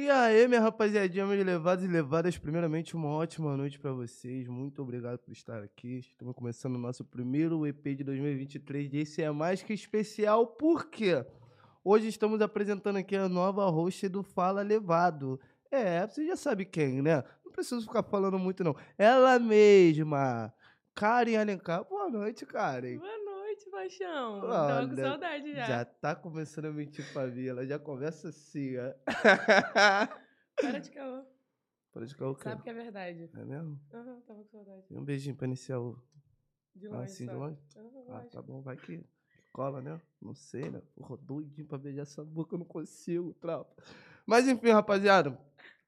E aí, minha rapaziadinha, meus levados e levadas, primeiramente uma ótima noite pra vocês. Muito obrigado por estar aqui. Estamos começando o nosso primeiro EP de 2023 e esse é mais que especial, por quê? Hoje estamos apresentando aqui a nova host do Fala Levado. É, você já sabe quem, né? Não preciso ficar falando muito, não. Ela mesma, Karen Alencar. Boa noite, Karen. Boa paixão. Tava com saudade já. Já tá começando a mentir pra mim, ela já conversa assim, ó. Para de caô. Pode ficar o quê? Sabe que é verdade. É mesmo? Aham, tava com saudade. E um beijinho pra iniciar o. De Ah, longe assim, de só. longe? Aham, Ah, tá bom, vai que cola, né? Não sei, né? Porra, doidinho pra beijar essa boca, eu não consigo, tropa. Mas enfim, rapaziada,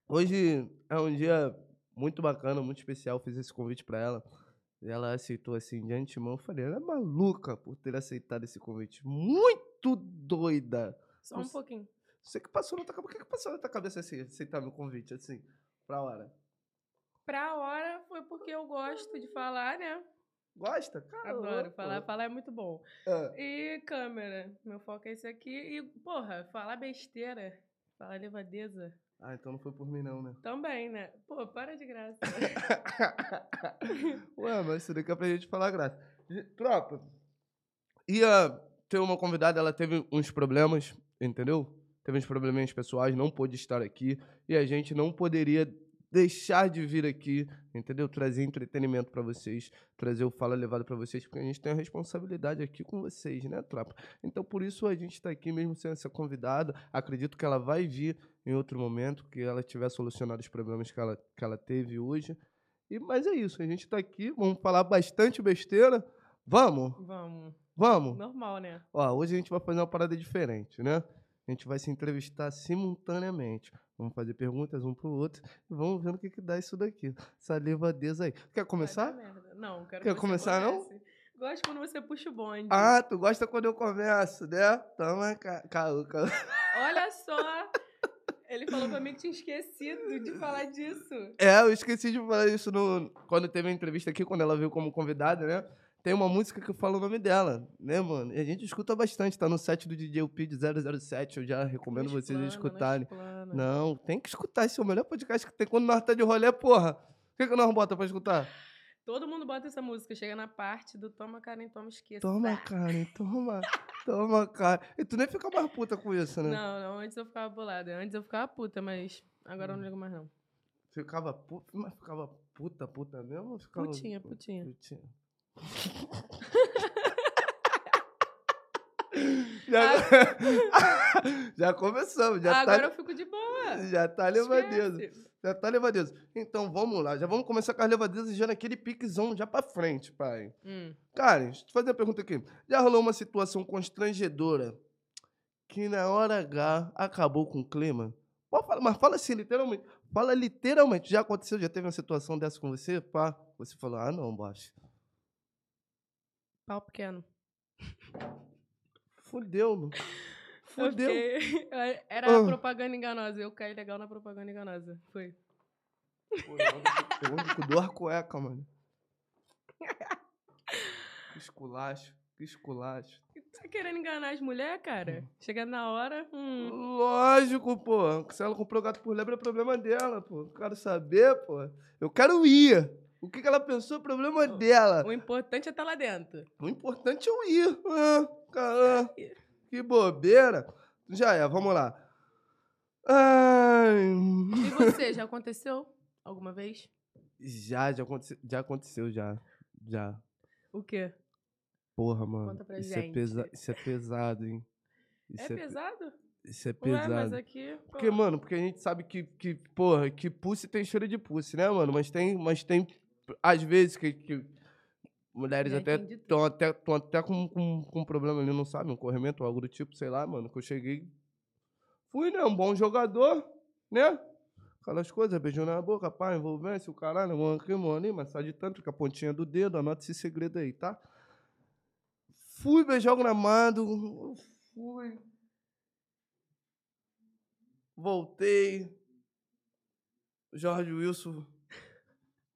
hoje é um dia muito bacana, muito especial. Fiz esse convite pra ela. E ela aceitou assim de antemão. Eu falei, ela é maluca por ter aceitado esse convite. Muito doida. Só um Você- pouquinho. Você que passou na tua cabeça. O que que passou na tua cabeça assim, aceitar meu convite, assim, pra hora? Pra hora foi porque eu gosto de falar, né? Gosta? Cara, Adoro falar. Falar é muito bom. Ah, E câmera. Meu foco é esse aqui. E, porra, falar besteira. Falar levadeza. Ah, então não foi por mim, não, né? Também, né? Pô, para de graça. Ué, mas isso daqui é pra gente falar graça. Tropa, ia ter uma convidada, ela teve uns problemas, entendeu? Teve uns probleminhas pessoais, não pôde estar aqui. E a gente não poderia deixar de vir aqui, entendeu? Trazer entretenimento pra vocês, trazer o Fala Levado pra vocês, porque a gente tem a responsabilidade aqui com vocês, né, tropa? Então, por isso a gente tá aqui mesmo sem essa convidada. Acredito que ela vai vir em outro momento, que ela tiver solucionado os problemas que ela, que ela teve hoje. E, mas é isso, a gente tá aqui, vamos falar bastante besteira. Vamos? Vamos. Vamos? Normal, né? Ó, hoje a gente vai fazer uma parada diferente, né? A gente vai se entrevistar simultaneamente. Vamos fazer perguntas um pro outro e vamos ver no que, que dá isso daqui. Essa levadeza aí. Quer começar? Não, quero Quer que começar, não? comece. Gosto quando você puxa o bonde. Ah, tu gosta quando eu começo, né? Toma, ca- caô, caô. Olha só! Ele falou pra mim que tinha esquecido de falar disso. É, eu esqueci de falar isso no, quando teve a entrevista aqui, quando ela veio como convidada, né? Tem uma música que eu falo o nome dela, né, mano? E a gente escuta bastante, tá no set do DJ UP de 007, eu já recomendo Não vocês explana, escutarem. Não, explana. Não, tem que escutar, esse é o melhor podcast que tem quando nós tá de rolê, porra. O que, que nós bota pra escutar? Todo mundo bota essa música, chega na parte do Toma Karen, Toma Esqueça. Toma, Karen, toma, toma, Karen. E tu nem fica mais puta com isso, né? Não, não, antes eu ficava bolada. Antes eu ficava puta, mas agora eu Hum. não ligo mais não. Ficava puta, mas ficava puta, puta mesmo? Ficava... Putinha, putinha. Putinha. já, já começamos, já agora eu tá, fico de boa. já tá levadeza. Já tá levadeza. Então vamos lá, já vamos começar com as levadezas já naquele piquezão já pra frente, pai. Hum. Karen, deixa eu te fazer uma pergunta aqui. Já rolou uma situação constrangedora que na hora H acabou com o clima? Pode falar, mas fala assim, literalmente. Fala literalmente. Já aconteceu, já teve uma situação dessa com você? Pá, você falou, ah não, baixo. Pau pequeno. Fudeu, Eu Fudeu. fiquei- Era Ah. a propaganda enganosa. Eu caí legal na propaganda enganosa. Foi. Pô, eu ando- com duas cuecas, mano. Que esculacho, que esculacho. Tá querendo enganar as mulheres, cara? Chegando na hora. Hum. Lógico, pô. Se ela comprou gato por lebre, é problema dela, pô. Eu quero saber, pô. Eu quero ir. O que, que ela pensou é problema dela. O importante é estar lá dentro. O importante é eu ir. Ah, cara, que bobeira. Já é, vamos lá. Ai. E você, já aconteceu alguma vez? Já, já aconteceu, já aconteceu, já. Já. O quê? Porra, mano. Conta pra isso, é gente. pesa isso é pesado, hein? Isso é pe- pesado? Isso é Ué, pesado. mas aqui. pô, Porque, mano, porque a gente sabe que, que porra, que pussy tem cheiro de pussy, né, mano? Mas tem, mas tem às vezes, que, que mulheres Mulher até de estão até, tão até com, com, com um problema ali, não sabe? Um corrimento algo do tipo, sei lá, mano. Que eu cheguei. Fui, né? Um bom jogador, né? Aquelas coisas, beijou na boca, pá, envolvência, o caralho, mano, aqui, mano, ali, massagem tanto com a pontinha do dedo, anota esse segredo aí, tá? Fui beijar o gramado, fui. Voltei. Jorge Wilson.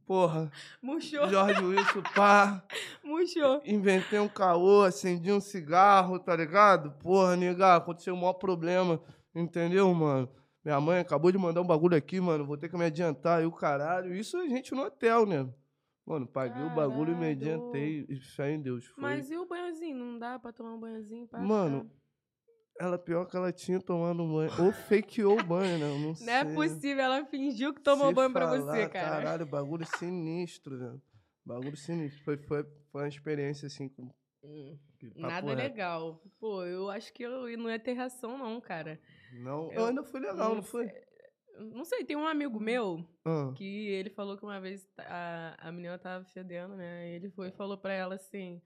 Porra. Murchou, Jorge Wilson, pá. murchou. Inventei um caô, acendi um cigarro, tá ligado? Porra, nega, aconteceu o maior problema, entendeu, mano? Minha mãe acabou de mandar um bagulho aqui, mano. Vou ter que me adiantar. E o caralho. Isso a gente no hotel, né? Mano, paguei o bagulho e me adiantei. E fé em Deus. Foi. Mas e o banhozinho? Não dá pra tomar um banhozinho? Pra Mano, ficar- Ela pior que ela tinha tomado banho. Ou fakeou o banho, né? Eu não, Não sei. é possível, ela fingiu que tomou Se banho pra falar, você, cara. Caralho, bagulho sinistro, velho. Bagulho sinistro. Foi, foi, foi uma experiência assim com. Nada reto. legal. Pô, eu acho que eu não ia ter reação, não, cara. Não, Eu- ainda foi legal, não foi? Não sei, tem um amigo meu Ah, que ele falou que uma vez a, a menina tava fedendo, né? Ele foi e falou pra ela assim: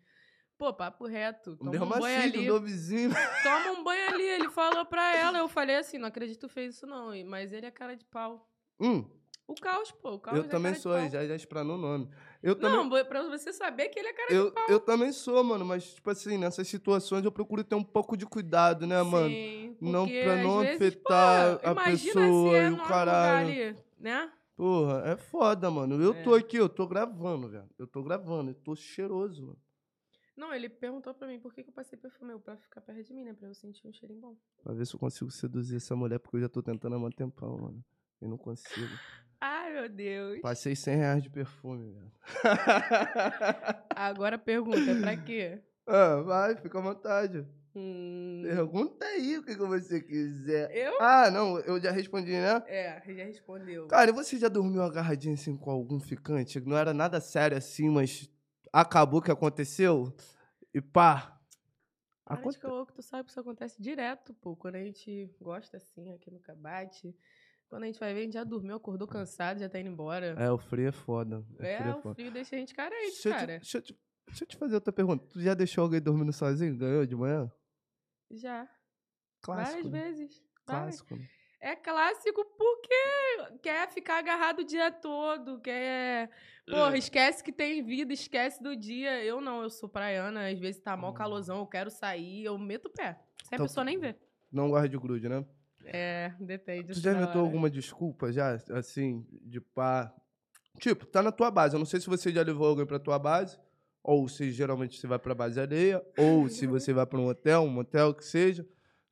pô, papo reto, toma deu um banho cita, ali. meu vizinho. Toma um banho ali. Ele falou pra ela. Eu falei assim: não acredito que fez isso, não. Mas ele é cara de pau. Hum, O caos, pô. O caos eu é também sou, já, já explanou o nome. Eu também, Não, bo- pra você saber que ele é cara eu, de pau. eu também sou, mano, mas, tipo assim, nessas situações eu procuro ter um pouco de cuidado, né, mano? Sim, Não- porque pra não vezes, afetar pô, a pessoa é e o caralho. ali, né? Porra, é foda, mano. Eu tô É. aqui, eu tô gravando, velho. Eu tô gravando, eu tô cheiroso, mano. Não, ele perguntou pra mim por que, que eu passei perfume. Eu, pra ficar perto de mim, né? Pra eu sentir um cheirinho bom. Pra ver se eu consigo seduzir essa mulher, porque eu já tô tentando há muito tempão, mano. E não consigo. Ai, meu Deus. Passei 100 reais de perfume, velho. Agora pergunta, pra quê? ah, vai, fica à vontade. Hum, Pergunta aí o que, que você quiser. eu? Ah, não, eu já respondi, né? É, já respondeu. Cara, e você já dormiu agarradinho assim com algum ficante? Não era nada sério assim, mas acabou que aconteceu? E pá. Aconte... caô, que tu sabe que isso acontece direto, pô. Quando a gente gosta assim, aqui no cabate. Quando a gente vai ver, a gente já dormiu, acordou cansado, já tá indo embora. É, o frio é foda. O É, frio é o foda. frio deixa a gente carente, Deixa eu, te, cara. deixa, eu te, deixa eu te fazer outra pergunta. Tu já deixou alguém dormindo sozinho? Ganhou de manhã? Já. Clássico. Várias né? vezes. Várias. Clássico. né? É clássico porque quer ficar agarrado o dia todo, quer. Porra, esquece que tem vida, esquece do dia. Eu não, eu sou praiana, às vezes tá mó Hum. calorzão, eu quero sair, eu meto o pé. Sem a Então, pessoa nem vê. Não gosta de grude, né? É, depende. Tu já da inventou hora. alguma desculpa já, assim, de pá? Tipo, tá na tua base. Eu não sei se você já levou alguém pra tua base, ou se geralmente você vai pra base alheia, ou se você vai pra um hotel, um motel, que seja,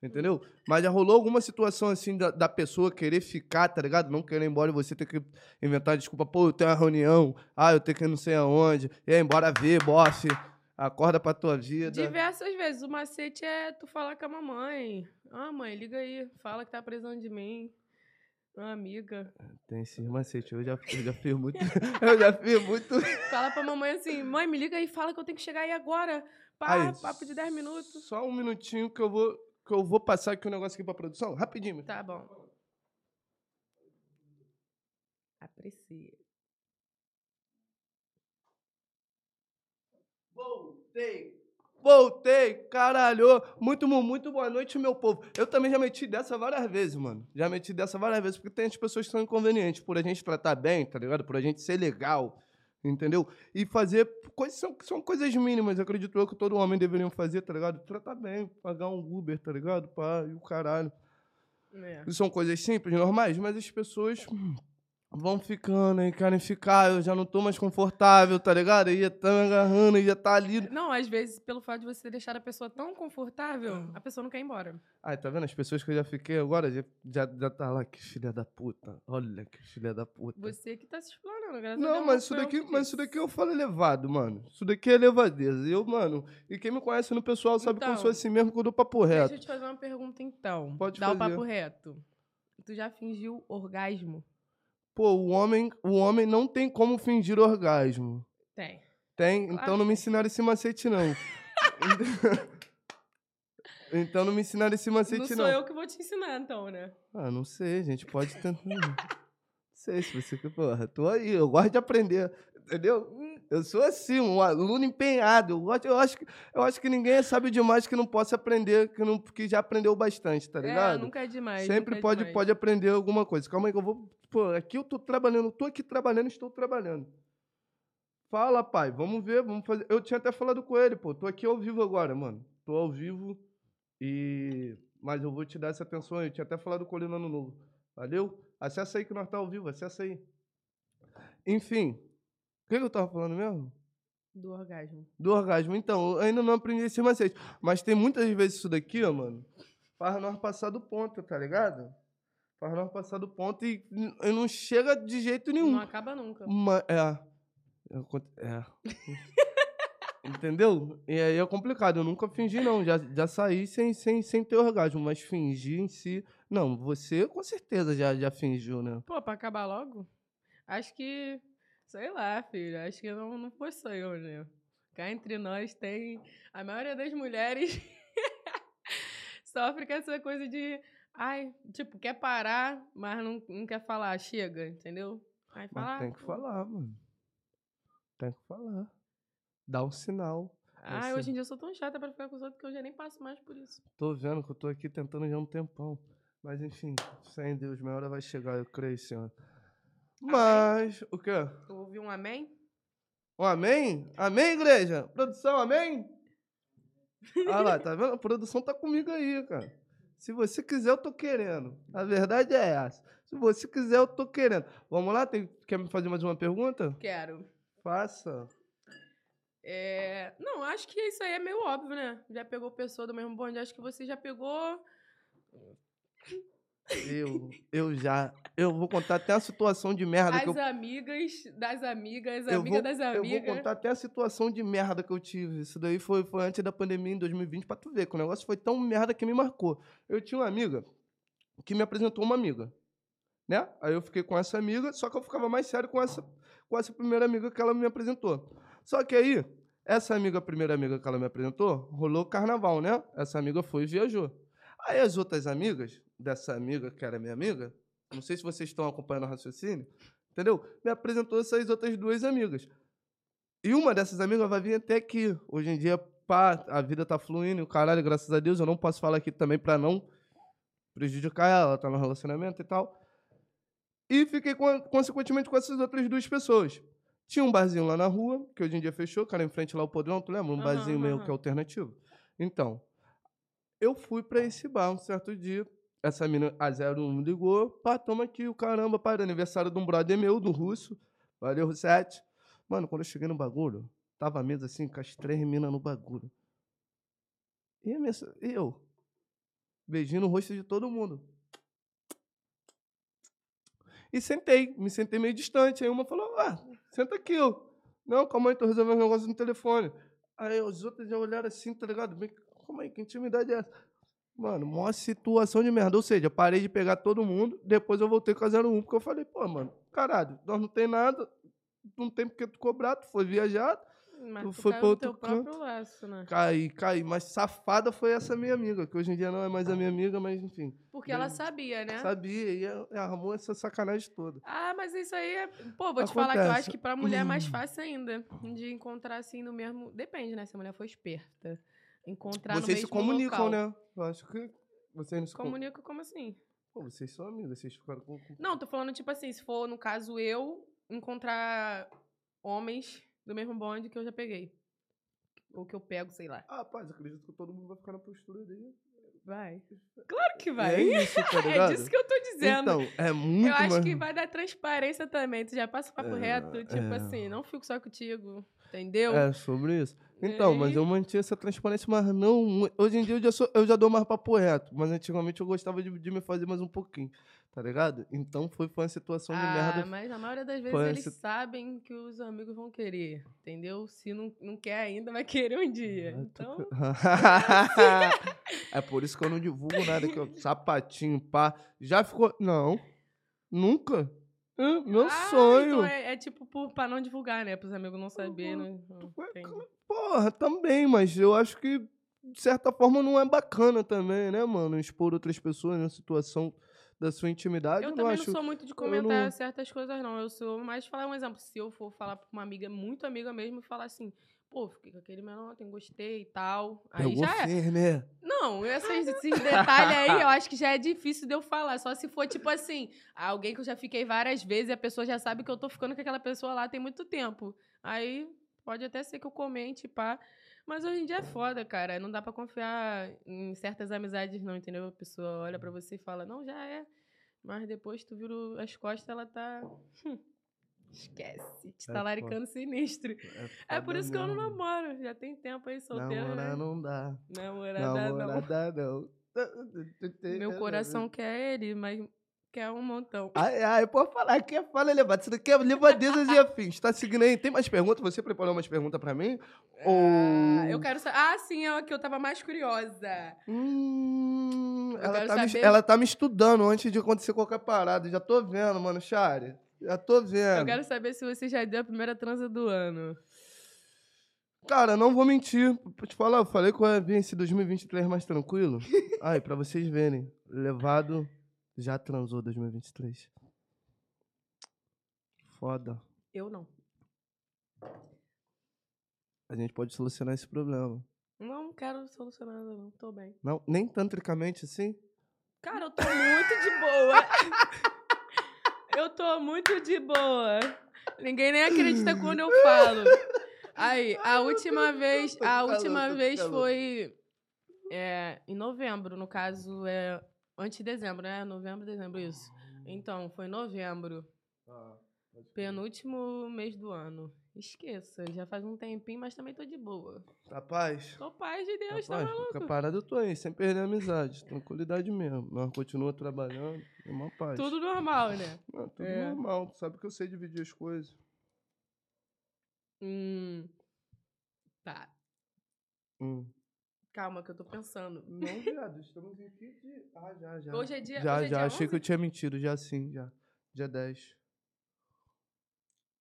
entendeu? Mas já rolou alguma situação assim da, da pessoa querer ficar, tá ligado? Não querer ir embora e você ter que inventar desculpa. Pô, eu tenho uma reunião, ah, eu tenho que ir não sei aonde, e aí, embora ver, bofe, acorda pra tua vida. Diversas vezes. O macete é tu falar com a mamãe. Ah, mãe, liga aí. Fala que tá precisando de mim. Uma amiga. Tem esse macete, eu já, eu já fiz muito. eu já fiz muito. Fala pra mamãe assim, mãe, me liga aí, fala que eu tenho que chegar aí agora. Pá, Aí, papo de 10 minutos. Só um minutinho que eu vou, que eu vou passar aqui um negócio aqui pra produção. Rapidinho. Tá bom. Aprecia. Voltei. Voltei, caralho. Muito, mu- muito boa noite, meu povo. Eu também já meti dessa várias vezes, mano. Já meti dessa várias vezes, porque tem as pessoas que são inconvenientes por a gente tratar bem, tá ligado? Por a gente ser legal, entendeu? E fazer coisas são, são coisas mínimas, acredito eu que todo homem deveria fazer, tá ligado? Tratar bem, pagar um Uber, tá ligado? Pá, e o caralho. É. São coisas simples, normais, mas as pessoas hum, vão ficando e querem ficar. Eu já não tô mais confortável, tá ligado? Ia tá me agarrando, ia tá ali. Não, às vezes, pelo fato de você deixar a pessoa tão confortável, a pessoa não quer ir embora. Ai, tá vendo? As pessoas que eu já fiquei agora já, já, já tá lá, que filha da puta. Olha que filha da puta. Você que tá se explorando, graças a Não, Deus, mas isso daqui, mas isso daqui eu falo elevado, mano. Isso daqui é elevadeza. Eu, mano, e quem me conhece no pessoal sabe que eu Então, sou assim mesmo que eu dou papo Deixa reto. eu te fazer uma pergunta, então. Pode Dá o fazer. papo reto. Tu já fingiu orgasmo? Pô, o homem, o homem não tem como fingir orgasmo. Tem. Tem, Claro então não me ensinaram esse macete, não. então não me ensinaram esse macete, não não. sou eu que vou te ensinar, então, né? Ah, não sei, gente pode tentar. não sei se você porra, tô aí, eu gosto de aprender, entendeu? Eu sou assim, um aluno empenhado. Eu, gosto, eu, acho que, eu acho que ninguém sabe demais que não possa aprender, que, não, que já aprendeu bastante, tá ligado? É, nunca é demais. Sempre é pode, demais. pode aprender alguma coisa. Calma aí que eu vou. Pô, aqui eu tô trabalhando, tô aqui trabalhando, estou trabalhando. Fala, pai, vamos ver, vamos fazer. Eu tinha até falado com ele, pô, tô aqui ao vivo agora, mano. Tô ao vivo e. Mas eu vou te dar essa atenção aí. Eu tinha até falado com ele no ano novo. Valeu? Acessa aí que nós tá ao vivo, acessa aí. Enfim, o que, que eu tava falando mesmo? Do orgasmo. Do orgasmo. Então, eu ainda não aprendi esse macete. Mas tem muitas vezes isso daqui, ó, mano, faz nós passar do ponto, tá ligado? Faz nós passar do ponto e, e não chega de jeito nenhum. Não acaba nunca. Ma- é. Eu é. Entendeu? E aí é complicado. Eu nunca fingi, não. Já, já saí sem, sem, sem ter orgasmo, mas fingir em si. Não, você com certeza já, já fingiu, né? Pô, pra acabar logo? Acho que. Sei lá, filho. Acho que não, não foi eu, né? Cá entre nós tem. A maioria das mulheres sofre com essa coisa de. Ai, tipo, quer parar, mas não, não quer falar, chega, entendeu? Aí fala. Tem que "Ah, falar, mano. Tem que falar. Dá um sinal. Ai, Você- hoje em dia eu sou tão chata pra ficar com os outros que eu já nem passo mais por isso. Tô vendo que eu tô aqui tentando já um tempão. Mas enfim, sem Deus, minha hora vai chegar, eu creio, senhor. Mas, o quê? Tu ouviu um amém? Um amém? Amém, igreja? Produção, amém? Ah lá, tá vendo? A produção tá comigo aí, cara. Se você quiser, eu tô querendo. A verdade é essa. Se você quiser, eu tô querendo. Vamos lá? Tem- Quer me fazer mais uma pergunta? Quero. Faça. É... Não, acho que isso aí é meio óbvio, né? Já pegou pessoa do mesmo bonde, acho que você já pegou. Eu, eu já. Eu vou contar até a situação de merda que eu As amigas das amigas, Eu amiga vou, das eu vou amigas. contar até a situação de merda que eu tive. Isso daí foi, foi antes da pandemia, em 2020, pra tu ver, que o negócio foi tão merda que me marcou. Eu tinha uma amiga que me apresentou uma amiga, né? Aí eu fiquei com essa amiga, só que eu ficava mais sério com essa, com essa primeira amiga que ela me apresentou. Só que aí, essa amiga, a primeira amiga que ela me apresentou, rolou carnaval, né? Essa amiga foi e viajou. Aí as outras amigas, dessa amiga que era minha amiga, não sei se vocês estão acompanhando o raciocínio, entendeu? Me apresentou essas outras duas amigas. E uma dessas amigas vai vir até aqui. Hoje em dia, pá, a vida tá fluindo, e o caralho, graças a Deus. Eu não posso falar aqui também pra não prejudicar ela, ela tá no relacionamento e tal. E fiquei, con- consequentemente, com essas outras duas pessoas. Tinha um barzinho lá na rua, que hoje em dia fechou, cara, em frente lá ao Podrão, tu lembra? Um Aham, barzinho meio aham. que alternativo. Então, eu fui pra esse bar um certo dia. Essa mina, a 01, ligou. Pá, toma aqui o caramba, pá, era aniversário de um brother meu, do russo. Valeu, Russete. Mano, quando eu cheguei no bagulho, tava a mesa assim, com as três minas no bagulho. E a minha, eu? Beijinho no rosto de todo mundo. E sentei, me sentei meio distante. Aí uma falou, ah, senta aqui, ó. Não, calma aí, tô resolvendo um negócio no telefone. Aí os outros já olharam assim, tá ligado? Bem, Calma aí, que intimidade é essa? Mano, maior situação de merda. Ou seja, parei de pegar todo mundo, depois eu voltei com a 01, porque eu falei, pô, mano, caralho, nós não tem nada, não tem porque tu cobrar, tu foi viajar, Mas tu foi no outro teu próprio canto. laço, né? caí, caí. Mas safada foi essa minha amiga, que hoje em dia não é mais a minha amiga, mas enfim. Porque ela sabia, né? Sabia, e arrumou essa sacanagem toda. Ah, mas isso aí é. Pô, vou te falar que eu acho que pra mulher é mais fácil ainda. De encontrar assim no mesmo. Depende, né? Se a mulher for esperta. Encontrar no vocês se mesmo comunicam, local. né? Eu acho que vocês não se comunicam. Comunica como assim? Pô, vocês são amigos, vocês ficaram com. com- Não, tô falando, tipo assim, se for, no caso, eu encontrar homens do mesmo bonde que eu já peguei. Ou que eu pego, sei lá. Ah, rapaz, acredito que todo mundo vai ficar na postura dele. Vai. Claro que vai. É isso, tá É disso que eu tô dizendo. Então, é muito eu acho mais... que vai dar transparência também. Tu já passa o papo É, reto, tipo é. assim, não fico só contigo. Entendeu? É, sobre isso. Então, mas eu mantinha essa transparência, mas não. Hoje em dia eu já, sou- eu já dou mais papo reto. Mas antigamente eu gostava de, de me fazer mais um pouquinho. Tá ligado? Então foi, foi uma situação de ah, merda. mas na maioria das vezes eles sabem que os amigos vão querer, entendeu? Se não, não quer ainda, vai querer um dia. Ah, tô Então, co- é por isso que eu não divulgo nada aqui, ó. Sapatinho, pá. Já ficou. Não. Nunca. É, meu ah, sonho. Então é, é tipo por, pra não divulgar, né? Pros amigos não saberem. Né? Ué, Entendi. Porra, também, mas eu acho que, de certa forma, não é bacana também, né, mano? Expor outras pessoas na situação da sua intimidade. Eu não também acho. não sou muito de comentar não- certas coisas, não. Eu sou mais falar um exemplo. Se eu for falar pra uma amiga, muito amiga mesmo, e falar assim, pô, fiquei com aquele menor ontem, gostei e tal. Aí já é. firme. Não, esses, esses detalhes aí eu acho que já é difícil de eu falar. Só se for, tipo assim, alguém que eu já fiquei várias vezes e a pessoa já sabe que eu tô ficando com aquela pessoa lá tem muito tempo. Aí pode até ser que eu comente, pá. Mas hoje em dia é foda, cara. Não dá pra confiar em certas amizades, não, entendeu? A pessoa olha pra você e fala, não, já é. Mas depois tu vira as costas, ela tá. hum, Esquece. Te É tá laricando sinistro. É por foda isso que eu não namoro. Já tem tempo aí solteiro. Namorar né? não dá. Namorada não. Namorada não. Meu coração quer ele, mas Quer um montão. Ai, ai, pode falar, quer fala elevado. Você não quer levadezas e afins. Tá seguindo aí? Tem mais perguntas? Você preparou umas perguntas pra mim? Ou... Ah, eu quero saber. Ah, sim, é o que eu tava mais curiosa. Hum, ela, tá me, ela tá me estudando antes de acontecer qualquer parada. Já tô vendo, mano, Chari. Já tô vendo. Eu quero saber se você já deu a primeira transa do ano. Cara, não vou mentir. Pra te falar, eu falei que eu ia vir esse 2023 mais tranquilo. Ai, pra vocês verem. Levado já transou 2023. Foda. Eu não. A gente pode solucionar esse problema. Não quero solucionar nada, não. Tô bem. Não, nem tantricamente assim? Cara, eu tô muito de boa. eu tô muito de boa. Ninguém nem acredita quando eu falo. Aí, a última vez, a última vez foi é, em novembro, no caso, é antes de dezembro, né? Novembro, dezembro, isso. Então, foi novembro, penúltimo mês do ano. Esqueça, já faz um tempinho, mas também tô de boa. Tá paz? Tô paz de Deus, tá Rapaz, maluco? qualquer parada eu tô aí, sem perder a amizade. Tranquilidade mesmo. Nós continua trabalhando, é uma paz. Tudo normal, né? Não, tudo É. normal. Tu sabe que eu sei dividir as coisas. Hum. Tá. Hum. Calma, que eu tô pensando. Não, viado, estamos aqui de. Ah, já, já. Hoje é dia. já, é já. dia Achei que eu 11? tinha mentido, já sim, já. Dia 10.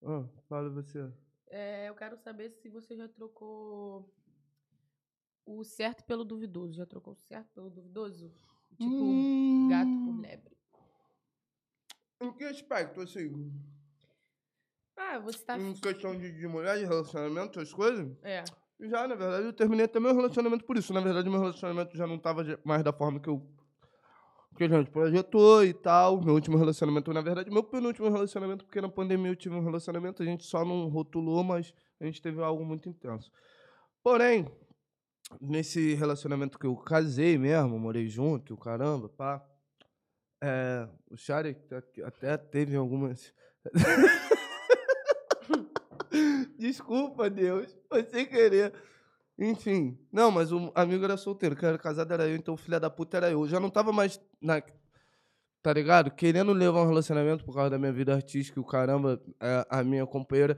Ah, fala você. É, eu quero saber se você já trocou o certo pelo duvidoso. Já trocou o certo pelo duvidoso? Tipo, gato por Hum, lebre. Em que aspecto, assim? Ah, você tá. Em questão de, de mulher, de relacionamento, essas coisas? É. Já, na verdade, eu terminei até meu relacionamento por isso. Na verdade, meu relacionamento já não tava de- mais da forma que eu. Que a gente projetou e tal. Meu último relacionamento, na verdade, meu penúltimo relacionamento, porque na pandemia eu tive um relacionamento, a gente só não rotulou, mas a gente teve algo muito intenso. Porém, nesse relacionamento que eu casei mesmo, morei junto, caramba, pá. É, o Shari até teve algumas. Desculpa, Deus. Foi sem querer. Enfim. Não, mas o amigo era solteiro. Quem era casado era eu, então o filho da puta era eu. Já não tava mais na. Tá ligado? Querendo levar um relacionamento por causa da minha vida artística o caramba, é, a minha companheira.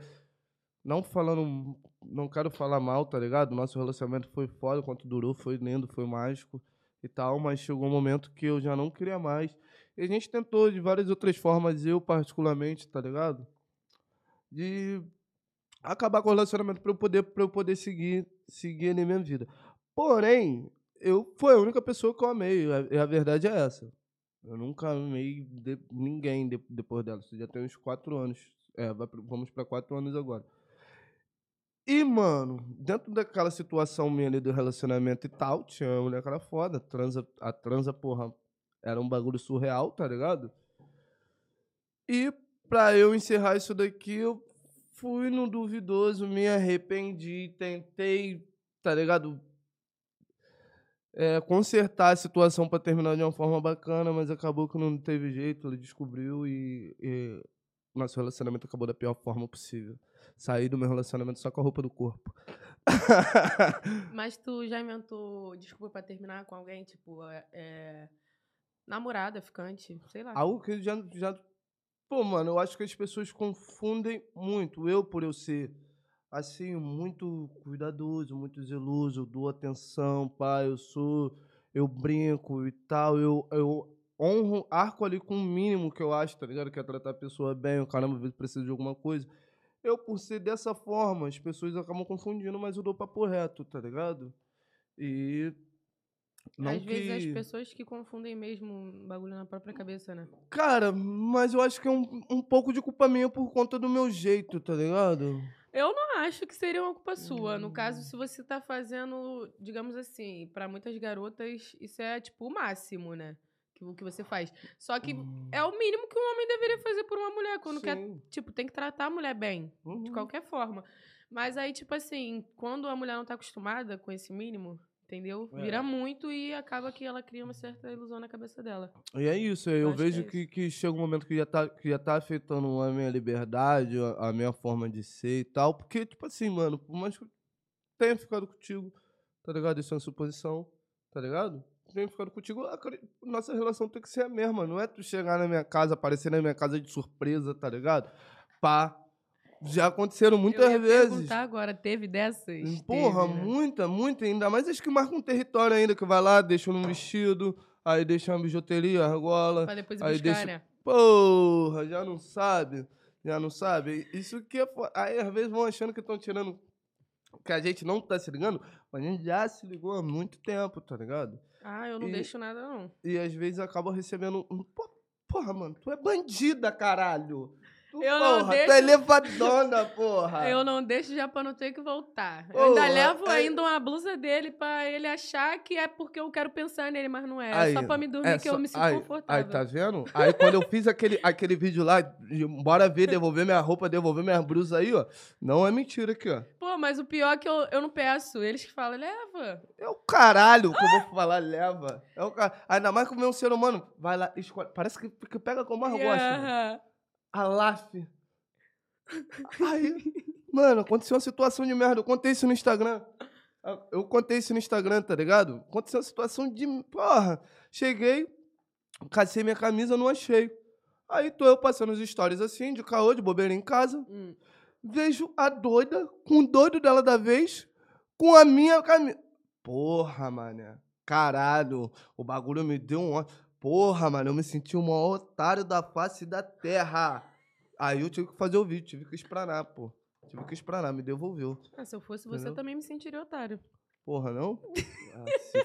Não falando. Não quero falar mal, tá ligado? Nosso relacionamento foi foda, quanto durou, foi lindo, foi mágico e tal, mas chegou um momento que eu já não queria mais. E a gente tentou de várias outras formas, eu particularmente, tá ligado? De acabar com o relacionamento para eu poder para eu poder seguir seguir minha vida. Porém, eu foi a única pessoa que eu amei, a, a verdade é essa. Eu nunca amei de- ninguém de- depois dela. Isso já tem uns quatro anos. É, vamos para quatro anos agora. E, mano, dentro daquela situação minha ali do relacionamento e tal, tinha uma mulher que era foda. Transa, a transa, porra, era um bagulho surreal, tá ligado? E pra eu encerrar isso daqui, eu fui no duvidoso, me arrependi, tentei, tá ligado? É, consertar a situação pra terminar de uma forma bacana, mas acabou que não teve jeito, ele descobriu e, e nosso relacionamento acabou da pior forma possível. Saí do meu relacionamento só com a roupa do corpo. Mas tu já inventou desculpa pra terminar com alguém? Tipo, é, é, namorada, ficante, sei lá. Algo que já, já. Pô, mano, eu acho que as pessoas confundem muito. Eu, por eu ser, assim, muito cuidadoso, muito zeloso, eu dou atenção, pai, eu sou. Eu brinco e tal, eu, eu honro, arco ali com o mínimo que eu acho, tá ligado? Que é tratar a pessoa bem, o caramba, às vezes precisa de alguma coisa. Eu, por ser dessa forma, as pessoas acabam confundindo, mas eu dou papo reto, tá ligado? E. Não Às vezes as que- pessoas que confundem mesmo um bagulho na própria cabeça, né? Cara, mas eu acho que é um, um pouco de culpa minha por conta do meu jeito, tá ligado? Eu não acho que seria uma culpa sua. No Hum. caso, se você tá fazendo, digamos assim, pra muitas garotas, isso é tipo o máximo, né? Que, o que você faz. Só que é o mínimo que um homem deveria fazer por uma mulher. Quando quer, Sim. tipo, tem que tratar a mulher bem. De Uhum. qualquer forma. Mas aí, tipo assim, quando a mulher não tá acostumada com esse mínimo, entendeu? É. Vira muito e acaba que ela cria uma certa ilusão na cabeça dela. E é isso, eu que vejo é que, que chega um momento que já tá, que já tá afetando a minha liberdade, a, a minha forma de ser e tal. Porque, tipo assim, mano, por mais que eu tenha ficado contigo, tá ligado? Isso é uma suposição, tá ligado? tenho ficado contigo, eu nossa relação tem que ser a mesma. Não é tu chegar na minha casa, aparecer na minha casa de surpresa, tá ligado? Pá. Já aconteceram muitas eu ia vezes. perguntar agora, teve dessas? Porra, Teve, né? muita, muita. Ainda mais acho que marca um território ainda, que vai lá, deixa num vestido, aí deixa uma bijuteria, argola. Pra depois Aí buscar, deixa- né? Porra, já não sabe. Já não sabe. Isso que é. Aí às vezes vão achando que estão tirando. Que a gente não tá se ligando, mas a gente já se ligou há muito tempo, tá ligado? Ah, eu não E- deixo nada, não. E às vezes acaba recebendo um. "Pô, Porra, mano, tu é bandida, caralho. Tu, Eu não porra, tu deixo- é levadona, porra. Eu não deixo já pra não ter que voltar. Eu Porra, ainda levo aí- ainda uma blusa dele pra ele achar que é porque eu quero pensar nele, mas não é. Aí, é só pra me dormir é que eu só- me sinto aí, confortável. Aí, tá vendo? Aí quando eu fiz aquele, aquele vídeo lá, de bora ver, devolver minha roupa, devolver minhas blusas aí, ó. Não é mentira aqui, ó. Pô, mas o pior é que eu, eu não peço. Eles que falam, leva. É o caralho que eu vou falar, leva. É o car... Ainda mais como é um ser humano. Vai lá, escolhe. Parece que, que pega como mais gosta. mano. Alaf. Aí, mano, aconteceu uma situação de merda. Eu contei isso no Instagram. Eu contei isso no Instagram, tá ligado? Aconteceu uma situação de. Porra, cheguei, cacei minha camisa, não achei. Aí tô eu passando os stories assim, de caô, de bobeira em casa. Hum. Vejo a doida, com o doido dela da vez, com a minha camisa. Porra, mané. Caralho, o bagulho me deu um. ó- Porra, mano, eu me senti o maior otário da face da terra. Aí eu tive que fazer o vídeo, tive que espranar, pô. Tive que espranar, me devolveu. Ah, se eu fosse você, Entendeu? também me sentiria otário. Porra, não? Ah, se.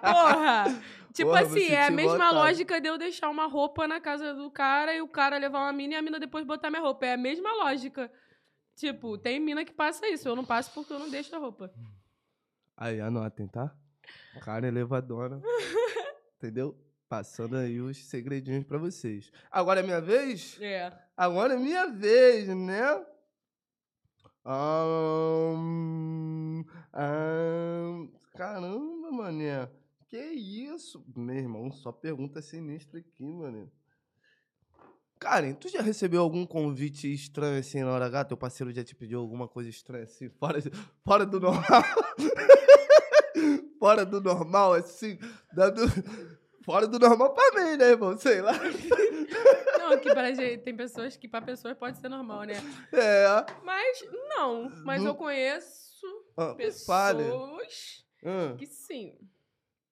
Porra! tipo Porra, assim, é a mesma otário. lógica de eu deixar uma roupa na casa do cara e o cara levar uma mina e a mina depois botar minha roupa. É a mesma lógica. Tipo, tem mina que passa isso. Eu não passo porque eu não deixo a roupa. Aí, anotem, tá? Cara elevadora. Entendeu? Passando aí os segredinhos pra vocês. Agora é minha vez? É. Agora é minha vez, né? Ahn, ahn, caramba, mané. Que isso? Meu irmão, só pergunta sinistra aqui, mané. Karen, tu já recebeu algum convite estranho assim na hora H? Teu parceiro já te pediu alguma coisa estranha assim? Fora, fora do normal? fora do normal, assim? dando- Fora do normal pra mim, né, irmão? Sei lá. Não, que pra gente, tem pessoas que pra pessoas pode ser normal, né? É. Mas não. Mas Não- eu conheço Ah, fale. pessoas Ah. que sim.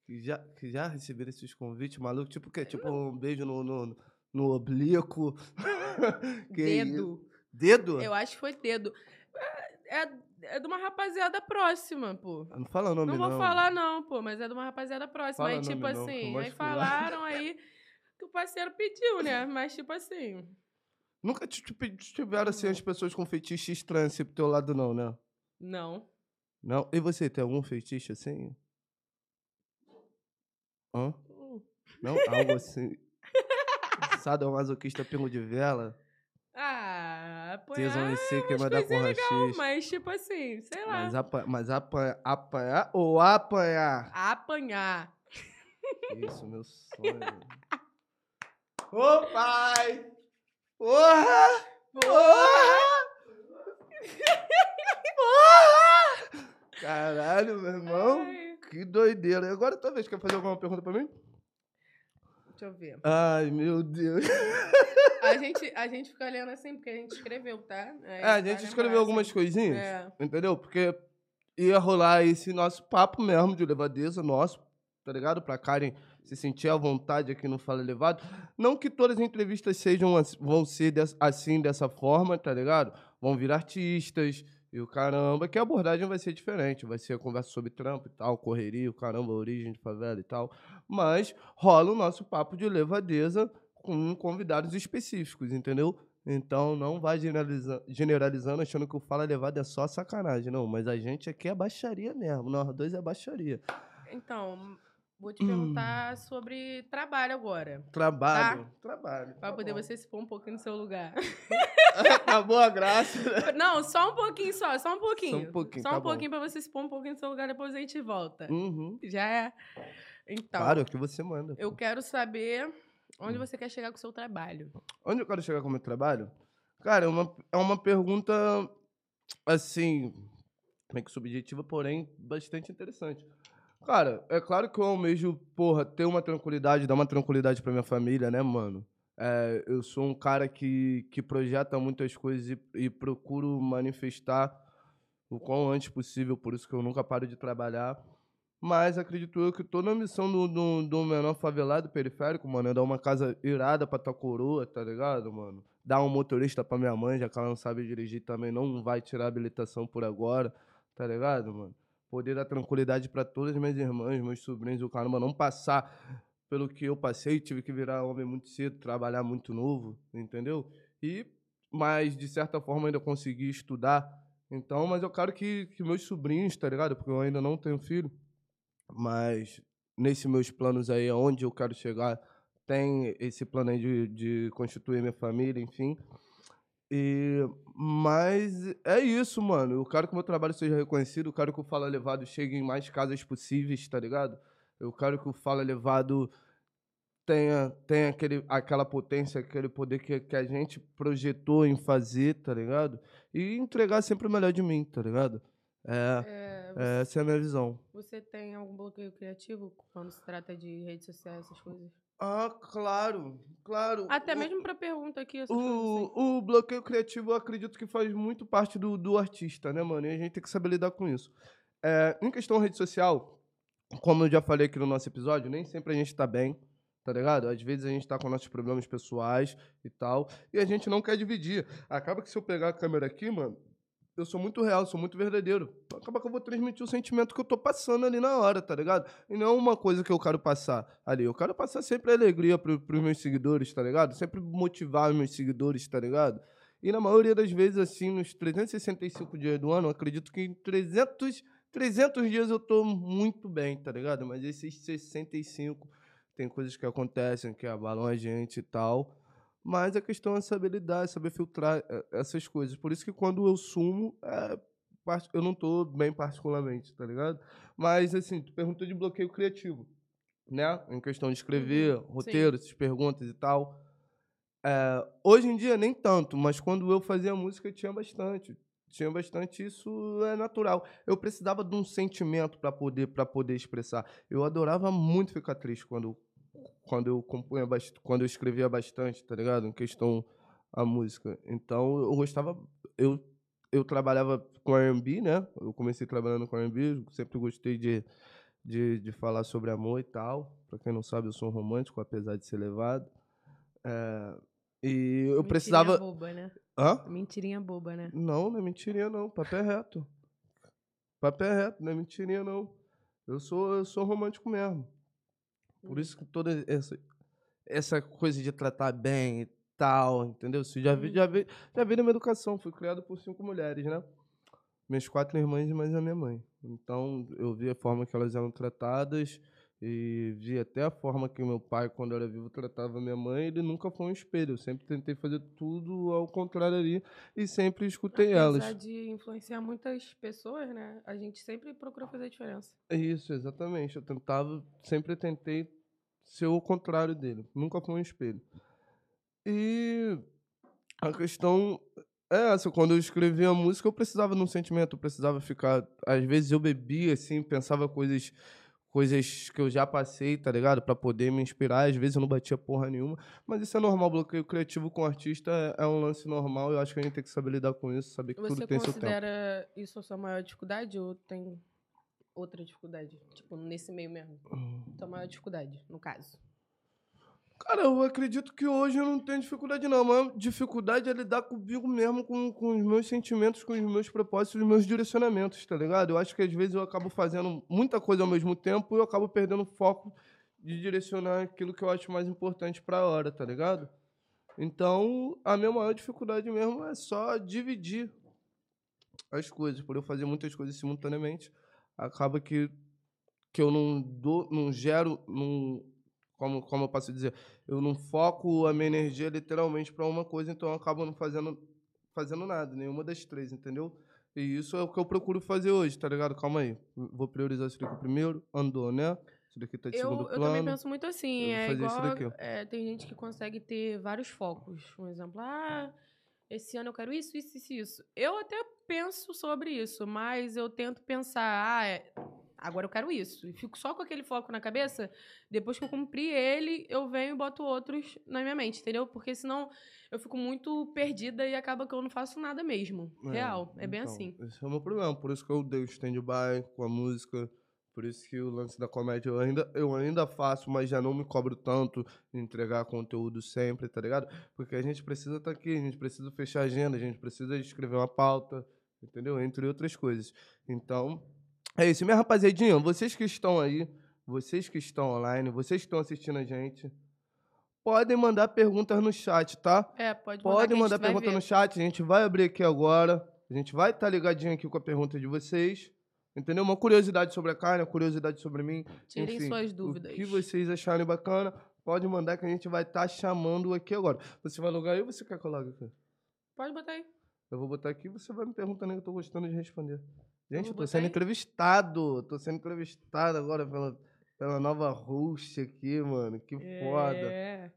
Que já, que já receberam esses convites malucos? Tipo o quê? Tipo um beijo no, no, no oblíquo? Que isso? dedo. Dedo? Eu acho que foi dedo. É, é, de uma rapaziada próxima, pô. Não fala nome Não não. vou falar, não, pô, mas é de uma rapaziada próxima. Fala aí, tipo nome não, assim, vou aí falaram aí que o parceiro pediu, né? Mas, tipo assim, Nunca te, te, pe- tiveram assim as pessoas com fetiche estranho assim pro teu lado não, né? não. Não? E você, tem algum fetiche assim? Hã? Hum. Não? Algo assim? Sadomasoquista pingo de vela? Ah, Tesão em si, é umas queimada com coisinhas legal, mas, tipo assim, sei lá. Mas, apa mas apa apanhar ou apanhar? Apanhar. Isso, meu sonho. Ô, pai! Porra! Porra! Porra! Caralho, meu irmão. Ai, Que doideira. E Agora, tua vez, quer fazer alguma pergunta pra mim? Deixa eu ver. Ai, meu Deus. A gente, a gente fica lendo assim, porque a gente escreveu, tá? Aí É, a gente lembrar, escreveu algumas coisinhas, É. entendeu? Porque ia rolar esse nosso papo mesmo de levadeza nosso, tá ligado? Pra Karen se sentir à vontade aqui no Fala Elevado. Não que todas as entrevistas sejam vão ser assim, dessa forma, tá ligado? Vão vir artistas e o caramba, que a abordagem vai ser diferente. Vai ser conversa sobre trampo e tal, correria, o caramba, origem de favela e tal. Mas rola o nosso papo de levadeza com convidados específicos, entendeu? Então não vai generaliza- generalizando achando que o Fala Elevado é só sacanagem, não. Mas a gente aqui é baixaria mesmo. Nós dois é baixaria. Então, vou Hum. te perguntar sobre trabalho agora. Trabalho. Trabalho. Pra tá poder bom. você se pôr um pouquinho no seu lugar. Acabou a graça. Não, só um pouquinho só, só um pouquinho. Só um pouquinho, Só tá um bom. pouquinho pra você se pôr um pouquinho no seu lugar, depois a gente volta. Uhum. Já é. Então, Claro, é o que você manda. eu quero saber onde Hum. você quer chegar com o seu trabalho. Onde eu quero chegar com o meu trabalho? Cara, é uma, é uma pergunta, assim, meio que subjetiva, porém bastante interessante. Cara, é claro que eu almejo, porra, ter uma tranquilidade, dar uma tranquilidade pra minha família, né, mano? É, eu sou um cara que, que projeta muitas coisas e, e procuro manifestar o quão antes possível, por isso que eu nunca paro de trabalhar. Mas acredito eu que toda a missão do, do, do menor favelado periférico, mano, é dar uma casa irada pra tua coroa, tá ligado, mano? Dar um motorista pra minha mãe, já que ela não sabe dirigir também, não vai tirar habilitação por agora, tá ligado, mano? Poder dar tranquilidade pra todas as minhas irmãs, meus sobrinhos, o caramba, não passar pelo que eu passei, tive que virar homem muito cedo, trabalhar muito novo, entendeu? E, mas de certa forma ainda consegui estudar. Então, mas eu quero que, que meus sobrinhos, tá ligado? Porque eu ainda não tenho filho, mas nesses meus planos aí, aonde eu quero chegar, tem esse plano aí de, de constituir minha família, enfim. E, mas é isso, mano. Eu quero que o meu trabalho seja reconhecido, eu quero que o Fala Levado chegue em mais casas possíveis, tá ligado? Eu quero que o Fala Levado tenha, tenha aquele, aquela potência, aquele poder que, que a gente projetou em fazer, tá ligado? E entregar sempre o melhor de mim, tá ligado? É, É, é, essa é a minha visão. Você tem algum bloqueio criativo quando se trata de redes sociais, essas coisas? Ah, claro, claro. Até O- mesmo pra pergunta aqui. O, o bloqueio criativo eu acredito que faz muito parte do, do artista, né, mano? E a gente tem que saber lidar com isso. É, em questão rede social, como eu já falei aqui no nosso episódio, nem sempre a gente tá bem, tá ligado? Às vezes a gente tá com nossos problemas pessoais e tal, e a gente não quer dividir. Acaba que se eu pegar a câmera aqui, mano, eu sou muito real, sou muito verdadeiro. Acaba que eu vou transmitir o sentimento que eu tô passando ali na hora, tá ligado? E não uma coisa que eu quero passar ali. Eu quero passar sempre alegria pro, pros meus seguidores, tá ligado? Sempre motivar os meus seguidores, tá ligado? E na maioria das vezes, assim, nos 365 dias do ano, acredito que em 300, 300 dias eu tô muito bem, tá ligado? Mas esses 65 tem coisas que acontecem que abalam a gente e tal. Mas a questão é saber lidar, é saber filtrar eh, essas coisas. Por isso que quando eu sumo, é, eu não tô bem particularmente, tá ligado? Mas, assim, tu perguntou de bloqueio criativo, né? Em questão de escrever, Uhum, sim. roteiro, essas perguntas e tal. É, hoje em dia, nem tanto, mas quando eu fazia música, tinha bastante. Tinha bastante, isso é natural. Eu precisava de um sentimento para poder, pra poder expressar. Eu adorava muito ficar triste quando, quando eu compunha bast- quando eu escrevia bastante, tá ligado? Em questão a música. Então eu gostava, eu eu trabalhava com R&B, né? Eu comecei trabalhando com R&B, sempre gostei de, de, de falar sobre amor e tal. Pra quem não sabe, eu sou um romântico, apesar de ser levado. É, e eu Mentirinha precisava... boba, né? Hã? Mentirinha boba, né? Não, não é mentirinha não, papo é reto. Papo é reto, não é mentirinha não. Eu sou, eu sou romântico mesmo. Por isso que toda essa, essa coisa de tratar bem e tal, entendeu? Isso já vi, já vi, já vi na minha educação. Fui criado por cinco mulheres, né? Minhas quatro irmãs e mais a minha mãe. Então, eu vi a forma que elas eram tratadas e vi até a forma que meu pai, quando era vivo, tratava minha mãe. Ele nunca foi um espelho. Eu sempre tentei fazer tudo ao contrário ali e sempre escutei elas. Apesar de influenciar muitas pessoas, né? A gente sempre procura fazer a diferença. É Isso, exatamente. Eu tentava, sempre tentei ser o contrário dele. Nunca fui um espelho. E a questão é essa. Quando eu escrevia a música, eu precisava de um sentimento, eu precisava ficar. Às vezes eu bebia, assim, pensava coisas. Coisas que eu já passei, tá ligado? Pra poder me inspirar. Às vezes eu não batia porra nenhuma. Mas isso é normal. Bloqueio criativo com artista é, é um lance normal. Eu acho que a gente tem que saber lidar com isso, saber que Você tudo tem seu tempo. considera isso a sua maior dificuldade ou tem outra dificuldade? Tipo, nesse meio mesmo. Hum. Sua maior dificuldade, no caso. Cara, eu acredito que hoje eu não tenho dificuldade, não. Maior dificuldade é lidar comigo mesmo, com, com os meus sentimentos, com os meus propósitos, os meus direcionamentos, tá ligado? Eu acho que às vezes eu acabo fazendo muita coisa ao mesmo tempo e eu acabo perdendo foco de direcionar aquilo que eu acho mais importante pra hora, tá ligado? Então, a minha maior dificuldade mesmo é só dividir as coisas. Por eu fazer muitas coisas simultaneamente, acaba que, que eu não, dou, não gero, não, como, como eu posso dizer, eu não foco a minha energia literalmente para uma coisa, então eu acabo não fazendo, fazendo nada, nenhuma das três, entendeu? E isso é o que eu procuro fazer hoje, tá ligado? Calma aí. Vou priorizar isso daqui primeiro. Andou, né? Isso daqui tá de Eu, segundo eu plano. também penso muito assim. Eu É igual. é, tem gente que consegue ter vários focos. Um exemplo, ah, esse ano eu quero isso, isso, isso, isso. Eu até penso sobre isso, mas eu tento pensar, ah, é, agora eu quero isso. E fico só com aquele foco na cabeça. Depois que eu cumpri ele, eu venho e boto outros na minha mente, entendeu? Porque senão eu fico muito perdida e acaba que eu não faço nada mesmo. Real. É bem então, assim. Esse é o meu problema. Por isso que eu dei o stand-by com a música. Por isso que o lance da comédia eu ainda, eu ainda faço, mas já não me cobro tanto de entregar conteúdo sempre, tá ligado? Porque a gente precisa estar aqui, a gente precisa fechar a agenda, a gente precisa escrever uma pauta, entendeu? Entre outras coisas. Então, é isso. Minha rapaziadinha, vocês que estão aí, vocês que estão online, vocês que estão assistindo a gente, podem mandar perguntas no chat, tá? É, pode mandar. Pode que a mandar pergunta no chat, a gente vai abrir aqui agora. A gente vai estar ligadinho aqui com a pergunta de vocês. Entendeu? Uma curiosidade sobre a carne, uma curiosidade sobre mim. Tirem enfim, suas dúvidas. O que vocês acharem bacana, pode mandar que a gente vai estar chamando aqui agora. Você vai logar aí ou você quer que eu logue aqui? Pode botar aí. Eu vou botar aqui e você vai me perguntando que eu tô gostando de responder. Gente, eu tô sendo entrevistado. Tô sendo entrevistado agora pela, pela nova host aqui, mano. Que foda. É.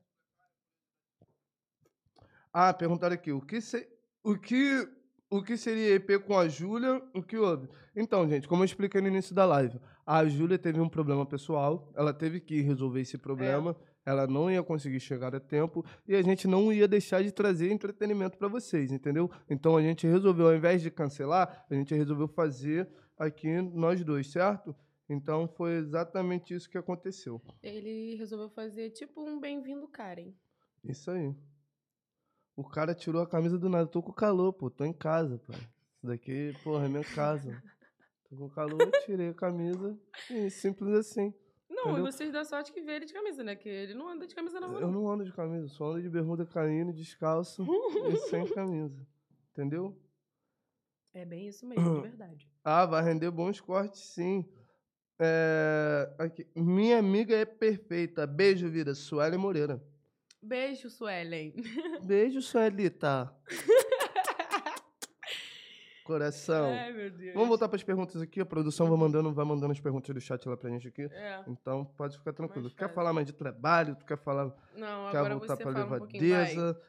Ah, perguntaram aqui, o que, se- o que, o que seria EP com a Júlia? O que houve? Então, gente, como eu expliquei no início da live, a Júlia teve um problema pessoal, ela teve que resolver esse problema, ela não ia conseguir chegar a tempo e a gente não ia deixar de trazer entretenimento para vocês, entendeu? Então a gente resolveu, ao invés de cancelar, a gente resolveu fazer aqui nós dois, certo? Então foi exatamente isso que aconteceu. Ele resolveu fazer tipo um bem-vindo Karen. Isso aí. O cara tirou a camisa do nada. Tô com calor, pô. Tô em casa, pô. Isso daqui, porra, é minha casa. Tô com calor, tirei a camisa. E simples assim. Não, Entendeu? e vocês dão sorte que vê ele de camisa, né? Que ele não anda de camisa não. Eu não ando de camisa, só ando de bermuda caindo, descalço e sem camisa. Entendeu? É bem isso mesmo, de verdade. Ah, vai render bons cortes, sim. É, aqui. Minha amiga é perfeita. Beijo, vida. Suelen Moreira. Beijo, Suelen. Beijo, Suelita. Coração. Ai, meu Deus. Vamos voltar para as perguntas aqui. A produção vai mandando, vai mandando as perguntas do chat lá pra gente aqui. É. Então, pode ficar tranquilo. Mais quer fácil. falar mais de trabalho? Tu quer falar Não, quer agora voltar você pra fala um pouquinho, levadeza?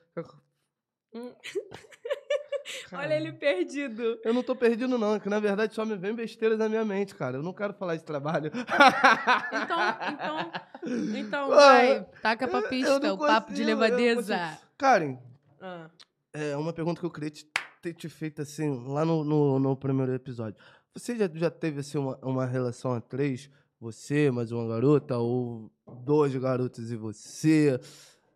Hum. Olha ele perdido. Eu não tô perdido, não. É que na verdade só me vem besteiras na minha mente, cara. Eu não quero falar de trabalho. Então, então, então vai. Taca pra pista, o papo de levadeza. Karen, Ah, é uma pergunta que eu queria te, ter te feito assim, lá no, no, no primeiro episódio. Você já, já teve assim, uma, uma relação a três? Você, mais uma garota, ou dois garotos e você?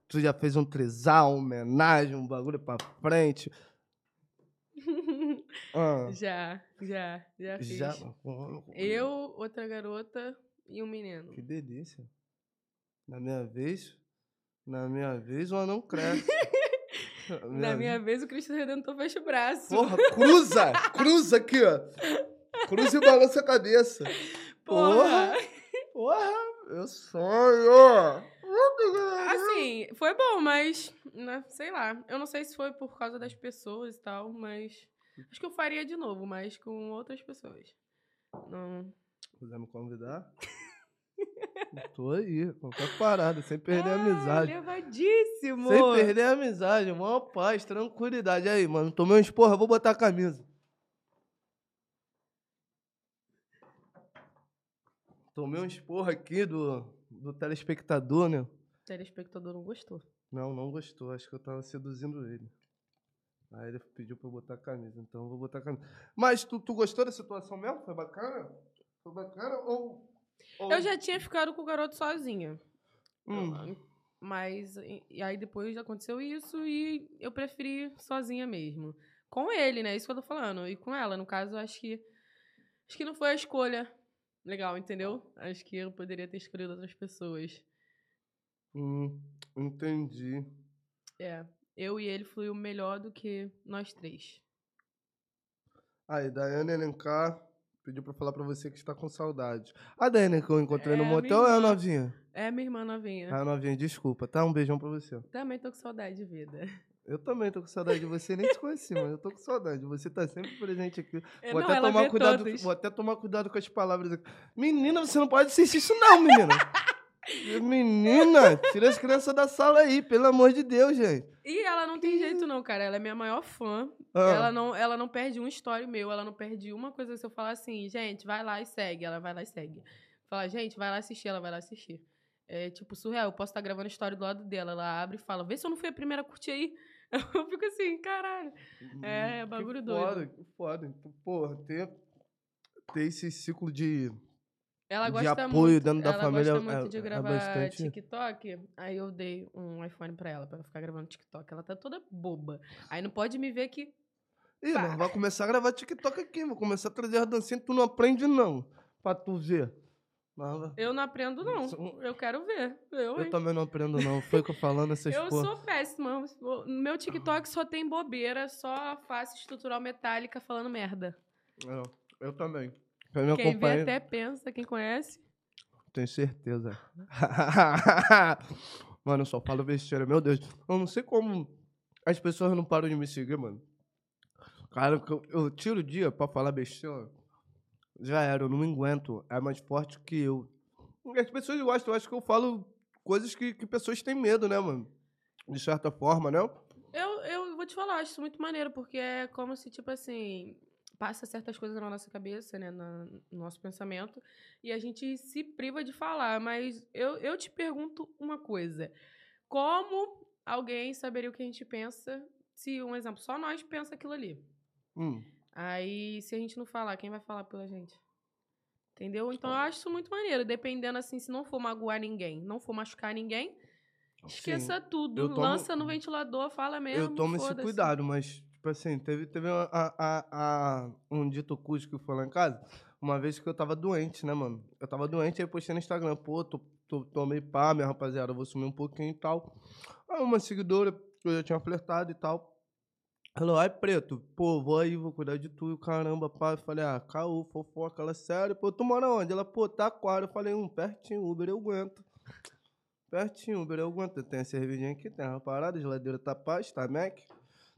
Tu já fez um trisal, uma homenagem, um bagulho pra frente? Ah, já, já, já fiz. já. Eu, outra garota e um menino. Que delícia. Na minha vez, na minha vez, o anão cresce. Na minha vez, o Cristo Redentor fecha o braço. Porra, cruza! cruza aqui, ó. Cruza e balança a cabeça. Porra! Porra, eu sonho! Assim, foi bom, mas, né, sei lá. Eu não sei se foi por causa das pessoas e tal, mas. Acho que eu faria de novo, mas com outras pessoas. Não. Quiser me convidar? Tô aí, qualquer parada, sem perder a amizade. Ah, levadíssimo! Sem perder a amizade, maior paz, tranquilidade. Aí, mano, tomei um esporra, vou botar a camisa. Tomei um esporro aqui do, do telespectador, né? O telespectador não gostou. Não, não gostou. Acho que eu tava seduzindo ele. Aí ele pediu pra eu botar a camisa, então eu vou botar a camisa. Mas tu, tu gostou da situação mesmo? Foi bacana? Foi bacana ou... ou- Eu já tinha ficado com o garoto sozinha. Hum, Mas e, e aí depois aconteceu isso e eu preferi sozinha mesmo. Com ele, né? Isso que eu tô falando. E com ela, no caso, acho que. Acho que não foi a escolha legal, entendeu? Acho que eu poderia ter escolhido outras pessoas. hum, entendi. É. Eu e ele fluiu melhor do que nós três. Aí, Daiane Elencar pediu pra falar pra você que está com saudade. A Daiane que eu encontrei no É, motel é a novinha? É minha irmã novinha. A novinha, desculpa, tá? Um beijão pra você. Também tô com saudade de vida. Eu também tô com saudade de você, nem te conheci, mas eu tô com saudade. Você tá sempre presente aqui. É, Vou não, até tomar cuidado, todos. vou até tomar cuidado com as palavras aqui. Menina, você não pode assistir isso não, menina. Menina, tira as crianças da sala aí, pelo amor de Deus, gente. E ela não tem jeito, não, cara. Ela é minha maior fã. Ah. Ela, não, ela não perde um story meu, ela não perde uma coisa se eu falar assim, gente, vai lá e segue. Ela vai lá e segue. Fala, gente, vai lá assistir, ela vai lá assistir. É tipo surreal. Eu posso estar gravando história do lado dela. Ela abre e fala, vê se eu não fui a primeira a curtir aí. Eu fico assim, caralho. É, Que bagulho foda, doido. Que foda. Então, porra, ter, ter esse ciclo de. Ela de gosta apoio muito, dentro da ela família gosta muito é- de é gravar bastante- TikTok. Aí eu dei um iPhone pra ela, pra ela ficar gravando TikTok. Ela tá toda boba. Aí não pode me ver que Ih, nós vai começar a gravar TikTok aqui, vou começar a trazer as dancinhas, tu não aprende, não. Pra tu ver. Vai- eu não aprendo, não. Sou- Eu quero ver. Eu, Eu também não aprendo, não. Foi que eu falando essas Eu porra. sou péssima. No meu TikTok só tem bobeira, só face estrutural metálica falando merda. Eu, eu também. Quem vê até pensa, quem conhece. tenho certeza. mano, eu só falo besteira, meu Deus. Eu não sei como as pessoas não param de me seguir, mano. Cara, eu, tiro o dia pra falar besteira. Já era, eu não me aguento. É mais forte que eu. As pessoas gostam, eu acho que eu falo coisas que, que pessoas têm medo, né, mano? De certa forma, né? Eu, eu vou te falar, acho isso muito maneiro, porque é como se, tipo assim, passa certas coisas na nossa cabeça, né, na- no nosso pensamento, e a gente se priva de falar. Mas eu, eu te pergunto uma coisa: como alguém saberia o que a gente pensa se, um exemplo, só nós pensa aquilo ali? Hum. Aí, se a gente não falar, quem vai falar pela gente? Entendeu? Então eu acho isso muito maneiro. Dependendo, assim, se não for magoar ninguém, não for machucar ninguém, esqueça tudo. eu tomo- Lança no ventilador, fala mesmo. eu tomo esse cuidado, mas, tipo assim, teve, teve a, a, a- um dito cujo que foi lá em casa, uma vez que eu tava doente, né, mano? Eu tava doente, aí eu postei no Instagram, pô, tô, tô, meio pá, minha rapaziada, eu vou sumir um pouquinho e tal. Aí uma seguidora, eu já tinha flertado e tal, falou, ai, preto, pô, vou aí, vou cuidar de tu, caramba, pá. Eu falei, ah, caô, fofoca, ela, sério, pô, tu mora onde? Ela, pô, tá aquário. Eu falei, um, pertinho, Uber, eu aguento. Pertinho, Uber, eu aguento. Tem a cervejinha aqui, tem uma parada, a geladeira tá paz, tá Mac.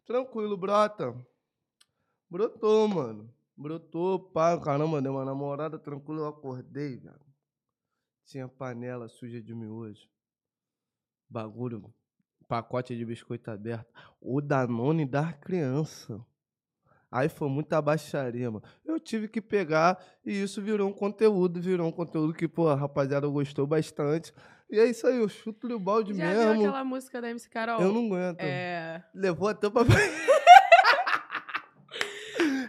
Tranquilo, brota. Brotou, mano. Brotou, pá, caramba, deu uma namorada, tranquilo, eu acordei, velho. Tinha panela suja de miojo. Bagulho, pacote de biscoito aberto. O Danone da criança. Aí foi muita baixaria, mano. Eu tive que pegar e isso virou um conteúdo, virou um conteúdo que, pô, a rapaziada gostou bastante. E é isso aí, eu chuto o balde Já mesmo. viu aquela música da MC Carol? Eu não aguento. É... Levou até pra.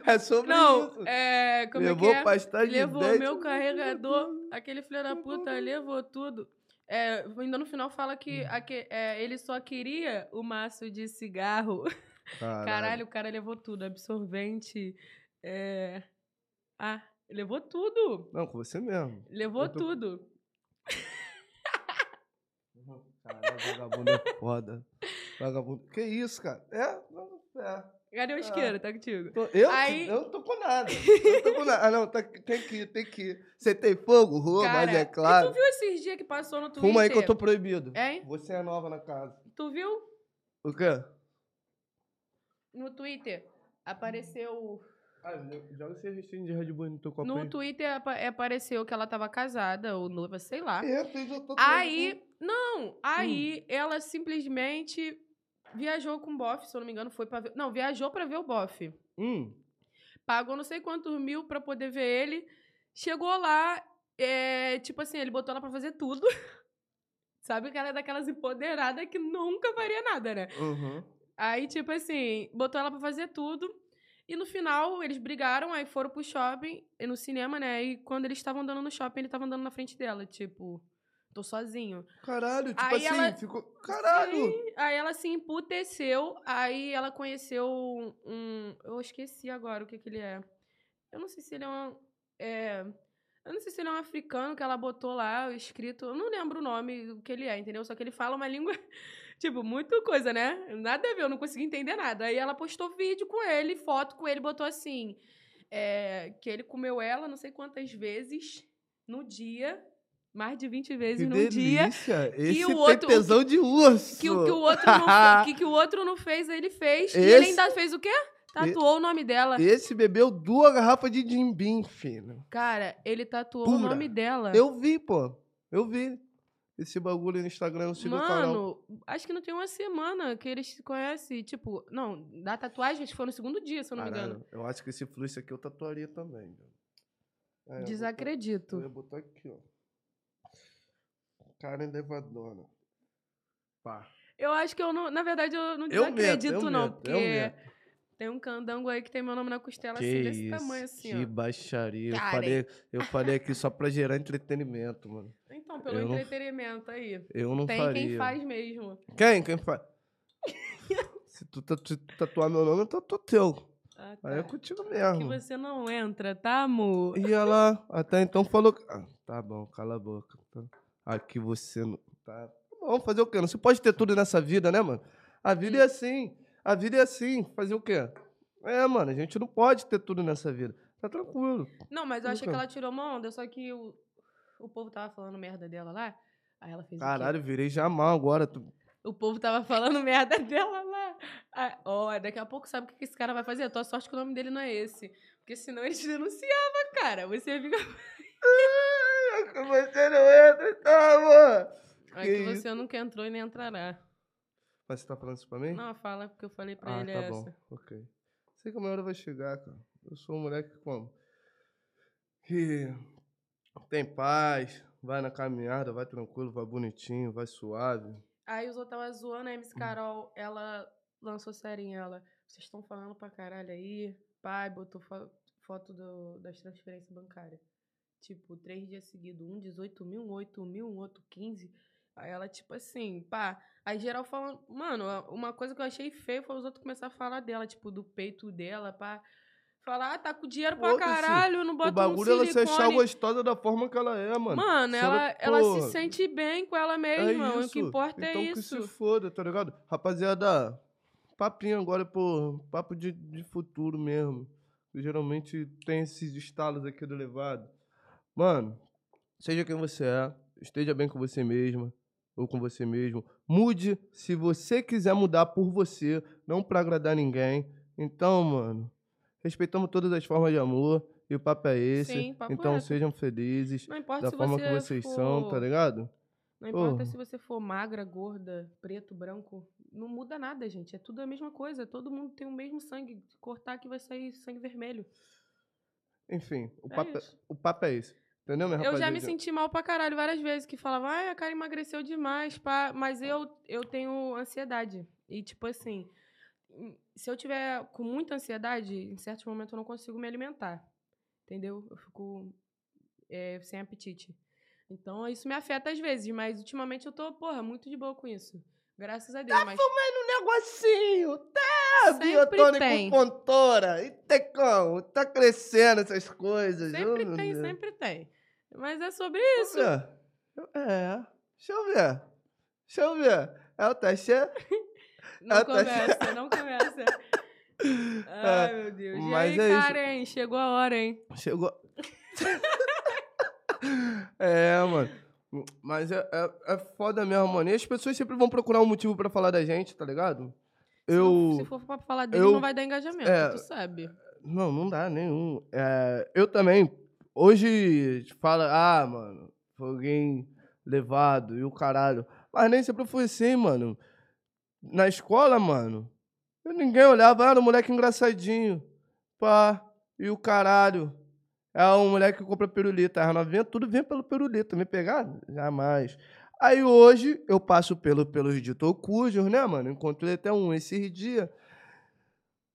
é sobre Não, isso. é... Como levou é que é? pasta de Levou dente. meu carregador, aquele filho da puta levou tudo. É, ainda no final fala que aque- é, ele só queria o maço de cigarro. Caralho, o cara levou tudo. Absorvente. É... Ah, levou tudo. Não, com você mesmo. Levou tô- tudo. Caralho, vagabundo é foda. Vagabundo. Que isso, cara? É? É. Cadê o isqueiro? Tá contigo. Tô- Eu, Aí- eu não tô com nada. Eu não tô com nada. Ah, não, tá- tem que ir, tem que ir. Você tem fogo? Rua, mas é E claro. tu viu esses dias que passou no Twitter? Fuma aí que eu tô proibido. Hein? Você é nova na casa. Tu viu? O quê? No Twitter. Apareceu... Ah, joga esse restinho de Red Bull no teu copo No. Twitter apa- apareceu que ela tava casada ou noiva, sei lá. Eu já tô Aí, não, aí ela simplesmente viajou com o bofe, se eu não me engano, foi pra ver. Não, viajou pra ver o bofe. Hum. Pagou não sei quantos mil pra poder ver ele. Chegou lá, é, tipo assim, ele botou ela pra fazer tudo. Sabe que ela é daquelas empoderadas que nunca faria nada, né? Uhum. Aí, tipo assim, botou ela pra fazer tudo. E no final, eles brigaram, aí foram pro shopping, e no cinema, né? E quando eles estavam andando no shopping, ele tava andando na frente dela, tipo, tô sozinho. Caralho, tipo Aí assim, ela- ficou. Caralho! Sim, aí ela se emputeceu, aí ela conheceu um, Eu esqueci agora o que, que ele é. Eu não sei se ele é um. É, eu não sei se ele é um africano que ela botou lá, escrito. Eu não lembro o nome do que ele é, entendeu? Só que ele fala uma língua. Tipo, muito coisa, né? Nada a ver, eu não consegui entender nada. Aí ela postou vídeo com ele, foto com ele, botou assim. é, que ele comeu ela não sei quantas vezes no dia. Mais de 20 vezes Que num dia. delícia! Esse o tem outro- o tesão de urso! Que o que o outro não fez, que, que o outro não fez, ele fez. E ele Esse- ainda fez o quê? Tatuou o nome dela. Esse bebeu duas garrafas de Jim Beam, filho. Cara, ele tatuou o Pura. nome dela. Eu vi, pô. Eu vi. esse bagulho no Instagram, não siga o canal. Mano, acho que não tem uma semana que eles se conhecem. Tipo, não, da tatuagem, acho que foi no segundo dia, se eu não me engano. Caralho, eu acho que esse fluxo aqui eu tatuaria também. É, eu Desacredito. botar- Eu ia botar aqui, ó. Cara elevadora. Pá. Eu acho que eu não. Na verdade, eu não Eu meto, desacredito, eu não. meto, porque tem um candango aí que tem meu nome na costela Que assim, desse isso, tamanho, assim, que ó. baixaria. Eu falei, eu falei aqui só pra gerar entretenimento, mano. Então, pelo eu não- entretenimento aí. Eu não tem faria. quem faz mesmo. Quem? Quem faz? se, tu tatuar meu nome, eu tatuo teu. Ah, Aí é tá. contigo Que mesmo. você não entra, tá, amor? E ela até então falou. que- Ah, tá bom, cala a boca. tá. Aqui você não. Tá Tá bom, fazer o quê? Não se pode ter tudo nessa vida, né, mano? A vida é assim. A vida é assim. Fazer o quê? É, mano, a gente não pode ter tudo nessa vida. Tá tranquilo. Não, mas eu achei que ela tirou uma onda, só que o, o povo tava falando merda dela lá. Aí ela fez? Caralho, virei Jamal agora. Tu... O povo tava falando merda dela lá. Ó, daqui a pouco sabe o que esse cara vai fazer? A tua sorte que o nome dele não é esse. Porque senão ele te denunciava, cara. Você fica. Você não entra, tá, mano? É Que que você nunca entrou e nem entrará. Mas você tá falando isso pra mim? Não, fala porque eu falei pra ah, ele tá essa. bom. Ok. Sei que a minha hora vai chegar, cara. Eu sou um moleque como? Que tem paz, vai na caminhada, vai tranquilo, vai bonitinho, vai suave. Aí os outros estavam zoando a MC Carol, ela lançou série em ela. Vocês estão falando pra caralho aí. Pai, botou fo- foto do- das transferências bancárias. Tipo, três dias seguidos. Um 18 mil, um 8 mil, um outro 15. Aí ela, tipo assim, pá. Aí geral falando. Mano, uma coisa que eu achei feio foi os outros começar a falar dela, tipo, do peito dela, pá. Falar, ah, tá com dinheiro pra caralho, não bota o bagulho é um ela se achar gostosa da forma que ela é, mano. Mano, ela, ela se sente bem com ela é mesma. isso. O que importa então é que isso. se foda, tá ligado? Rapaziada, papinho agora, pô, papo de, de futuro mesmo. Eu geralmente tem esses estalos aqui do levado. Mano, seja quem você é, esteja bem com você mesma ou com você mesmo. Mude se você quiser mudar por você, não pra agradar ninguém. Então, mano, respeitamos todas as formas de amor e o papo é esse. Sim, papo então reto. sejam felizes Não importa da se forma você que vocês for... são, tá ligado? Não importa se você for magra, gorda, preto, branco. Não muda nada, gente. É tudo a mesma coisa. Todo mundo tem o mesmo sangue. Cortar que vai sair sangue vermelho. Enfim, o É papo é, o papo é esse. Entendeu, minha Eu já me senti mal pra caralho várias vezes. Que falava, ai, a cara emagreceu demais, pá. Mas eu, eu tenho ansiedade. E, tipo assim, se eu tiver com muita ansiedade, em certos momentos eu não consigo me alimentar. Entendeu? Eu fico é, sem apetite. Então, isso me afeta às vezes. Mas, ultimamente, eu tô, porra, muito de boa com isso. Graças a Deus. mas... um negocinho, tá? Sempre Biotônico tem. pontora. E tem como? Tá crescendo essas coisas. Sempre Oh, tem, sempre tem. Mas é sobre Deixa isso. eu ver. É. Deixa eu ver. Deixa eu ver. É o teste. Não tá conversa, não conversa. Ai, meu Deus. E mas aí, é isso. Chegou a hora, hein? Chegou. é, mano. Mas é, é, é foda mesmo, mano. E as pessoas sempre vão procurar um motivo pra falar da gente, tá ligado? Eu. Se for pra falar dele, eu- não vai dar engajamento, é, tu sabe. Não, não dá nenhum. É, eu também, hoje, fala, ah, mano, foi alguém levado e o caralho. Mas nem sempre foi assim, mano. Na escola, mano, ninguém olhava, ah, era um moleque engraçadinho. Pá, e o caralho. É um moleque que compra pirulita. As novinhas, tudo vem pelo pirulito. Me pegar? Jamais. Aí hoje eu passo pelo, pelos ditos cujos, né, mano? Encontrei até um esses dias.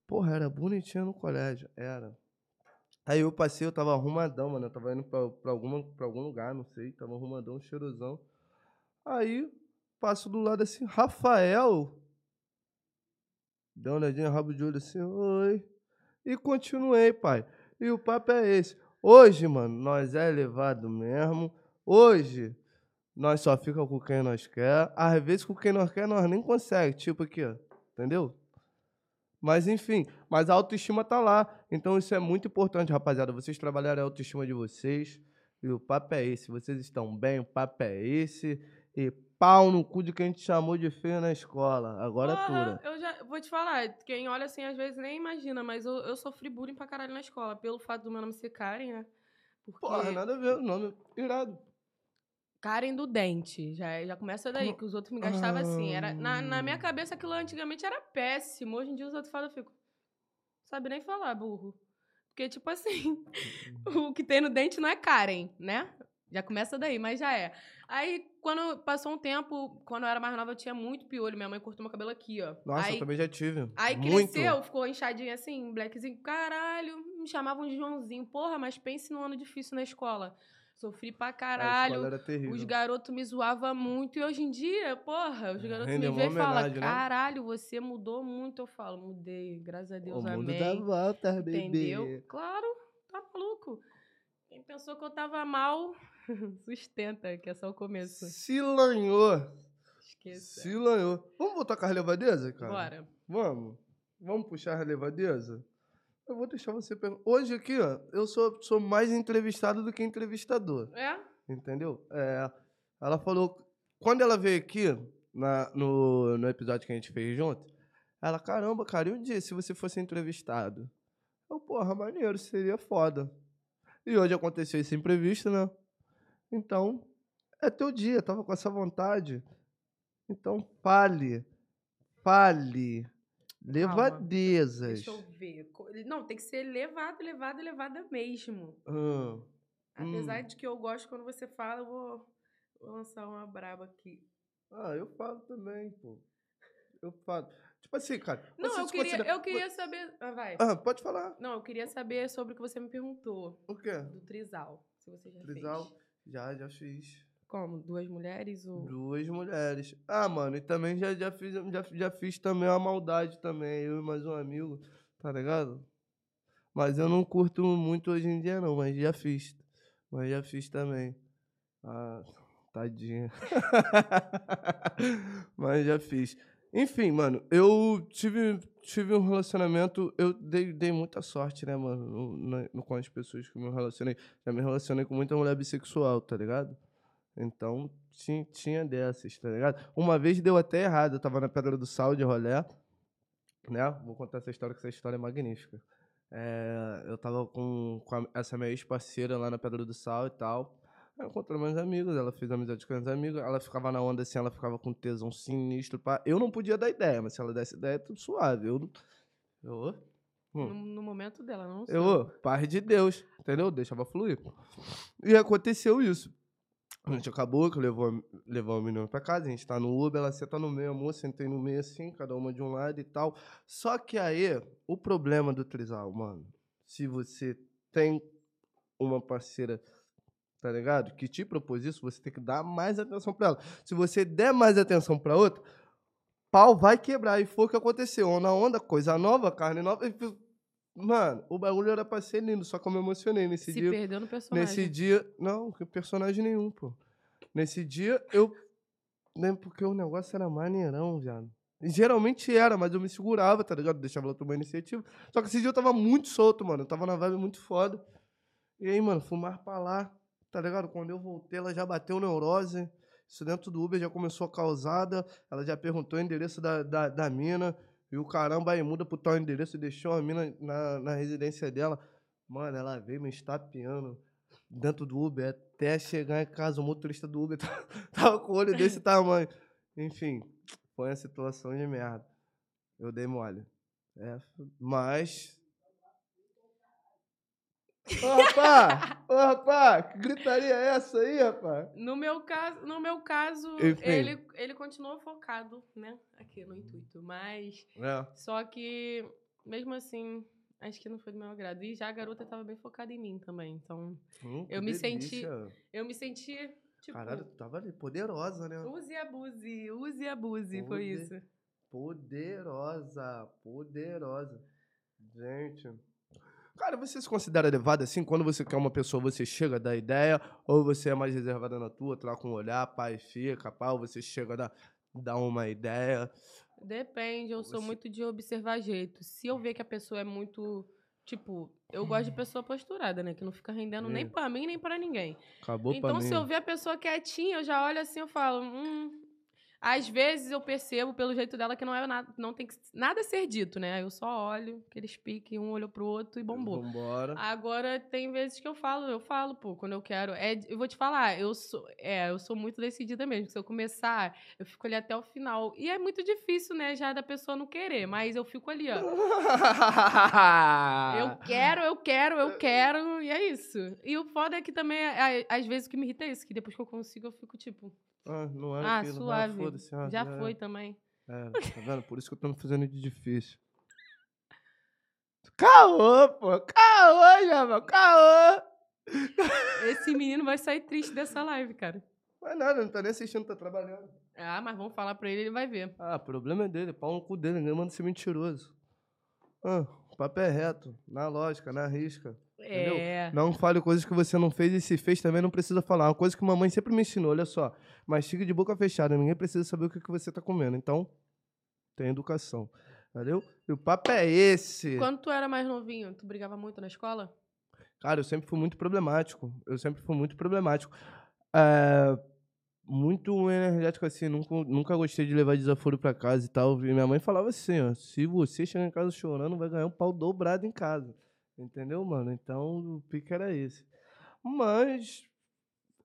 Porra, era bonitinho no colégio. Era. Aí eu passei, eu tava arrumadão, mano. Eu tava indo pra, pra, alguma, pra algum lugar, não sei. Tava arrumadão, cheirosão. Aí, passo do lado assim, Rafael. Dá uma olhadinha, rabo de olho assim, oi. E continuei, pai. E o papo é esse. Hoje, mano, nós é elevado mesmo. Hoje, nós só fica com quem nós quer. Às vezes, com quem nós quer, nós nem consegue. Tipo aqui, ó. Entendeu? Mas enfim, mas a autoestima tá lá. Então isso é muito importante, rapaziada. Vocês trabalharem a autoestima de vocês. E o papo é esse. Vocês estão bem, o papo é esse. E pau no cu de quem te chamou de feio na escola. Agora Porra, tura. eu já vou te falar, quem olha assim às vezes nem imagina, mas eu, eu sofri bullying pra caralho na escola, pelo fato do meu nome ser Karen, né? Porque, Porra, nada a ver. O nome é irado. Karen do dente. Já, já começa daí, Como- que os outros me gastavam assim. Era, na, na minha Ah. cabeça aquilo antigamente era péssimo. Hoje em dia os outros falam, eu fico. Sabe nem falar, burro. Porque, tipo assim, o que tem no dente não é Karen, né? Já começa daí, mas já é. Aí, quando passou um tempo, quando eu era mais nova, eu tinha muito piolho. Minha mãe cortou meu cabelo aqui, ó. Nossa, aí, eu também já tive. Aí Muito. cresceu, ficou inchadinho assim, blackzinho. Caralho, me chamavam de Joãozinho. Porra, mas pense num ano difícil na escola. Sofri pra caralho. Os garotos me zoavam muito. E hoje em dia, porra, os garotos Rende me veem e falam: né? caralho, você mudou muito. Eu falo: mudei, graças a Deus, o mundo amém. dá volta, bebê. Entendeu? Claro, tá maluco. Quem pensou que eu tava mal, sustenta, que é só o começo. Se lanhou. Esqueça. Se lanhou. Vamos voltar com a relevadeza, cara? Bora. Vamos? Vamos puxar a relevadeza? Eu vou deixar você perguntar. Hoje aqui, ó, eu sou, sou mais entrevistado do que entrevistador. É? Entendeu? É, ela falou. Quando ela veio aqui, na, no, no episódio que a gente fez junto, ela, caramba, cara, e um dia se você fosse entrevistado? Eu, porra, maneiro, seria foda. E hoje aconteceu esse imprevisto, né? Então, é teu dia, tava com essa vontade. Então, fale. Fale. Levadezas. Deixa eu ver. Não, tem que ser levado, levado, levada mesmo. Ah, Apesar Hum. de que eu gosto quando você fala, eu vou, lançar uma braba aqui. ah, eu falo também, pô. Eu falo. Tipo assim, cara. Não, você eu se queria, considera- eu queria saber. Ah, vai. Ah, pode falar. Não, eu queria saber sobre o que você me perguntou. O quê? Do Trisal. Se você já Trisal? fez. Já, já fiz. Como? Duas mulheres ou. Duas mulheres. Ah, mano, e também já, já, fiz, já, já fiz também uma maldade também, eu e mais um amigo, tá ligado? Mas eu não curto muito hoje em dia não, mas já fiz. Mas já fiz também. Ah, tadinha. mas já fiz. Enfim, mano, eu tive, tive um relacionamento, eu dei, dei muita sorte, né, mano, no, no- com as pessoas que me relacionei. Já me relacionei com muita mulher bissexual, tá ligado? Então, tinha, tinha dessas, tá ligado? Uma vez deu até errado, eu tava na Pedra do Sal de rolé, né? Vou contar essa história, que essa história é magnífica. É, eu tava com, com a- essa minha ex-parceira lá na Pedra do Sal e tal. Aí eu encontrei meus amigos, ela fez amizade com meus amigos, ela ficava na onda assim, ela ficava com tesão sinistro. Pá. Eu não podia dar ideia, mas se ela desse ideia, tudo suave. Eu, eu, hum. No, no momento dela, não sei. Eu, paz de Deus, entendeu? Deixava fluir. E aconteceu isso. A gente acabou, que levou, levou a menina pra casa, a gente tá no Uber, ela senta no meio, a moça, sentei no meio assim, cada uma de um lado e tal. Só que aí, o problema do trisal, mano, se você tem uma parceira, tá ligado? Que te propôs isso, você tem que dar mais atenção pra ela. Se você der mais atenção pra outra, pau vai quebrar. E foi o que aconteceu. Onda onda, coisa nova, carne nova. Mano, o bagulho era pra ser lindo, só que eu me emocionei nesse Se dia. perdeu no personagem. Nesse dia. Não, personagem nenhum, pô. Nesse dia eu. Né, porque o negócio era maneirão, viado. E geralmente era, mas eu me segurava, tá ligado? Deixava ela tomar iniciativa. Só que esse dia eu tava muito solto, mano. Eu tava na vibe muito foda. E aí, mano, fumar pra lá, tá ligado? Quando eu voltei, ela já bateu neurose. Isso dentro do Uber já começou a causada. Ela já perguntou o endereço da, da, da mina. E o caramba aí muda pro tal endereço e deixou a mina na, na residência dela. Mano, ela veio me estapeando dentro do Uber até chegar em casa. O motorista do Uber tava, tava com o olho desse tamanho. Enfim, foi uma situação de merda. Eu dei mole. É, mas. Ô, rapá! Ô, rapá! Que gritaria é essa aí, rapá? No meu caso, no meu caso Enfim. ele, ele continuou focado, né? Aqui no intuito. Mas É. só que, mesmo assim, acho que não foi do meu agrado. E já a garota tava bem focada em mim também. Então, Hum, Eu me senti- delícia. eu me senti, tipo, Caralho, tu tava ali, poderosa, né? use e abuse, use e abuse, foi Poder- isso. Poderosa, poderosa. Gente. Cara, você se considera elevado assim? Quando você quer uma pessoa, você chega da ideia? Ou você é mais reservada na tua, troca um olhar, pai, fica, pá, ou você chega da dá uma ideia? Depende, eu sou Você- muito de observar jeito. Se eu ver que a pessoa é muito. Tipo, eu gosto de pessoa posturada, né? Que não fica rendendo nem É. pra mim, nem pra ninguém. Acabou pra Então, mim. se eu ver a pessoa quietinha, eu já olho assim eu falo, hum. Às vezes eu percebo pelo jeito dela que não é nada, não tem que, nada a ser dito, né? Eu só olho, aqueles piques, um olhou pro outro e bombou. Vambora. Agora tem vezes que eu falo, eu falo, pô, quando eu quero. É, eu vou te falar, eu sou, é, eu sou muito decidida mesmo. Se eu começar, eu fico ali até o final. E é muito difícil, né, já da pessoa não querer, mas eu fico ali, ó. Eu quero, eu quero, eu quero, e é isso. E o foda é que também, às vezes, o que me irrita é isso, que depois que eu consigo, eu fico tipo, Ah, não era ah, aquilo. suave. Ah, foda-se. ah, já foi também. É, tá vendo? Por isso que eu tô me fazendo de difícil. Caô, pô! Caô, Java! Caô! Esse menino vai sair triste dessa live, cara. Mas nada, não tá nem assistindo, tá trabalhando. Ah, mas vamos falar pra ele, ele vai ver. Ah, problema é dele, pau no cu dele, ninguém manda ser mentiroso. Ah, o papo é reto, na lógica, na risca. Entendeu? É. Não fale coisas que você não fez e se fez também não precisa falar. Uma coisa que mamãe sempre me ensinou, olha só. Mastiga de boca fechada, ninguém precisa saber o que, que você tá comendo. Então, tem educação. Valeu? E o papo é esse. Quando tu era mais novinho, tu brigava muito na escola? Cara, eu sempre fui muito problemático. Eu sempre fui muito problemático. É, muito energético assim. Nunca, nunca gostei de levar desaforo pra casa e tal. E minha mãe falava assim, ó. Se você chegar em casa chorando, vai ganhar um pau dobrado em casa. Entendeu, mano? Então, o pique era esse. Mas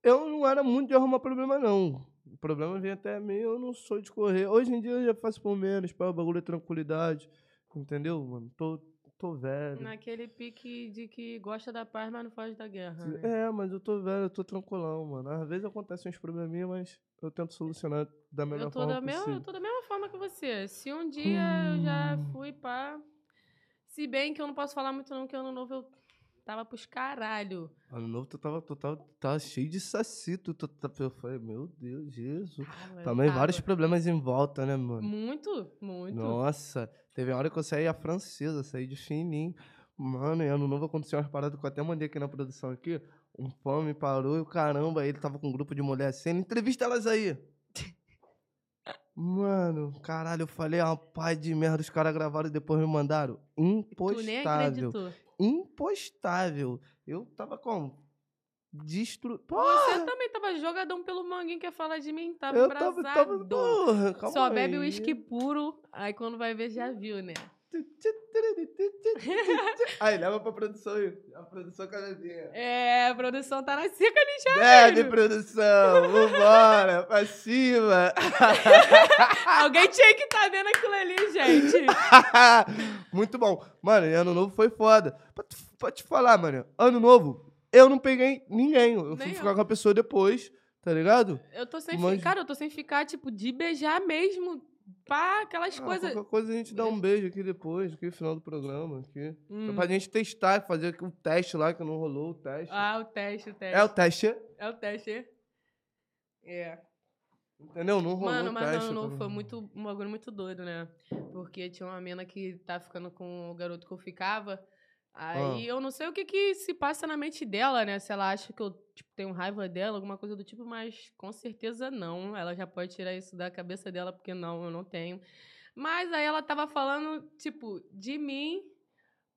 eu não era muito de arrumar problema, não. O problema vem até mim, eu não sou de correr. Hoje em dia eu já faço por menos, para o bagulho é tranquilidade. Entendeu, mano? Tô, tô velho. Naquele pique de que gosta da paz, mas não foge da guerra. né? É, mas eu tô velho, eu tô tranquilão, mano. Às vezes acontecem uns probleminhas, mas eu tento solucionar da melhor Eu tô, forma da mesma, possível. eu tô da mesma forma que você. Se um dia eu já Hum. fui pá. Se bem que eu não posso falar muito, não, que ano novo eu tava pros caralho. Ano novo, tu tava, tu tava, tava cheio de saci, tu, tu, tu, eu falei, meu Deus, Jesus. Ah, Também tava. vários problemas em volta, né, mano? Muito, muito. Nossa, teve uma hora que eu saí a francesa, saí de fininho. Mano, e ano novo aconteceu umas paradas que eu até mandei aqui na produção aqui. Um fã me parou e o caramba, ele tava com um grupo de mulheres assim, entrevista elas aí. Mano, caralho, eu falei, ah, pai de merda, os caras gravaram e depois me mandaram. Tu nem Impostável. Impostável. Eu tava como? Destru... Você também tava jogadão pelo manguinho, quer falar de mim? Tava eu tava, tava, porra, calma Só bebe aí. uísque puro, aí quando vai ver já viu, né? Aí, leva pra produção aí. A produção caradinha. É, a produção tá na seca ali já. Bebe, velho. produção! Vambora! Pra cima! Alguém tinha que estar tá vendo aquilo ali, gente. Muito bom. Mano, e ano novo foi foda. Pra te, pra te falar, mano, ano novo, eu não peguei ninguém. Eu fui Nem ficar eu. com a pessoa depois, tá ligado? Eu tô sem Mas- ficar, eu tô sem ficar, tipo, de beijar mesmo. Pá, aquelas Ah, coisas. Qualquer coisa a gente dá um beijo aqui depois, aqui no final do programa. Aqui. Hum. Pra gente testar, fazer o teste lá, que não rolou o teste. Ah, o teste, o teste. é o teste, É o teste. É. entendeu? Não rolou Mano, o mas teste. novo tá? foi muito, um bagulho muito doido, né? Porque tinha uma mina que tá ficando com o garoto que eu ficava. Aí Ah. eu não sei o que que se passa na mente dela, né? Se ela acha que eu tipo, tenho raiva dela, alguma coisa do tipo, mas com certeza não. Ela já pode tirar isso da cabeça dela, porque não, eu não tenho. Mas aí ela tava falando, tipo, de mim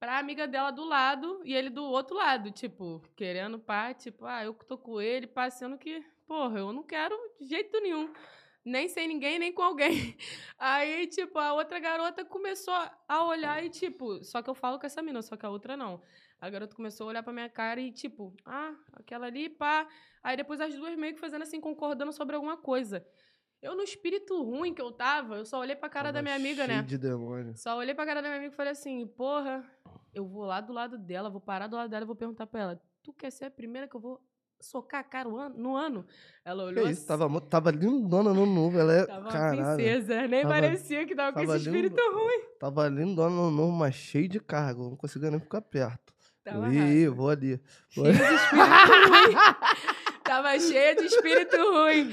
pra amiga dela do lado e ele do outro lado, tipo, querendo pá, tipo, ah, eu tô com ele, passando que, porra, eu não quero de jeito nenhum. Nem sem ninguém, nem com alguém. Aí, tipo, a outra garota começou a olhar e, tipo, só que eu falo com essa mina, só que a outra não. A garota começou a olhar pra minha cara e, tipo, ah, aquela ali, pá. Aí depois as duas meio que fazendo assim, concordando sobre alguma coisa. Eu, no espírito ruim que eu tava, eu só olhei pra cara da Tava minha amiga, né? de demônio. Só olhei pra cara da minha amiga e falei assim, porra, eu vou lá do lado dela, vou parar do lado dela e vou perguntar pra ela, tu quer ser a primeira que eu vou socar a cara no ano? Ela Que olhou isso, assim, tava, tava lindona no novo, ela é. tava caralho. princesa, nem Tava- parecia que tava com tava esse espírito lindo. ruim. Tava lindona no novo, mas cheio de cargo. Não conseguia nem ficar perto. Tava Ih, vou ali. Vou Cheia ali. de espírito ruim. Tava cheia de espírito ruim.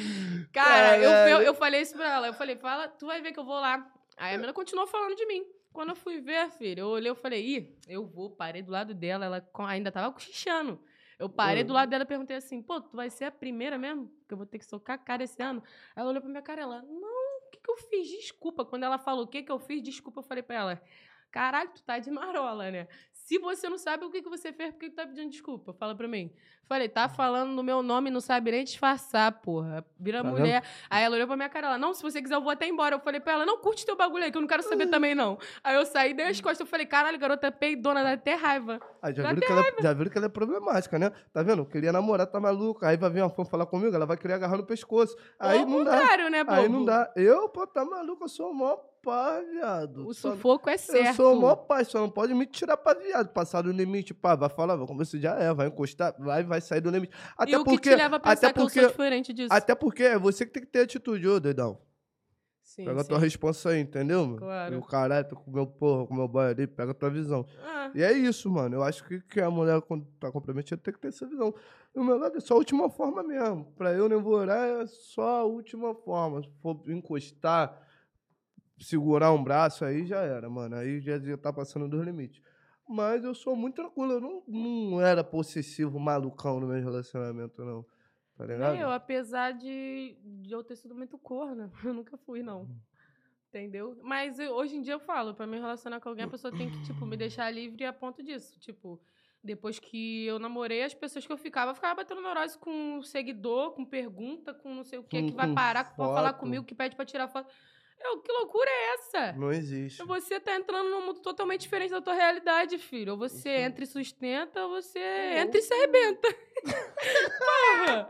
Cara, eu, eu, eu falei isso pra ela. Eu falei, fala, tu vai ver que eu vou lá. Aí a menina continuou falando de mim. Quando eu fui ver, filho, eu olhei, eu falei, ih, eu vou, parei do lado dela, ela ainda tava cochichando. Eu parei do lado dela e perguntei assim, pô, tu vai ser a primeira mesmo? Que eu vou ter que socar a cara esse ano? Ela olhou pra minha cara, ela, não, o que que eu fiz? Desculpa. Quando ela falou o que que eu fiz, desculpa, eu falei pra ela, caralho, tu tá de marola, né? Se você não sabe o que, que você fez, por que, que tá pedindo desculpa? Fala pra mim. Falei, tá falando no meu nome não sabe nem disfarçar, porra. Vira Tá mulher. Aí ela olhou pra minha cara, ela, não, se você quiser eu vou até embora. Eu falei pra ela, não, curte teu bagulho aí, que eu não quero saber também, não. Aí eu saí, dei as costas, eu falei, caralho, garota peidona, dá até raiva. Ah, já Dá viram, que ela, já viram que ela é problemática, né? Tá vendo? Queria namorar, tá maluca. Aí vai vir uma fã falar comigo, ela vai querer agarrar no pescoço. Aí Ou não dá. né, bobo? Aí não dá. Eu, pô, tá maluco, eu sou o maior pá, viado. O Só- sufoco é certo. Eu sou o maior pai, só não pode me tirar pra viado. Passar do limite, pá, vai falar, vai conversar, já é, vai encostar, vai, vai sair do limite. Até e o porque, que te leva a pensar até que eu porque, sou diferente disso? até porque é você que tem que ter atitude, ô, doidão. Sim, Pega a tua responsa aí, entendeu? mano? Claro. Meu caralho, tô com meu porra, com meu boy ali, pega a tua visão. Ah, E é isso, mano. Eu acho que, que a mulher, quando tá comprometida, tem que ter essa visão. Do meu lado é só a última forma mesmo. Pra eu namorar é só a última forma. Se for encostar, segurar um braço, aí já era, mano. Aí já, já tá passando dos limites. Mas eu sou muito tranquilo. Eu não, não era possessivo, malucão no meu relacionamento, não. Tá ligado? eu, apesar de, de eu ter sido muito corna, eu nunca fui, não. Entendeu? Mas eu- hoje em dia eu falo, pra me relacionar com alguém, a pessoa tem que, tipo, me deixar livre a ponto disso. Tipo, depois que eu namorei, as pessoas que eu ficava, eu ficava batendo neurose com seguidor, com pergunta, com não sei o que, que vai parar pra falar foto. comigo, que pede pra tirar foto. Eu, que loucura é essa? Não existe. Você tá entrando num mundo totalmente diferente da tua realidade, filho. Ou você Isso. entra e sustenta, ou você É, entra e se arrebenta. Porra!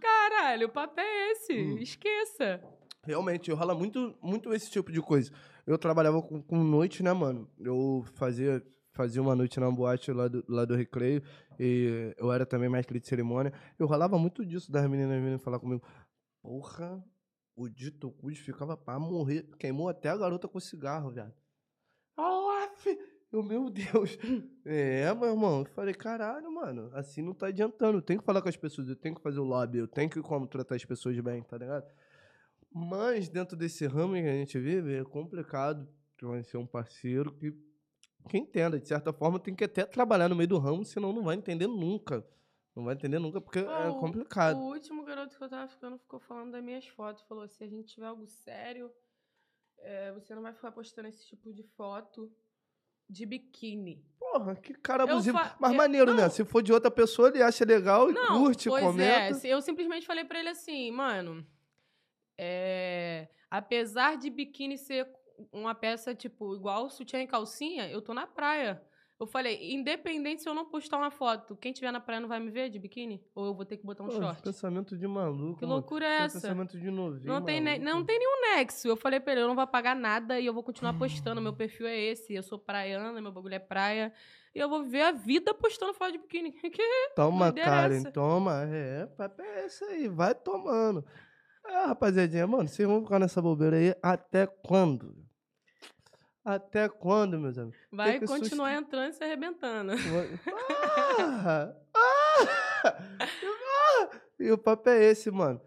Caralho, o papo é esse. Hum. Esqueça. Realmente, rola muito, muito esse tipo de coisa. Eu trabalhava com, com noite, né, mano? Eu fazia, fazia uma noite na boate lá do, lá do Recreio. E eu era também mestre de cerimônia. Eu rolava muito disso das meninas vindo falar comigo. Porra, o dito cujo ficava pra morrer. Queimou até a garota com cigarro, viado. Aff! Eu, meu Deus. É, meu irmão. Eu falei, caralho, mano. Assim não tá adiantando. Eu tenho que falar com as pessoas. Eu tenho que fazer o lobby. Eu tenho que como tratar as pessoas bem, tá ligado? Mas dentro desse ramo que a gente vive, é complicado conhecer um parceiro que, que entenda. De certa forma, tem que até trabalhar no meio do ramo, senão não vai entender nunca. Não vai entender nunca, porque é o- complicado. O último garoto que eu tava ficando ficou falando das minhas fotos. Falou: se a gente tiver algo sério, é, você não vai ficar postando esse tipo de foto de biquíni. Porra, que cara abusivo. fa- Mas eu- maneiro, né? não. Se for de outra pessoa, ele acha legal e Não, curte, pois comenta. é. Eu simplesmente falei pra ele assim, mano, é, apesar de biquíni ser uma peça, tipo, igual sutiã e calcinha, eu tô na praia. Eu falei, independente se eu não postar uma foto, quem tiver na praia não vai me ver de biquíni? Ou eu vou ter que botar um Pô, short? pensamento de maluco. Que mano. loucura é Tem essa? Pensamento de novinho. Não tem, ne- não tem nenhum nexo. Eu falei pra ele, eu não vou pagar nada e eu vou continuar postando. Meu perfil é esse. Eu sou praiana, meu bagulho é praia. E eu vou viver a vida postando foto de biquíni. Que Toma, doideira é Karen, essa? toma. É, papo é esse aí, vai tomando. É, rapaziadinha, mano, vocês vão ficar nessa bobeira aí até quando? Até quando, meus amigos? vai continuar entrando e se arrebentando. Ah! Ah! Ah! E o papo é esse, mano.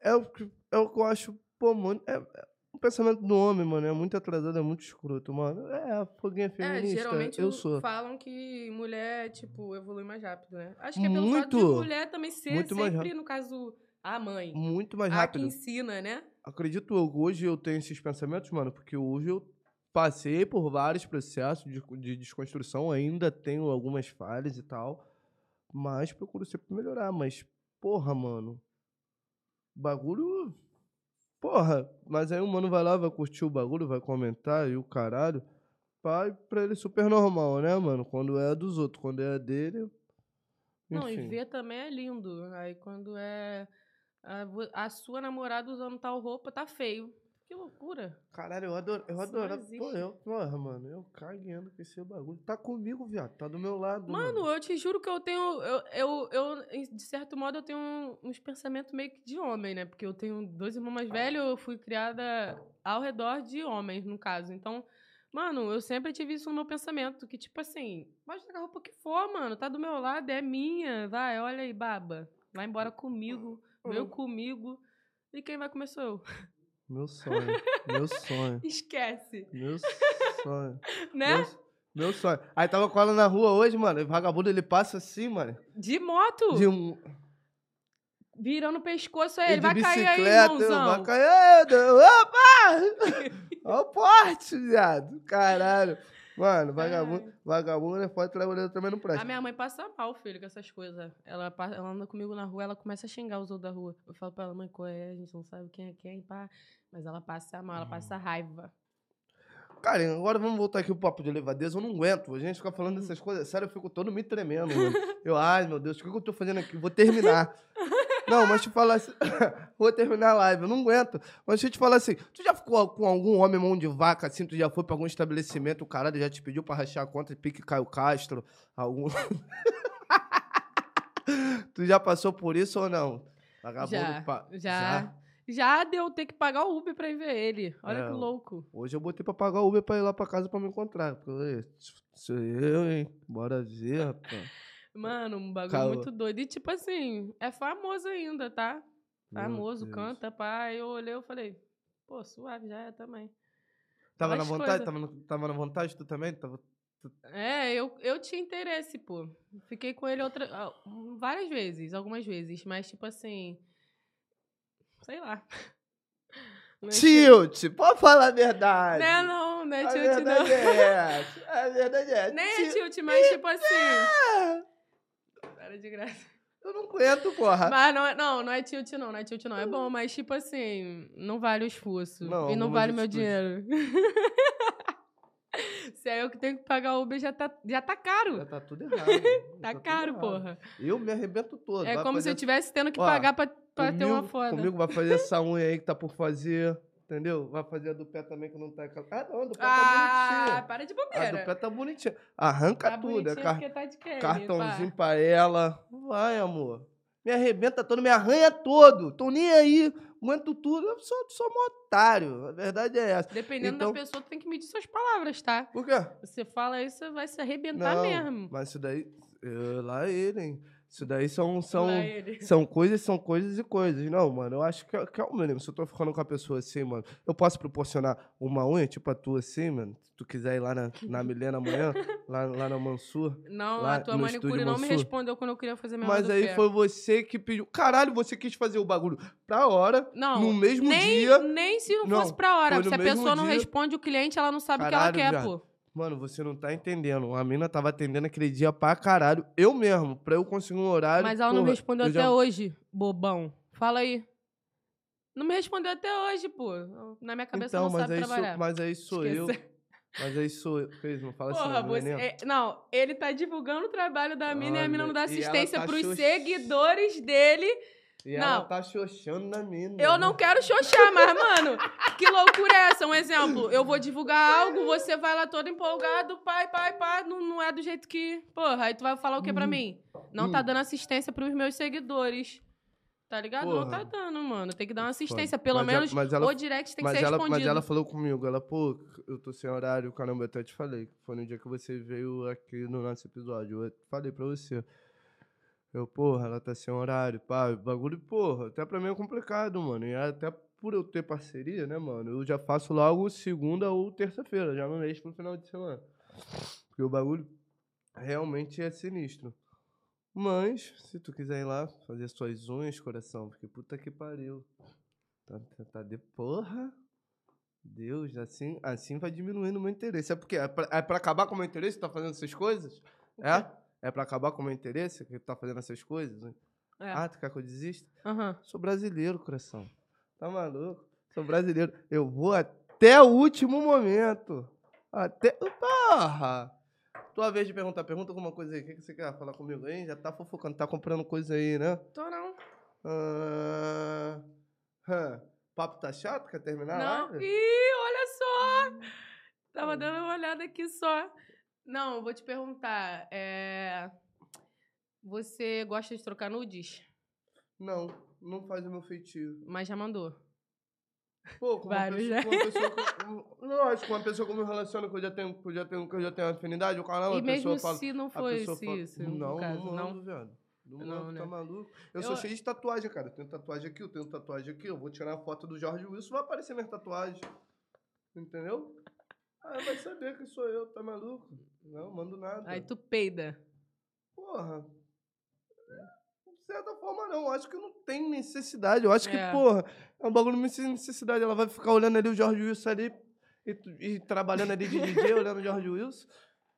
É o que, é o que eu acho, pô, mano. É, é- o pensamento do homem, mano, é muito atrasado, é muito escroto, mano. É, a foguinha É, feminista, geralmente eu sou. falam que mulher, tipo, evolui mais rápido, né? Acho que é pelo fato de Muito. mulher também ser Muito mais sempre, no caso, a mãe. Muito mais A rápido. que ensina, né? Acredito eu, hoje eu tenho esses pensamentos, mano, porque hoje eu passei por vários processos de, de desconstrução, ainda tenho algumas falhas e tal, mas procuro sempre melhorar. Mas, porra, mano, bagulho. Porra, mas aí o mano vai lá, vai curtir o bagulho, vai comentar e o caralho. Pai, pra ele super normal, né, mano? Quando é dos outros, quando é dele. Não, e enfim. ver também é lindo. Aí quando é a, a sua namorada usando tal roupa, tá feio. Que loucura. Caralho, eu adoro, eu adoro. Pô, eu, porra, mano, eu cagueando com esse bagulho. Tá comigo, viado. Tá do meu lado. Mano, eu te juro que eu tenho. Eu, eu, eu, de certo modo, eu tenho uns pensamentos meio que de homem, né? Porque eu tenho dois irmãos mais velhos, eu fui criada ao redor de homens, no caso. Então, mano, eu sempre tive isso no meu pensamento. Que, tipo assim, pode tacar a roupa que for, mano. Tá do meu lado, é minha. Vai, olha aí, baba. Vai embora comigo, meu Hum. comigo. E quem vai comer sou eu. Meu sonho. meu sonho. Esquece. Meu sonho. Né? Meu, meu sonho. Aí tava com ela na rua hoje, mano. E o vagabundo ele passa assim, mano. De moto. De um. Virando o pescoço aí. Ele vai cair aí, irmãozão. Vai cair. Opa! Olha o porte, viado. Caralho. Mano, vagabundo, vagabundo é foda, trabalhador também não presta. A minha mãe passa mal, filho, com essas coisas. Ela, ela anda comigo na rua, ela começa a xingar os outros da rua. Eu falo pra ela, mãe, qual é? A gente não sabe quem é quem, pá. Mas ela passa mal, ela passa raiva. Cara, agora vamos voltar aqui pro papo de levadeza. Eu não aguento. A gente fica falando dessas coisas. Sério, eu fico todo me tremendo, mano. Eu, ai, meu Deus, o que que eu tô fazendo aqui? Vou terminar. Não, mas te falar assim. Vou terminar a live, eu não aguento. Mas deixa eu te falar assim: tu já ficou com algum homem mão de vaca assim? Tu já foi pra algum estabelecimento, o caralho já te pediu pra rachar a conta de pique Caio Castro? Algum. tu já passou por isso ou não? Vagabundo Já, pa- já, já. Deu ter que pagar o Uber pra ir ver ele. Olha É, que louco. Hoje eu botei pra pagar o Uber pra ir lá pra casa pra me encontrar. Porque, eu falei, sou eu, hein? Bora ver, rapaz. Mano, um bagulho Calma. muito doido. E tipo assim, é famoso ainda, tá? Famoso, canta, pá. Eu olhei e falei, pô, suave, já é também. Tava na Mais vontade? coisa. Tava, no- tava na vontade tu também? Tava... É, eu, eu tinha interesse, pô. Fiquei com ele outra, ah, várias vezes, algumas vezes, mas tipo assim. Sei lá. Não é Tilt! Pode falar a verdade. Não é não, não é a tilt, verdade não. é essa. A verdade é Nem é Tilt. tilt, mas tipo assim. Para de graça. Eu não aguento, porra. Mas não é, não, não é tilt, não, não é tilt, não. É bom, mas tipo assim, não vale o esforço. Não, e não vale meu atitudes. dinheiro. Se é eu que tenho que pagar o Uber, já tá, já tá caro. Já tá tudo errado. Tá tudo caro, errado. porra. Eu me arrebento todo. É como se eu tivesse tendo que Ó, pagar pra, pra ter uma comigo- foda. Comigo vai fazer essa unha aí que tá por fazer. Entendeu? Vai fazer a do pé também que não tá. Ah, não, a do pé tá Ah, bonitinha. para de A do bobeira. pé tá bonitinha. Arranca Tá tudo. É bonitinho car- tá de Kelly, cartãozinho pá. pra ela. Vai, amor. Me arrebenta todo, me arranha todo. Tô nem aí. Aguento tudo. Eu sou, sou um otário. A verdade é essa. Dependendo Então- da pessoa, tu tem que medir suas palavras, tá? Por quê? Você fala isso, você vai se arrebentar Não, mesmo. mas isso daí. eu- lá ele, hein? Isso daí são. são. São coisas, são coisas e coisas. Não, mano, eu acho que é, que é o mínimo. Se eu tô ficando com a pessoa assim, mano, eu posso proporcionar uma unha, tipo a tua assim, mano? Se tu quiser ir lá na, na Milena amanhã, lá, lá na Mansur. Não, Lá a tua manicure não me respondeu quando eu queria fazer minha Mas aí pé. foi você que pediu. Caralho, você quis fazer o bagulho pra hora, Não, no mesmo nem, dia. Nem se não, Não, fosse pra hora. Se a pessoa não dia. responde o cliente, ela não sabe o que ela quer, pô. Mano, você não tá entendendo. A mina tava atendendo aquele dia pra caralho. Eu mesmo, pra eu conseguir um horário. Mas ela não porra, respondeu eu até já- hoje, bobão. Fala aí. Não me respondeu até hoje, pô. Na minha cabeça Então, não mas sabe aí, sou, trabalhar. mas aí sou eu. Mas aí sou eu. Fez, não fala Porra, assim, não, você. é- não, ele tá divulgando o trabalho da mina e a mina não dá assistência tá pros seguidores dele. E ela Não. tá xoxando na mina. Eu não quero xoxar, mas, mano, que loucura é essa? Um exemplo, eu vou divulgar algo, você vai lá todo empolgado, pai, pai, pai, não, não é do jeito que. Porra, aí tu vai falar o que pra Hum. mim? Não tá Hum. dando assistência pros meus seguidores. Tá ligado? Não Porra. tá dando, mano. Tem que dar uma assistência. Pelo Mas ela- menos mas ela- o direct tem que ser ela, respondido. mas ela falou comigo, ela, pô, eu tô sem horário, caramba, eu até te falei. Foi no dia que você veio aqui no nosso episódio. Eu falei pra você. Eu, porra, ela tá sem horário, pá, bagulho, porra, até pra mim é complicado, mano. E até por eu ter parceria, né, mano, eu já faço logo segunda ou terça-feira, já no mês pro final de semana. Porque o bagulho realmente é sinistro. Mas, se tu quiser ir lá fazer suas unhas, coração, porque puta que pariu. Tá, tá, tá de porra. Deus, assim, assim vai diminuindo o meu interesse. É porque é pra, é pra acabar com o meu interesse tá fazendo essas coisas? É? É pra acabar com o meu interesse que tu tá fazendo essas coisas? É. Ah, tu quer que eu desista? Aham. Sou brasileiro, coração. Tá maluco? Sou brasileiro. Eu vou até o último momento. Até. Porra! Tua vez de perguntar. Pergunta alguma coisa aí. O que, que você quer falar comigo aí? Já tá fofocando, tá comprando coisa aí, né? Tô não. Ah, hã. Papo tá chato? Quer terminar? Não. Ih, olha só! Tava dando uma olhada aqui só. Não, eu vou te perguntar. é, Você gosta de trocar nudes? Não, não faz o meu feitio. Mas já mandou. Pô, com uma, Vários, pessoa, né? com uma pessoa que. Não, acho que uma pessoa que eu me relaciono, que eu já tenho, que eu já tenho, que eu já tenho afinidade, o canal, e a mesmo pessoa fala. se não a foi esse, fala- isso, não, caso, não não? viado. Não, Não, né? tá maluco? Eu, Eu- sou cheio de tatuagem, cara. Eu tenho tatuagem aqui, eu tenho tatuagem aqui. Eu vou tirar a foto do Jorge Wilson, vai aparecer minha tatuagem. Entendeu? Aí vai saber que sou eu, tá maluco? Não, mando nada. Aí tu peida. Porra. De certa forma, não. Eu acho que não tem necessidade. Eu acho que, É. porra, é um bagulho sem necessidade. Ela vai ficar olhando ali o Jorge Wilson ali e, e trabalhando ali de DJ, olhando George Wilson.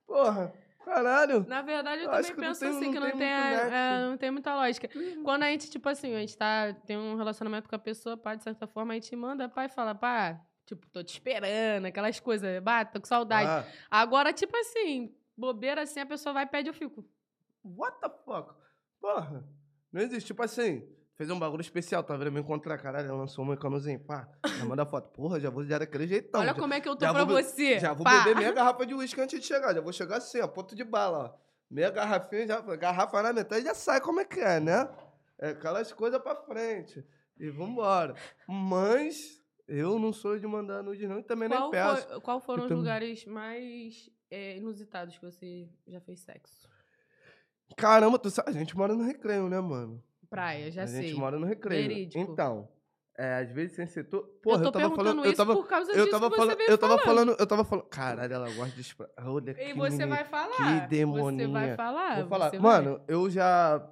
Porra, caralho. Na verdade, eu Eu também que não penso tem- assim, não que não tem tem, a- é, não tem muita lógica. Quando a gente, tipo assim, a gente tá, tem um relacionamento com a pessoa, pá, de certa forma, a gente manda e fala, pá, tipo, tô te esperando, aquelas coisas, bah, tô com saudade. Ah, Agora, tipo assim, bobeira assim, a pessoa vai e pede, eu fico. what the fuck? Porra, não existe. Tipo assim, fez um bagulho especial, tá vendo? Me encontrar, caralho, lançou uma canozinha, pá, já manda foto. Porra, já vou já daquele jeitão. Olha já, como é que eu tô pra vou você. Já vou pá. beber meia garrafa de uísque antes de chegar. Já vou chegar assim, ó, ponto de bala, ó. Meia garrafinha, já, garrafa na metade já sai como é que é, né? É aquelas coisas pra frente. E vambora. Mas eu não sou de mandar nude, não, e também Qual, nem peço. qual foram Eu os lugares mais é, inusitados que você já fez sexo? Caramba, tu sabe, a gente mora no recreio, né, mano? Praia, já a sei. gente mora no recreio. Verídico. Então, é, às vezes sem setor. Porra, eu eu, tava falando. Eu tava, por causa eu tava falando. Eu tava falando. falando, eu tava falando. Caralho, ela gosta de. Olha E que você menina. vai falar. que Você vai falar. Vou falar. você vai. Mano, eu já.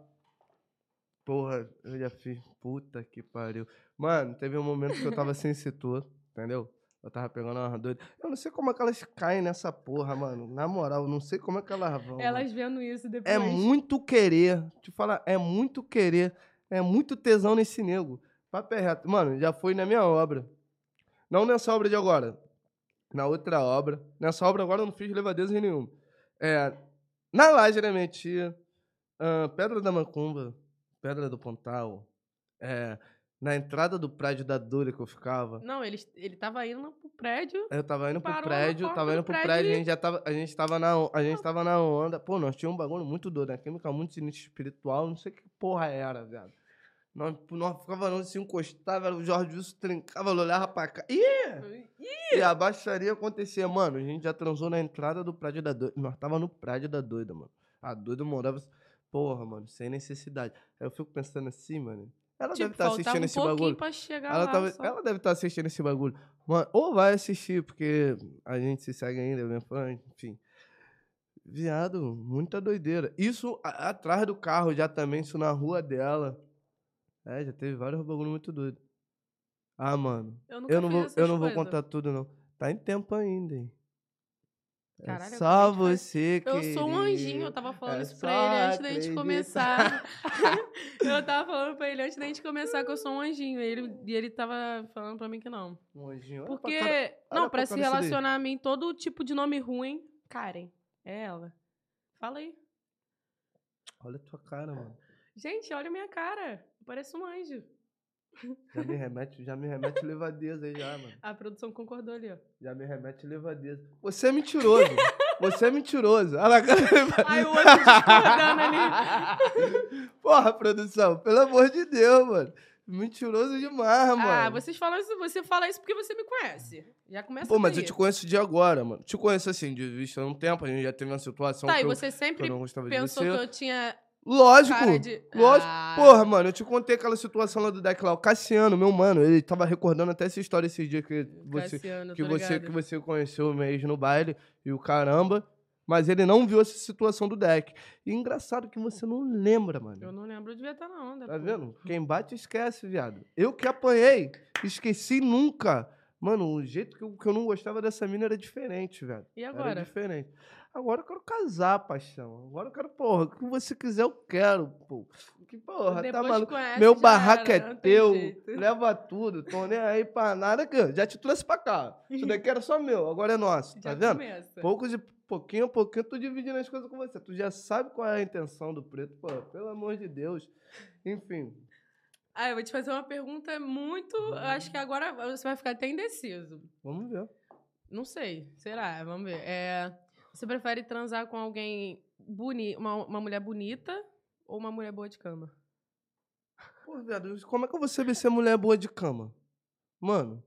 Porra, eu já fiz. Puta que pariu. Mano, teve um momento que eu tava sem setor, entendeu? Eu tava pegando uma doida. Eu não sei como é que elas caem nessa porra, mano. Na moral, eu não sei como é que elas vão. mano. Elas vendo isso depois. É muito querer. Te falar, é muito querer. É muito tesão nesse nego. Papo é reto. Mano, já foi na minha obra. Não nessa obra de agora. Na outra obra. Nessa obra agora eu não fiz levadeza nenhuma. É, na laje da minha tia. ah, Pedra da Macumba. Pedra do Pontal. É, na entrada do prédio da Dura que eu ficava. Não, ele, ele tava indo pro prédio. Eu tava indo pro prédio, tava do indo pro prédio prédio, e- a gente já tava, a gente tava na, a gente tava na onda. Pô, nós tínhamos um bagulho muito doido, né? Química muito sinistro espiritual, não sei que porra era, viado. Nós, nós ficava não se encostava, o Jorge Wilson trincava, olhava pra cá. Ih! E a baixaria acontecia, mano. A gente já transou na entrada do prédio da doida. Nós tava no prédio da doida, mano. A doida morava. Porra, mano, sem necessidade. Aí eu fico pensando assim, mano. Ela Tipo, deve estar faltava assistindo um esse bagulho. pra chegar Ela, lá. tava- ela deve estar assistindo esse bagulho. Mano, ou vai assistir, porque a gente se segue ainda, minha fã, enfim. Viado, muita doideira. Isso a- atrás do carro já também, isso na rua dela. É, já teve vários bagulho muito doido. Ah, mano. Eu, Eu não vou, eu não vou contar tudo, não. Tá em tempo ainda, hein? É Caralho, eu só você que. Eu sou um anjinho, eu tava falando É isso pra ele antes da gente começar. eu tava falando pra ele antes da gente começar que eu sou um anjinho. E ele, e ele tava falando pra mim que não. Um anjinho. Pra Porque, cara- não, pra pra se relacionar a mim, todo tipo de nome ruim, Karen. É ela. Fala aí. Olha a tua cara, mano. Gente, olha a minha cara. Parece um anjo. Já me remete, já me remete levadeza aí já, mano. A produção concordou ali, ó. Já me remete levadeza. Você é mentiroso. Você é mentiroso. Olha lá, cara. Ai, o outro discordando ali. Porra, produção, pelo amor de Deus, mano. Mentiroso demais, mano. Ah, vocês falam isso, você fala isso porque você me conhece. Já começa Pô, mas eu te conheço de agora, mano. Te conheço assim, de vista há um tempo, a gente já teve uma situação Tá, e eu, você eu sempre não gostava pensou que eu tinha Lógico, de... lógico. Ah, Porra, mano, eu te contei aquela situação lá do deck lá. O Cassiano, meu mano, ele tava recordando até essa história esses dias que você, Cassiano, que tô você, ligado. que você conheceu mesmo no baile e o caramba. Mas ele não viu essa situação do deck. E engraçado que você não lembra, mano. Eu não lembro, eu devia estar na onda. Tá pô. vendo? Quem bate, esquece, viado. Eu que apanhei, esqueci nunca. Mano, o jeito que eu, que eu não gostava dessa mina era diferente, velho. E Era agora? diferente. Agora eu quero casar, paixão. Agora eu quero, porra, o que você quiser eu quero, pô. Que porra, tá Depois maluco. conhece, Meu barraco era, é teu, leva tudo, tô nem aí pra nada, que já te trouxe pra cá. Isso daqui era só meu, agora é nosso, tá Já vendo? começa. Pouco de pouquinho a pouquinho, eu tô dividindo as coisas com você. Tu já sabe qual é a intenção do preto, pô, pelo amor de Deus. Enfim, Ah, eu vou te fazer uma pergunta muito. eu Acho que agora você vai ficar até indeciso. vamos ver. Não sei. Será? Vamos ver. É, você prefere transar com alguém bonito, uma, uma mulher bonita ou uma mulher boa de cama? Pô, viado, como é que eu vou saber se é mulher boa de cama? Mano,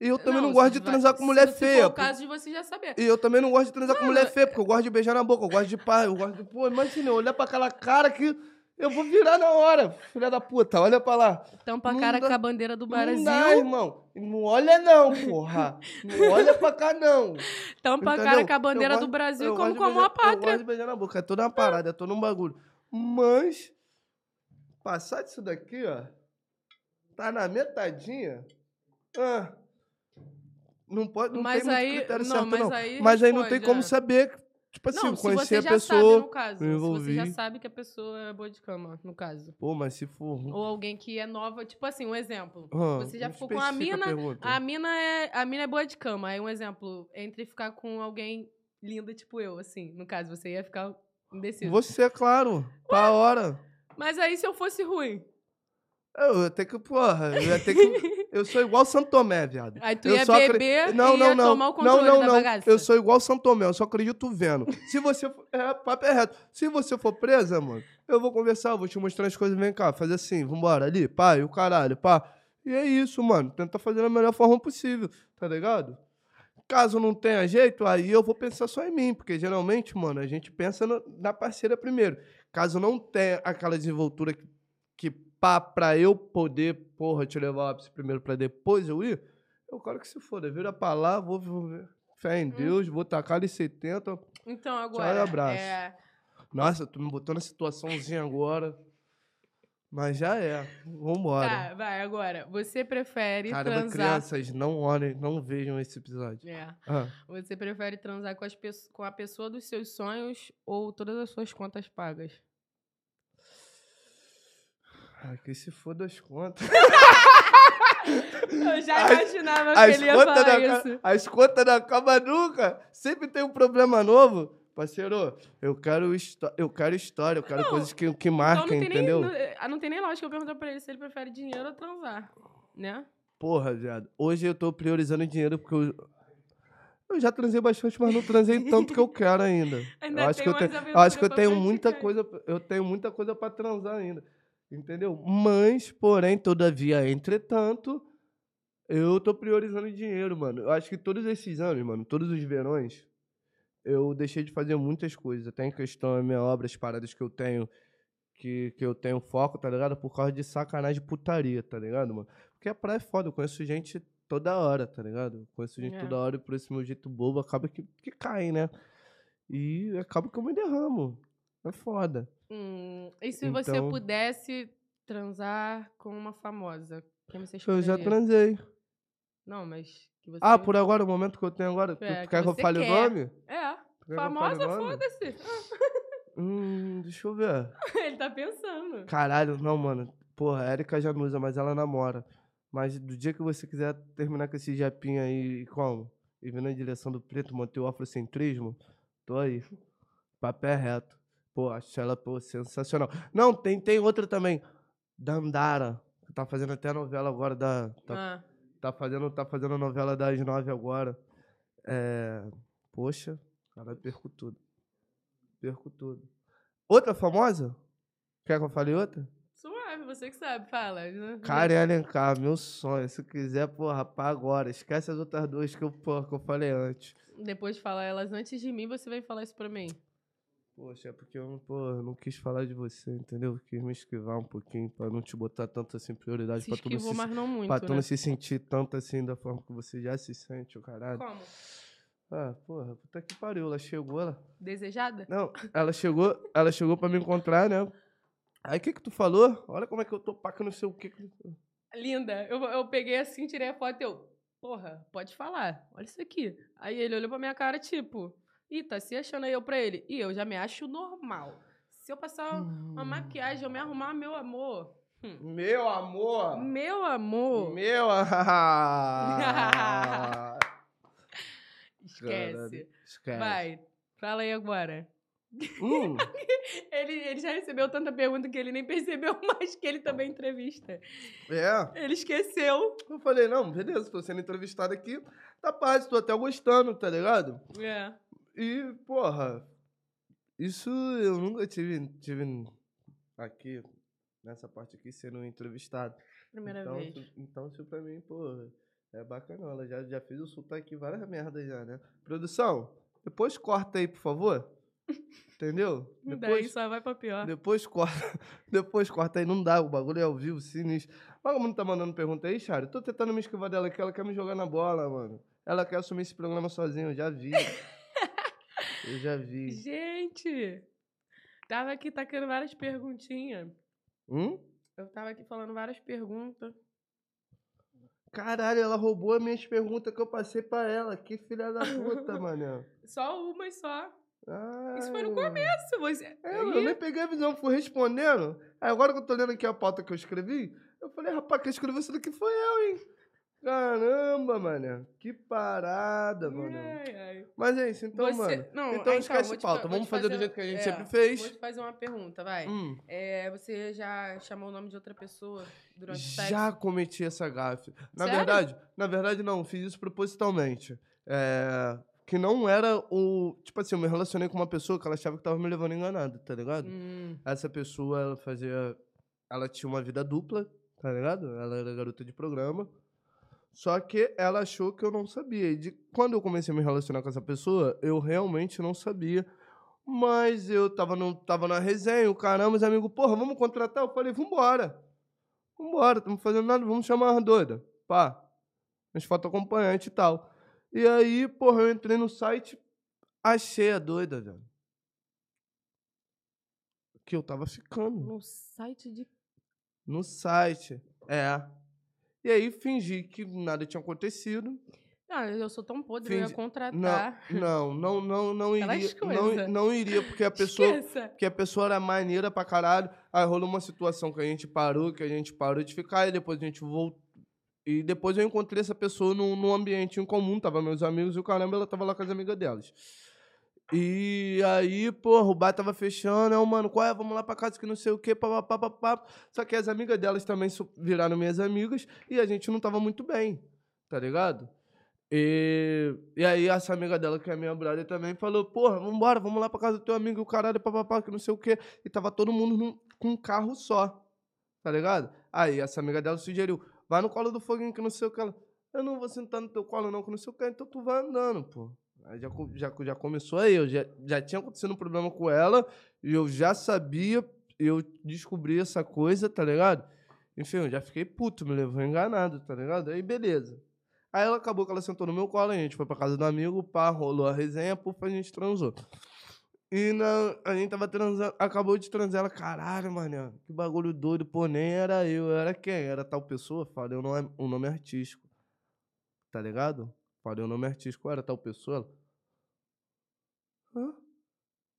e eu também não, se gosto de vai- transar com se- mulher se feia. for o caso de você já saber. E eu também não gosto de transar com mulher Mano, feia, porque eu gosto de beijar na boca, eu gosto de pai, eu gosto de. Pô, imagina, olhar pra aquela cara que eu vou virar na hora, filha da puta, olha pra lá. Tampa a não cara dá- com a bandeira do Não Brasil. dá, irmão. Não olha não, porra. Não olha pra cá, não. Tampa a cara com a bandeira Eu do gosto- Brasil como gosto de com amor beijar- à pátria. Eu gosto de beijar na boca, é toda uma parada, é todo um bagulho. Mas, passar disso daqui, ó, tá na metadinha. Ah, Não pode, não Mas tem muito aí- critério não, certo, mas não. aí mas aí não tem como é. saber, tipo assim, não, conhecer você a já pessoa. sabe, no caso. me Se você já sabe que a pessoa é boa de cama, no caso. Pô, mas se for. Ou alguém que é nova, tipo assim, um exemplo. Ah, você já ficou com a especifica mina, pergunta. A mina é, a mina é boa de cama. Aí um exemplo, entre ficar com alguém linda, tipo eu, assim, no caso, você ia ficar indeciso. Você, é claro, pra hora. Mas aí se eu fosse ruim, Eu ia ter que, porra, eu ia ter que. Eu sou igual Santo Tomé, viado. aí tu Eu ia só beber Não, e não, ia não. tomar o não, controle não, da não. bagaça. Eu sou igual Santo Tomé, eu só acredito vendo. Se você for. É, papo é reto. Se você for presa, mano, eu vou conversar, eu vou te mostrar as coisas, vem cá, fazer assim, vambora, ali, pá, e o caralho, pá. E é isso, mano. Tenta fazer da melhor forma possível, tá ligado? Caso não tenha jeito, aí eu vou pensar só em mim, porque geralmente, mano, a gente pensa no- na parceira primeiro. Caso não tenha aquela desenvoltura que, que pá, pra eu poder, porra, te levar o ápice primeiro pra depois eu ir, eu quero que se foda. Vira pra lá, vou viver. Fé em Deus, vou tacar ali 70. Então Tchau agora, e abraço. é, Nossa, tu me botou na situaçãozinha agora. Mas já é. Vambora. tá, vai, agora, você prefere Caramba, transar... crianças, não olhem, não vejam esse episódio. É, Ah, você prefere transar com, as com a pessoa dos seus sonhos ou todas as suas contas pagas? Ai, que se foda as contas. Eu já As- imaginava que As ele ia falar da, isso. as contas da cama nunca. Sempre tem um problema novo. Parceiro, eu quero, eu quero história, eu quero Não, coisas que, que Então marquem, não tem, entendeu? nem, não, ah, não tem nem lógica eu perguntar pra ele se ele prefere dinheiro ou transar, né? Porra, viado. Hoje eu tô priorizando dinheiro porque eu. Eu já transei bastante, mas não transei tanto que eu quero ainda. Ainda eu acho que eu tenho, acho que eu tenho muita praticar. coisa, eu tenho muita coisa para transar ainda. Entendeu? Mas, porém, todavia, entretanto, eu tô priorizando dinheiro, mano. Eu acho que todos esses anos, mano, todos os verões, eu deixei de fazer muitas coisas. Até em questão da minha obra, as paradas que eu tenho, que, que eu tenho foco, tá ligado? Por causa de sacanagem de putaria, tá ligado, mano? Porque a praia é foda, eu conheço gente toda hora, tá ligado? Eu conheço gente É. toda hora e por esse meu jeito bobo acaba que, que cai, né? E acaba que eu me derramo. É foda. Hum, e se você Então- pudesse transar com uma famosa? Quem você Eu já escolheria? transei. Não, mas que você... Ah, por agora, o momento que eu tenho agora. Tu É, tu que quer que eu você fale o quer. nome? É, que eu fale famosa, o nome? foda-se. Hum, deixa eu ver. ele tá pensando. Caralho, não, mano. Porra, a Erika já não usa, mas ela namora. Mas do dia que você quiser terminar com esse japinha aí, como? E vir na direção do preto, manter o afrocentrismo, tô aí. Papo é reto. Pô, acho ela, pô, sensacional. Não, tem, tem outra também. Dandara. que Tá fazendo até a novela agora da. Tá, Ah, tá fazendo, tá fazendo a novela das nove agora. É. Poxa, cara, perco tudo. Perco tudo. Outra famosa? Quer que eu fale outra? suave, você que sabe, fala. Karen Alencar, meu sonho. Se quiser, porra, pá agora. Esquece as outras duas que eu, porra, que eu falei antes. Depois de falar elas antes de mim, você vem falar isso pra mim. Poxa, é porque eu, porra, não quis falar de você, entendeu? Quis me esquivar um pouquinho pra não te botar tanto assim prioridade Se pra tu, não se, mas não muito, pra tu né? não se sentir tanto assim da forma que você já se sente, o caralho. Como? Ah, porra, puta que pariu. Ela chegou, ela. Desejada? Não, ela chegou, ela chegou pra me encontrar, né? Aí o que que tu falou? Olha como é que eu tô paca, não sei o que. que- Linda. Eu, eu peguei assim, tirei a foto e eu... Porra, pode falar. Olha isso aqui. Aí ele olhou pra minha cara, tipo... Ih, tá se achando aí eu pra ele. E eu já me acho normal. Se eu passar uma maquiagem, eu me arrumar, meu amor... hum, Meu amor! Meu amor... Meu ah, Esquece. Esquece. Vai, fala aí agora. Hum, Ele, ele já recebeu tanta pergunta que ele nem percebeu mais que ele também entrevista. é. Ele esqueceu. Eu falei, não, beleza, tô sendo entrevistado aqui. Tá paz, tô até gostando, tá ligado? É. E, porra, isso eu nunca tive, tive aqui, nessa parte aqui, sendo entrevistado. Primeira então, vez. isso- então isso pra mim, porra, é bacana. Ela já, já fez o sotaque várias merdas já, né? Produção, depois corta aí, por favor. Entendeu? Daí só vai pra pior. Depois corta, depois corta aí, não dá, o bagulho é ao vivo, sinistro. Mas como não tá mandando pergunta aí, Charo? Tô tentando me esquivar dela aqui, ela quer me jogar na bola, mano. Ela quer assumir esse programa sozinha, eu já vi. eu já vi. Gente, tava aqui tacando várias perguntinhas. Hum? Eu tava aqui falando várias perguntas. Caralho, ela roubou as minhas perguntas que eu passei pra ela. Que filha da puta, mané. Só uma e só. Ah, Isso foi no começo. Você... É, eu nem peguei a visão, fui respondendo. Aí agora que eu tô lendo aqui a pauta que eu escrevi, eu falei, rapaz, quem escreveu isso daqui foi eu, hein? Caramba, mané. Que parada, mano. Ai, ai. Mas é isso, então, Você- mano. Não, então esquece te pauta. Vamos te fazer do jeito que a gente é, sempre fez. Vou te fazer uma pergunta, vai. Hum, É, você já chamou o nome de outra pessoa durante o sexo? já cometi essa gafe. Na Sério? verdade, na verdade, não, fiz isso propositalmente. É, que não era o. Tipo assim, eu me relacionei com uma pessoa que ela achava que tava me levando enganado, tá ligado? Hum, Essa pessoa, ela fazia. Ela tinha uma vida dupla, tá ligado? Ela era garota de programa. Só que ela achou que eu não sabia. E de, quando eu comecei a me relacionar com essa pessoa, eu realmente não sabia. Mas eu tava, no, tava na resenha, o caramba, os amigos, porra, vamos contratar? Eu falei, vambora. Vambora, estamos fazendo nada, vamos chamar a doida. Pá. As fotos acompanhantes e tal. E aí, porra, eu entrei no site, achei a doida, velho. Que eu tava ficando. no site de. No site. É. E aí fingi que nada tinha acontecido. Ah, eu sou tão podre, eu ia contratar. Não, não, não, não Aquelas iria. Não, não iria, porque a pessoa. Esqueça. Porque a pessoa era maneira pra caralho. Aí rolou uma situação que a gente parou, que a gente parou de ficar, e depois a gente voltou. E depois eu encontrei essa pessoa num, num ambiente em comum, tava meus amigos e o caramba, ela tava lá com as amigas delas. E aí, porra, o bar tava fechando, aí, mano, qual é? Vamos lá pra casa que não sei o quê, papapá, papapá. Só que as amigas delas também viraram minhas amigas e a gente não tava muito bem, tá ligado? E, e aí essa amiga dela, que é minha brother também, falou, porra, vambora, vamos lá pra casa do teu amigo, o caralho, papapá, que não sei o quê. E tava todo mundo num- com um carro só, tá ligado? Aí essa amiga dela sugeriu, vai no colo do foguinho que não sei o que. Ela, eu não vou sentar no teu colo não, que não sei o que, então tu vai andando, pô. Aí já, já, já começou aí, eu já, já tinha acontecido um problema com ela, e eu já sabia, eu descobri essa coisa, tá ligado? Enfim, eu já fiquei puto, me levou enganado, tá ligado? Aí beleza. Aí ela acabou que ela sentou no meu colo, a gente foi pra casa do amigo, pá, rolou a resenha, a gente transou. E na, a gente tava transando, acabou de transar, ela, caralho, mané, que bagulho doido, pô, nem era eu, era quem? Era tal pessoa? Falei o nome, o nome artístico, tá ligado? Falei o nome artístico, era tal pessoa? Hã?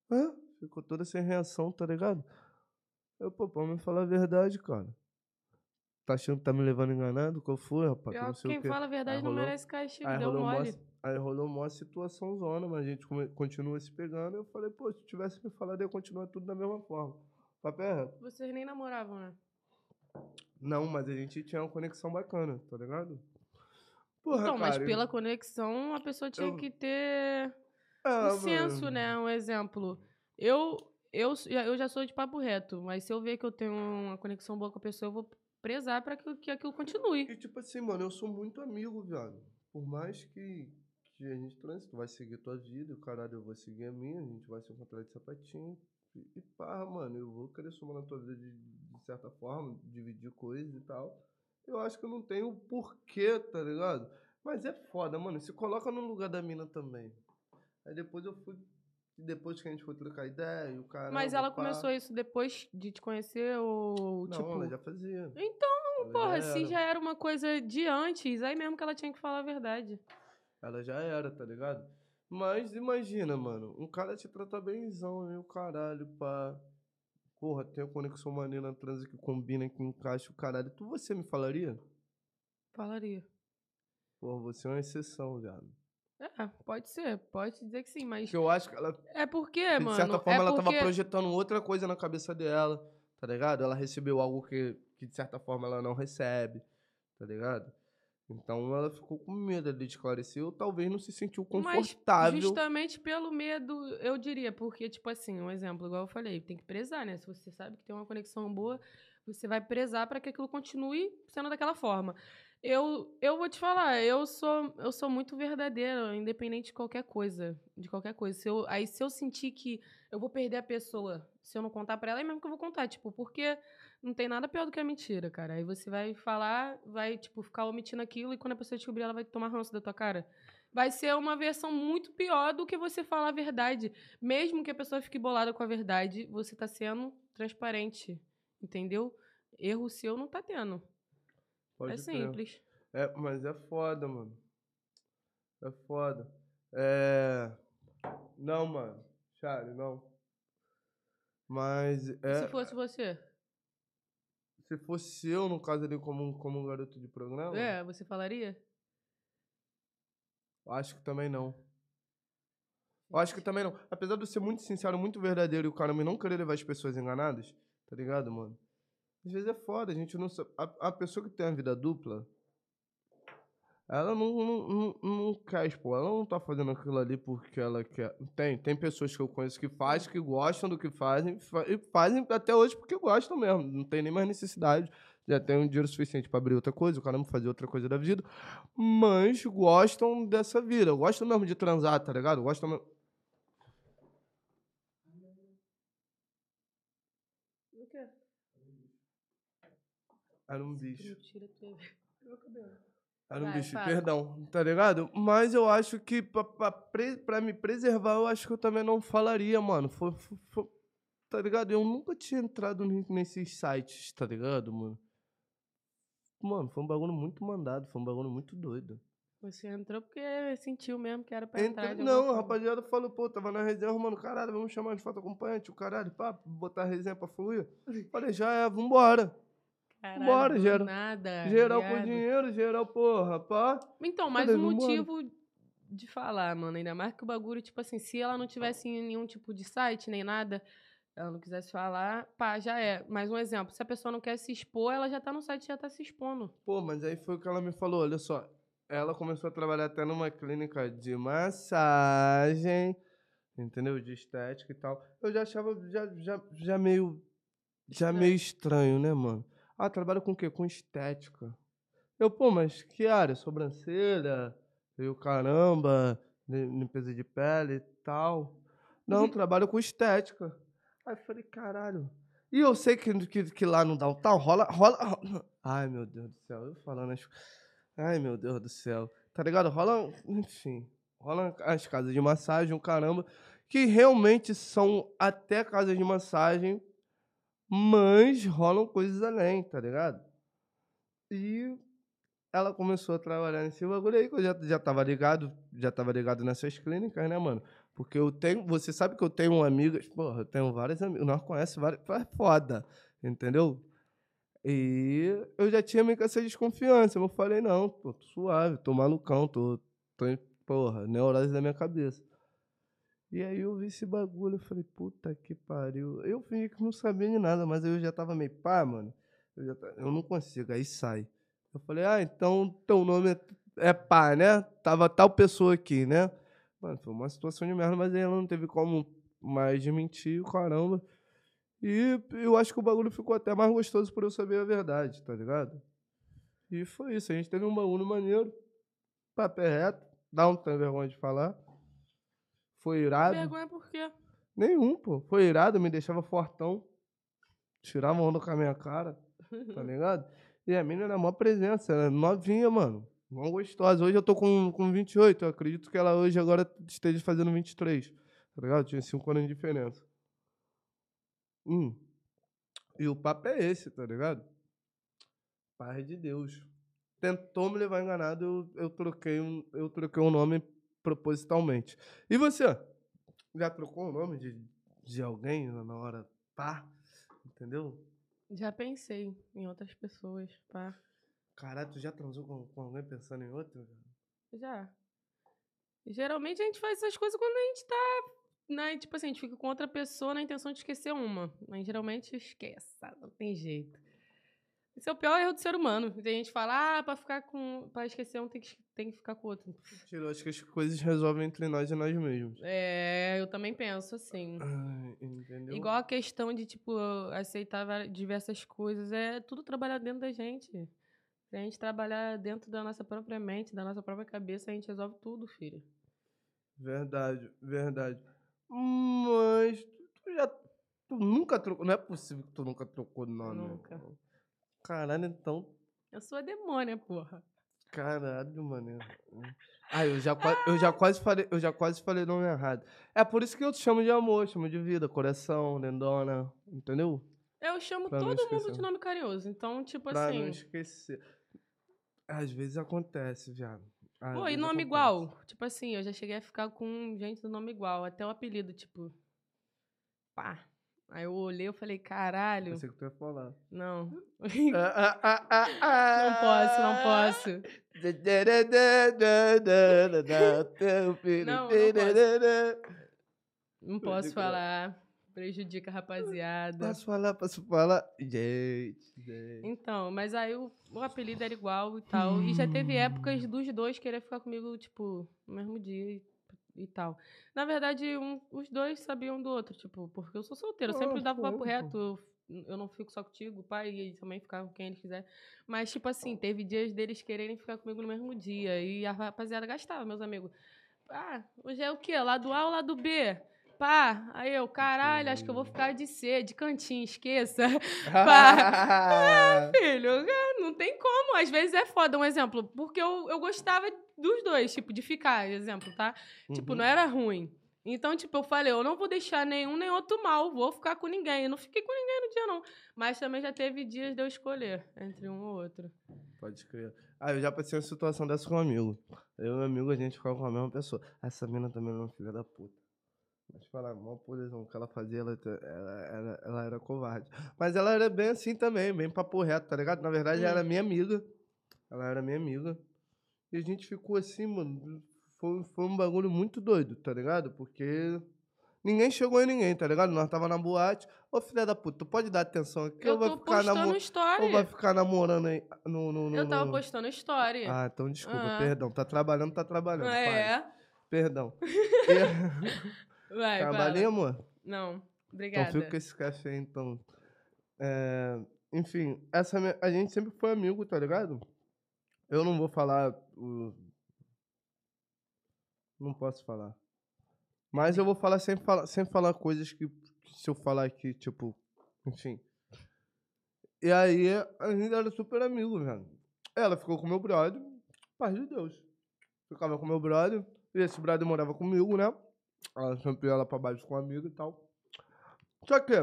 Hã? Ficou toda sem reação, tá ligado? Eu, pô, pra me falar a verdade, cara. Tá achando que tá me levando enganado? Qual foi, rapaz? Que Pior não sei quem o quê. fala a verdade Aí não rolou- merece castigo, Aí deu rolou, mole. uma, aí rolou uma situação zona, mas a gente continua se pegando. Eu falei, pô, se tivesse me falado, ia continuar tudo da mesma forma. Papo é. Vocês nem namoravam, né? Não, mas a gente tinha uma conexão bacana, tá ligado? Porra, então, mas cara, eu- pela conexão, a pessoa tinha eu- que ter Ah, um senso, né? Um exemplo. Eu, eu, eu já sou de papo reto, mas se eu ver que eu tenho uma conexão boa com a pessoa, eu vou prezar pra que, que aquilo continue. E tipo assim, mano, eu sou muito amigo, viado. Por mais que, que a gente transe, tu vai seguir tua vida, o caralho, eu vou seguir a minha, a gente vai se encontrar de sapatinho. E, e pá, mano, eu vou querer somar na tua vida de, de certa forma, dividir coisas e tal. Eu acho que eu não tenho porquê, tá ligado? Mas é foda, mano. Se coloca no lugar da mina também. Aí depois eu fui. Depois que a gente foi trocar ideia, e o cara. mas ela começou isso depois de te conhecer ou, Não, tipo... ela já fazia. Então, Ela porra, já se já era uma coisa de antes, aí mesmo que ela tinha que falar a verdade. Ela já era, tá ligado? Mas imagina, mano, um cara te trata bemzão? O caralho, pá. Porra, tem a conexão maneira na transa que combina, que encaixa o caralho. Tu você me falaria? Falaria. Porra, você é uma exceção, viado. É, pode ser, pode dizer que sim, mas Porque eu acho que ela, é porque, de mano, certa forma, é ela porque... tava projetando outra coisa na cabeça dela, tá ligado? Ela recebeu algo que, que, de certa forma, ela não recebe, tá ligado? Então ela ficou com medo de esclarecer, ou talvez não se sentiu Mas confortável. justamente pelo medo, eu diria, porque, tipo assim, um exemplo, igual eu falei, tem que prezar, né? Se você sabe que tem uma conexão boa, você vai prezar para que aquilo continue sendo daquela forma. Eu, eu vou te falar, eu sou, eu sou muito verdadeira, independente de qualquer coisa. De qualquer coisa. Se eu, aí, se eu sentir que eu vou perder a pessoa, se eu não contar pra ela, é mesmo que eu vou contar, tipo, porque não tem nada pior do que a mentira, cara. Aí você vai falar, vai, tipo, ficar omitindo aquilo e quando a pessoa descobrir, ela vai tomar ranço da tua cara. Vai ser uma versão muito pior do que você falar a verdade. Mesmo que a pessoa fique bolada com a verdade, você tá sendo transparente. Entendeu? Erro seu não tá tendo. Pode é simples. É, mas é foda, mano. É foda. É. Não, mano. Charlie, não. Mas é. se fosse você? Se fosse eu, no caso ali, como, um- como um garoto de programa, É, você falaria? acho que também não. Eu acho que também não. Apesar de eu ser muito sincero, muito verdadeiro e o caramba e não querer levar as pessoas enganadas, tá ligado, mano? Às vezes é foda, a gente não sabe. A, a pessoa que tem a vida dupla, ela não, não, não, não quer expor, ela não tá fazendo aquilo ali porque ela quer. Tem, tem pessoas que eu conheço que fazem, que gostam do que fazem, fa- e fazem até hoje porque gostam mesmo. Não tem nem mais necessidade. Já tem um dinheiro suficiente pra abrir outra coisa, o caramba fazer outra coisa da vida. Mas gostam dessa vida. Gostam mesmo de transar, tá ligado? Gostam mesmo. O? Era um bicho. Tira teu meu cabelo. Era um Vai, bicho, fala. perdão, tá ligado? Mas eu acho que pra, pra, pre- pra me preservar, eu acho que eu também não falaria, mano. Foi, foi- foi- tá ligado? Eu nunca tinha entrado ni- nesses sites, tá ligado, mano? Mano, foi um bagulho muito mandado, foi um bagulho muito doido. Você entrou porque sentiu mesmo que era pra entrar. Entre... de alguma Não, a forma. rapaziada falou, pô, tava na resenha, mano, caralho, vamos chamar de foto acompanhante, o caralho, pá, botar a resenha pra fluir. Falei, já é, vambora. Caralho, bora, geral- Nada. geral com dinheiro, geral, porra, pá. Então, mais um motivo de falar, mano. Ainda mais que o bagulho, tipo assim, se ela não tivesse nenhum tipo de site, nem nada, ela não quisesse falar, pá, já é. Mais um exemplo, se a pessoa não quer se expor, ela já tá no site, já tá se expondo. Pô, mas aí foi o que ela me falou, olha só. Ela começou a trabalhar até numa clínica de massagem, entendeu? De estética e tal. Eu já achava já, já, já meio já Estranho. meio estranho, né, mano? Ah, trabalha com o quê? Com estética. Eu, pô, mas que área? Sobrancelha? E o caramba, li- limpeza de pele e tal. Não, trabalho com estética. Aí eu falei, caralho. E eu sei que, que, que lá no downtown rola, rola, rola. Ai, meu Deus do céu. Eu falando as. Ai, meu Deus do céu. Tá ligado? Rola. Enfim. Rola as casas de massagem, o caramba. Que realmente são até casas de massagem, mas rolam coisas além, tá ligado? E ela começou a trabalhar nesse bagulho aí, que eu já, já tava ligado, já tava ligado nessas clínicas, né, mano? Porque eu tenho, você sabe que eu tenho amigas, porra, eu tenho várias amigas, nós conhecemos várias, é foda, entendeu? E eu já tinha meio que essa desconfiança, eu falei, não, tô suave, tô malucão, tô, tô porra, neurose da minha cabeça. E aí eu vi esse bagulho, eu falei, puta que pariu. Eu fingi que não sabia de nada, mas eu já tava meio pá, mano. Eu, já ta- eu não consigo, aí sai. Eu falei, ah, então teu nome é, é pá, né? Tava tal pessoa aqui, né? Mano, foi uma situação de merda, mas aí ela não teve como mais de mentir, caramba. E eu acho que o bagulho ficou até mais gostoso por eu saber a verdade, tá ligado? E foi isso, a gente teve um bagulho maneiro, papo é reto, dá um tem vergonha de falar. Foi irado. Vergonha por quê? Nenhum, pô. Foi irado, me deixava fortão. Tirava onda com a minha cara, tá ligado? E a mina era mó presença, era novinha, mano. Mó gostosa. Hoje eu tô com, com 28, eu acredito que ela hoje agora esteja fazendo 23, tá ligado? Tinha 5 anos de diferença. Hum. E o papo é esse, tá ligado? Paz de Deus. Tentou me levar enganado, eu, eu, troquei, um, eu troquei um nome propositalmente. E você? Já trocou o nome de, de alguém na hora pá? Entendeu? Já pensei em outras pessoas, pá. Caralho, tu já transou com, com alguém pensando em outro? Já. Geralmente a gente faz essas coisas quando a gente tá. Né, tipo assim, a gente fica com outra pessoa na intenção de esquecer uma. Mas geralmente esquece? Não tem jeito. Esse é o pior erro do ser humano. Tem gente que fala, ah, pra ficar com. pra esquecer um tem que, tem que ficar com o outro. Eu acho que as coisas resolvem entre nós e nós mesmos. É, eu também penso assim. Ai, entendeu? Igual a questão de, tipo, aceitar diversas coisas. É tudo trabalhar dentro da gente. Se a gente trabalhar dentro da nossa própria mente, da nossa própria cabeça, a gente resolve tudo, filho. Verdade, verdade. Mas tu já. Tu nunca trocou. Não é possível que tu nunca trocou nome. Nunca. Caralho, então. Eu sou a demônia, porra. Caralho, mano. Ah, eu já, qua- eu já quase falei, eu já quase falei nome errado. É por isso que eu te chamo de amor, chamo de vida, coração, lindona, entendeu? Eu chamo Pra todo mundo de nome carinhoso. Então, tipo Pra assim. não esquecer. Às vezes acontece, viado. Às Pô, e nome acontece. igual? Tipo assim, eu já cheguei a ficar com gente do nome igual. Até o apelido, tipo. Pá. Aí eu olhei e falei, caralho. Eu sei que tu ia falar. Não. Ah, ah, ah, ah, Não posso, não posso. Não, não Não posso Pode crer. falar. Prejudica a rapaziada. Posso falar, posso falar? Gente, gente. Então, mas aí o, o apelido era igual e tal. E já teve épocas dos dois querer ficar comigo, tipo, no mesmo dia e, e tal. Na verdade, um- os dois sabiam do outro, tipo, porque eu sou solteiro. Eu sempre Ah, dava papo reto. Eu, não fico só contigo, pai, e também ficavam com quem eles quiserem. Mas, tipo assim, teve dias deles quererem ficar comigo no mesmo dia. E a rapaziada gastava, meus amigos. Ah, hoje é o quê? Lado A ou lado B? Pá, aí eu, caralho, acho que eu vou ficar de C, de cantinho, esqueça. Filho, é, não tem como. Às vezes é foda, um exemplo. Porque eu, eu gostava dos dois, tipo, de ficar, exemplo, tá? Tipo, Uhum. não era ruim. Então, tipo, eu falei, eu não vou deixar nenhum nem outro mal, vou ficar com ninguém. Eu não fiquei com ninguém no dia, não. Mas também já teve dias de eu escolher entre um ou outro. Pode crer. Ah, eu já passei uma situação dessa com um amigo. Eu e meu amigo, a gente ficava com a mesma pessoa. Essa mina também era uma filha da puta. Mas falar, mal por exemplo, o que ela fazia, ela, ela, ela, ela era covarde. Mas ela era bem assim também, bem papo reto, tá ligado? Na verdade, ela era minha amiga. Ela era minha amiga. E a gente ficou assim, mano. Foi, foi um bagulho muito doido, tá ligado? Porque ninguém chegou em ninguém, tá ligado? Nós tava na boate. Ô, filha da puta, tu pode dar atenção aqui Eu ou vai tô ficar postando namorando? story. Ou vai ficar namorando aí no. no, no Eu tava no- postando story. Ah, então desculpa, Ah. perdão. Tá trabalhando, tá trabalhando. faz. é. Perdão. Vai, Trabalhei, fala. amor? Não, obrigada. Então fica com esse café aí, então. É, enfim, essa minha- a gente sempre foi amigo, tá ligado? Eu não vou falar o. Não posso falar. Mas eu vou falar sem falar, sem falar coisas que se eu falar aqui, tipo, enfim. E aí a gente era super amigo, velho. Ela ficou com meu brother, paz de Deus. Ficava com meu brother, e esse brother morava comigo, né? Ela sempre ia lá pra baixo com um amigo e tal. Só que,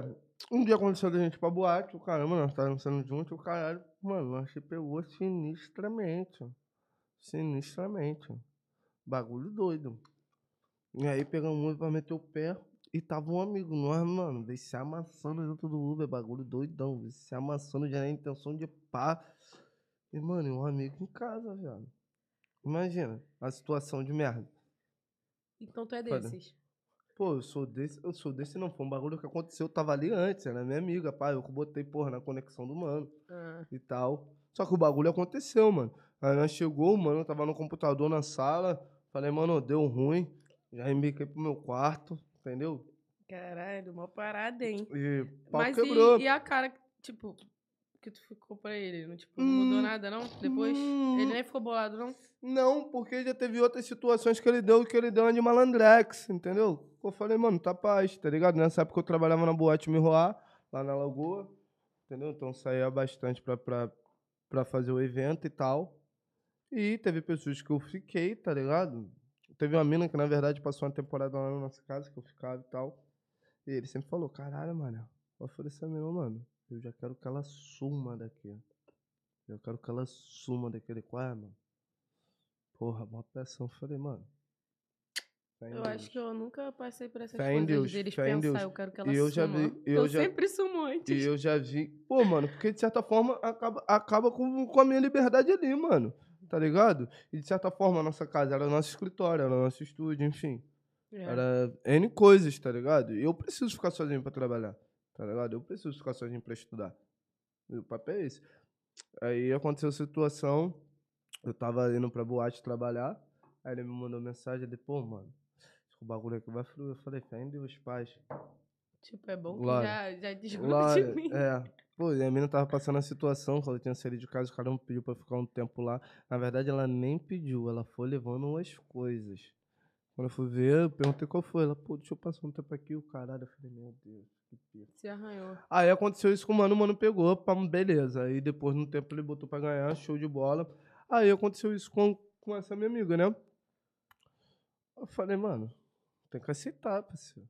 um dia aconteceu da gente ir pra boate, o caramba, nós estávamos sendo juntos, o caralho, mano, nós se pegou sinistramente. Sinistramente. Bagulho doido. E aí pegamos um Uber pra meter o pé e tava um amigo nós, mano, veio se amassando dentro do Uber, bagulho doidão, veio se amassando, já na intenção de pá. E, mano, e um amigo em casa, velho. Imagina a situação de merda. Então tu é desses. Pô, eu sou desse, eu sou desse não, foi um bagulho que aconteceu, eu tava ali antes, era minha amiga, pá, eu botei, porra, na conexão do mano Ah, e tal. Só que o bagulho aconteceu, mano. Aí nós chegou, mano, tava no computador na sala, falei, mano, deu ruim, já embiquei pro meu quarto, entendeu? caralho, mó parada, hein? E pau Mas quebrou. e, e a cara, tipo, que tu ficou pra ele? Não, tipo, não mudou Hum, nada, não? Depois? hum. Ele nem ficou bolado, não? Não, porque já teve outras situações que ele deu, que ele deu uma de malandrex, entendeu? Eu falei, mano, tá paz, tá ligado? Nessa época eu trabalhava na boate Miroá, lá na Lagoa, entendeu? Então saía bastante pra, pra, pra fazer o evento e tal. E teve pessoas que eu fiquei, tá ligado? Teve uma mina que, na verdade, passou uma temporada lá na nossa casa, que eu ficava e tal. E ele sempre falou, caralho, mano, eu falei essa mina, mano, eu já quero que ela suma daqui. Eu quero que ela suma daquele quadro, mano. Porra, mó pressão. Eu Falei, mano. Fé Eu Deus. acho que eu nunca passei por essas Fé coisas Deus, deles fé pensar, Deus. eu quero que ela E eu já suma. vi- Porque eu eu já- sempre sumo antes. E eu já vi. Pô, mano, porque de certa forma acaba, acaba com, com a minha liberdade ali, mano. Tá ligado? E de certa forma a nossa casa era nosso escritório, era nosso estúdio, enfim. É. Era N coisas, tá ligado? E eu preciso ficar sozinho pra trabalhar, tá ligado? Eu preciso ficar sozinho pra estudar. E o papel é esse. Aí aconteceu a situação, eu tava indo pra boate trabalhar, aí ele me mandou mensagem, ele, pô, mano, o bagulho aqui vai fluir. Eu falei, fé em Deus, paz. Tipo, é bom que Glória. já, já desgruda de mim. é. Pô, e a menina tava passando a situação, quando eu tinha saído de casa, o cara me pediu pra ficar um tempo lá. Na verdade, ela nem pediu, ela foi levando as coisas. Quando eu fui ver, eu perguntei qual foi. Ela, pô, deixa eu passar um tempo aqui, o caralho. Eu falei, meu Deus, que pica. Se arranhou. Aí aconteceu isso com o mano, o mano pegou, pá, beleza. Aí depois, no tempo, ele botou pra ganhar, show de bola. Aí aconteceu isso com, com essa minha amiga, né? Eu falei, mano, tem que aceitar, parceiro.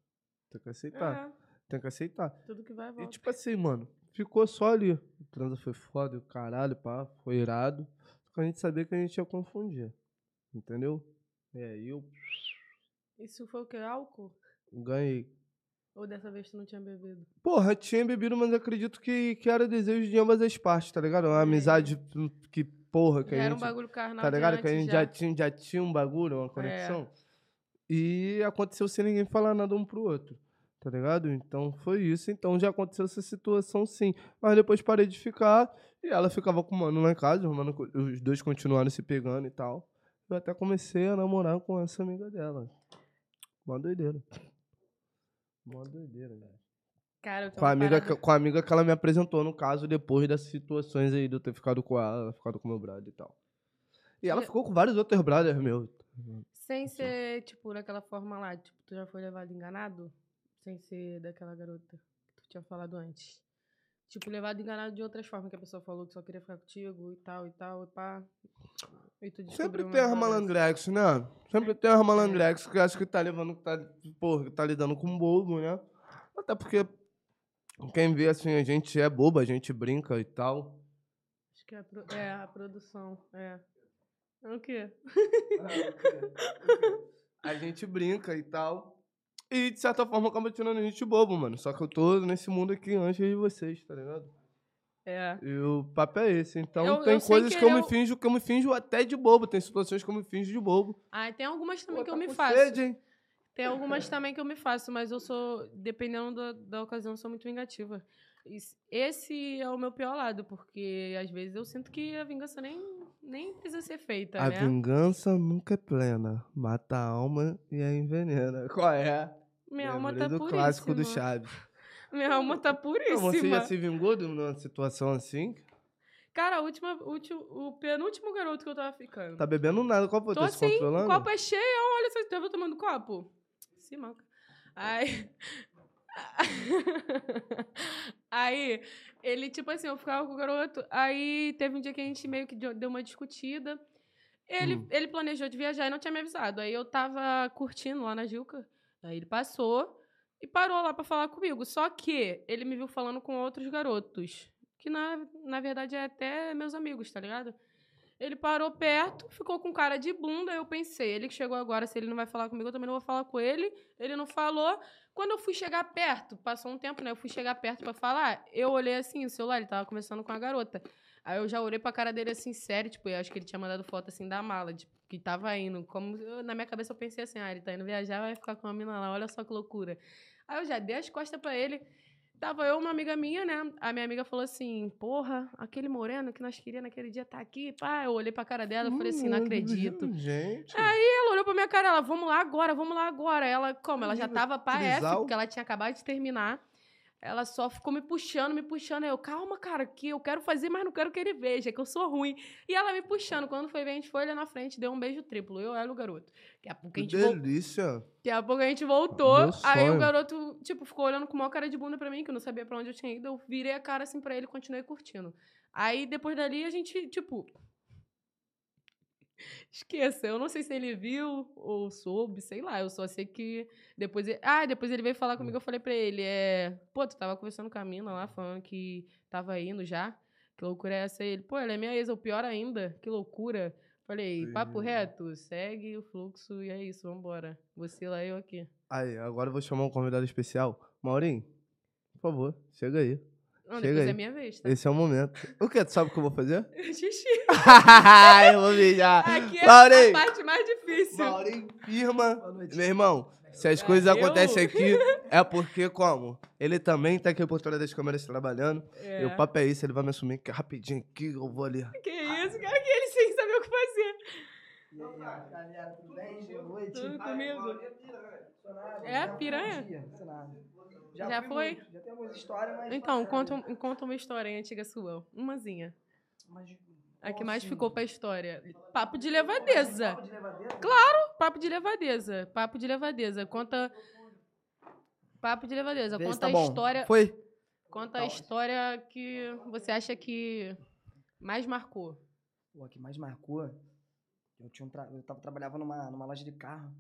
Tem que aceitar, É, tem que aceitar. tudo que vai E volta. tipo assim, mano, ficou só ali. O transa foi foda, e o caralho, pá, foi irado. Só que a gente sabia que a gente ia confundir. Entendeu? E aí eu Isso foi o que? Álcool? ganhei. Ou dessa vez tu não tinha bebido? Porra, tinha bebido, mas acredito que, que era desejo de ambas as partes, tá ligado? Uma amizade que, porra, que Já a era um gente. bagulho carnal Tá ligado? Que a gente já. já tinha, já tinha um bagulho, uma conexão. E aconteceu sem ninguém falar nada um pro outro. Tá ligado? Então foi isso. Então já aconteceu essa situação sim. Mas depois parei de ficar. E ela ficava com o mano lá em casa. O mano, os dois continuaram se pegando e tal. Eu até comecei a namorar com essa amiga dela. Mó doideira. Mó doideira, velho. Cara, Com a, uma amiga, parada- com a amiga que ela me apresentou, no caso, depois das situações aí de eu ter ficado com ela, ela ficado com meu brother e tal. E ela Eu- ficou com vários outros brothers meus. Sem ser, tipo, daquela forma lá, tipo, tu já foi levado enganado? Sem ser daquela garota que tu tinha falado antes. Tipo, levado enganado de outras formas, que a pessoa falou que só queria ficar contigo e tal, e tal, e pá. E tu Sempre descobriu tem as malandrex, né? Sempre tem as malandrex que acha que tá levando, que tá, porra, que tá lidando com bobo, né? Até porque quem vê assim, a gente é bobo, a gente brinca e tal. Acho que é a, pro- é a produção, é. É O quê? A gente brinca e tal. E de certa forma acaba tirando a gente bobo, mano. Só que eu tô nesse mundo aqui antes de vocês, tá ligado? É. E o papo é esse. Então Eu- tem eu coisas que que, eu ele me o- finjo, que eu me finjo até de bobo. Tem situações que eu me finjo de bobo. Ah, tem algumas também Pô, que eu tá me com faço. sede, hein? Tem algumas também que eu me faço, mas eu sou, dependendo da, da ocasião, eu sou muito vingativa. Esse é o meu pior lado, porque às vezes eu sinto que a vingança nem, nem precisa ser feita, A né? vingança nunca é plena. Mata a alma e a envenena. Qual é? Minha alma tá do puríssima. clássico do Chaves. Minha alma tá Então, puríssima. Você já se vingou de uma situação assim? Cara, a última, último, o penúltimo garoto que eu tava ficando. Tá bebendo nada. Qual foi? Tô Tá se assim, o controlando? copo é cheio, olha só, você tava tomando copo? Se manca. Aí... aí, ele, tipo assim, eu ficava com o garoto, aí teve um dia que a gente meio que deu uma discutida. Ele, Hum. ele planejou de viajar e não tinha me avisado. Aí eu tava curtindo lá na Gilca, aí ele passou e parou lá pra falar comigo. Só que ele me viu falando com outros garotos, que na, na verdade é até meus amigos, tá ligado? Ele parou perto, ficou com cara de bunda. Eu pensei, ele que chegou agora, se ele não vai falar comigo, eu também não vou falar com ele. Ele não falou. Quando eu fui chegar perto, passou um tempo, né? Eu fui chegar perto pra falar, eu olhei assim, o celular, ele tava conversando com a garota. Aí eu já olhei pra cara dele assim, sério, tipo, eu acho que ele tinha mandado foto assim da mala, tipo, que tava indo. Como eu- na minha cabeça eu pensei assim, ah, ele tá indo viajar, vai ficar com uma mina lá, olha só que loucura. Aí eu já dei as costas pra ele. Tava eu, uma amiga minha, né? A minha amiga falou assim: Porra, aquele moreno que nós queríamos naquele dia tá aqui. Pá, eu olhei pra cara dela e falei assim: Não Hum, acredito. Gente. Ela olhou pra minha cara, ela, vamos lá agora, vamos lá agora. Ela, como? Ela já tava pra F, trisal. porque ela tinha acabado de terminar. Ela só ficou me puxando, me puxando. Eu, calma, cara, que eu quero fazer, mas não quero que ele veja, que eu sou ruim. E ela me puxando. Quando foi ver, a gente foi ali na frente, deu um beijo triplo. Eu, ela e o garoto. Daqui a pouco a Que gente delícia. Daqui a pouco a gente voltou. Aí o garoto, tipo, ficou olhando com uma cara de bunda pra mim, que eu não sabia pra onde eu tinha ido. Eu virei a cara assim pra ele e continuei curtindo. Aí depois dali a gente, tipo. Esqueça, eu não sei se ele viu ou soube, sei lá. Eu só sei que depois ele... Ah, depois ele veio falar comigo, eu falei pra ele, é... Pô, tu tava conversando com a mina lá, falando que tava indo já. Que loucura é essa? Ele, pô, ela é minha ex, ou pior ainda, que loucura. Falei, papo Sim. reto, segue o fluxo e é isso, vambora. Você lá, eu aqui. Aí, agora eu vou chamar um convidado especial. Maurinho, por favor, chega aí. Não, Chega depois aí. é minha vez, tá? Esse é o momento. O que? Tu sabe o que eu vou fazer? Xixi. eu vou mijar. Aqui é Maurinho. a parte mais difícil. Maurinho, firma. Boa noite. Meu irmão, se as coisas Valeu. acontecem aqui, é porque como? Ele também tá aqui por trás das câmeras trabalhando. É. E o papo é isso, ele vai me assumir que rapidinho aqui, eu vou ali. Que isso, cara, que ele sem saber o que fazer. E aí, galera, tudo bem? Boa noite. Tudo comigo? É, já piranha? Já fui foi? muito, Já tem algumas histórias, mas... Então, pra conta, um- conta uma história antiga sua. Umazinha. Mas, A que mais assim? ficou pra história. Papo de levadeza. Papo de levadeira? Papo de levadeza. Papo de levadeza. Conta. Papo de levadeza. Vê Conta tá a bom. história. Foi. Conta a Tá. história que você acha que mais marcou. Pô, que mais marcou, eu, tinha um tra... eu tava, trabalhava numa, numa loja de carro.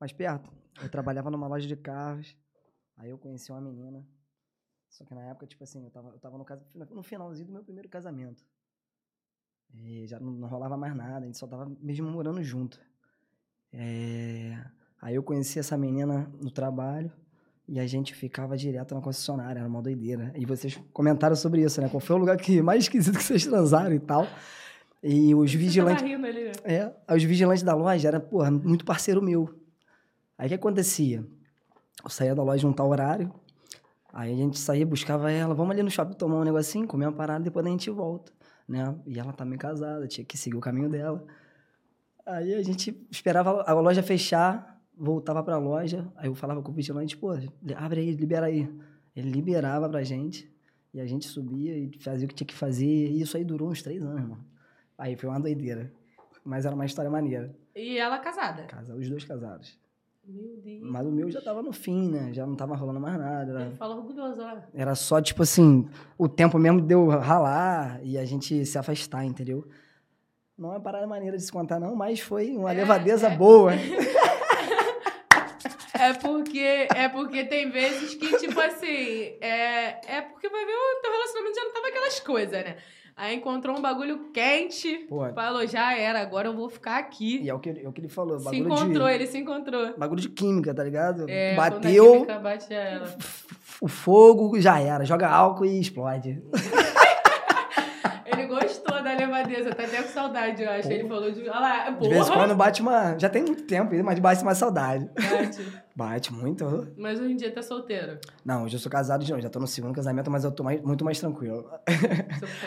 Mais perto. Eu trabalhava numa loja de carros. Aí eu conheci uma menina. Só que na época, tipo assim, eu tava, eu tava no, no finalzinho do meu primeiro casamento. E já não, não rolava mais nada, a gente só tava mesmo morando junto. É, Aí eu conheci essa menina no trabalho e a gente ficava direto na concessionária, era uma doideira. E vocês comentaram sobre isso, né? Qual foi o lugar que mais esquisito que vocês transaram e tal. E os Você vigilantes. tá rindo ali, né? É, os vigilantes da loja eram, porra, muito parceiro meu. Aí o que acontecia? Eu saía da loja um tal horário, aí a gente saía, buscava ela, vamos ali no shopping tomar um negocinho, comer uma parada, depois a gente volta, né? E ela também casada, tinha que seguir o caminho dela. Aí a gente esperava a loja fechar, voltava pra loja, aí eu falava com o vigilante, pô, abre aí, libera aí. Ele liberava pra gente, e a gente subia e fazia o que tinha que fazer, e isso aí durou uns três anos, mano. Aí foi uma doideira. Mas era uma história maneira. E ela casada. Casa, os dois casados. Mas o meu já tava no fim, né? Já não tava rolando mais nada. Era, fala orgulhoso, ó. era só, tipo assim, o tempo mesmo deu ralar e a gente se afastar, entendeu? Não é uma parada maneira de se contar, não, mas foi uma É, levadeza é. boa. É porque, é porque tem vezes que, tipo assim, é, é porque vai ver o teu relacionamento já não tava aquelas coisas, né? Aí encontrou um bagulho quente, Pô, falou, já era, agora eu vou ficar aqui. e é o que, é o que ele falou, se encontrou, de, ele se encontrou. bagulho de química, tá ligado? É, a Bateu, química bate ela. o fogo já era. Joga álcool e explode. Tá até com saudade, eu acho. Ele falou de. Olha lá, De vez em porra! quando bate uma... Já tem muito tempo, mas bate uma saudade. Bate. Bate muito. Mas hoje em dia tá solteiro. Não, hoje eu sou casado de novo, já tô no segundo casamento, mas eu tô mais- muito mais tranquilo.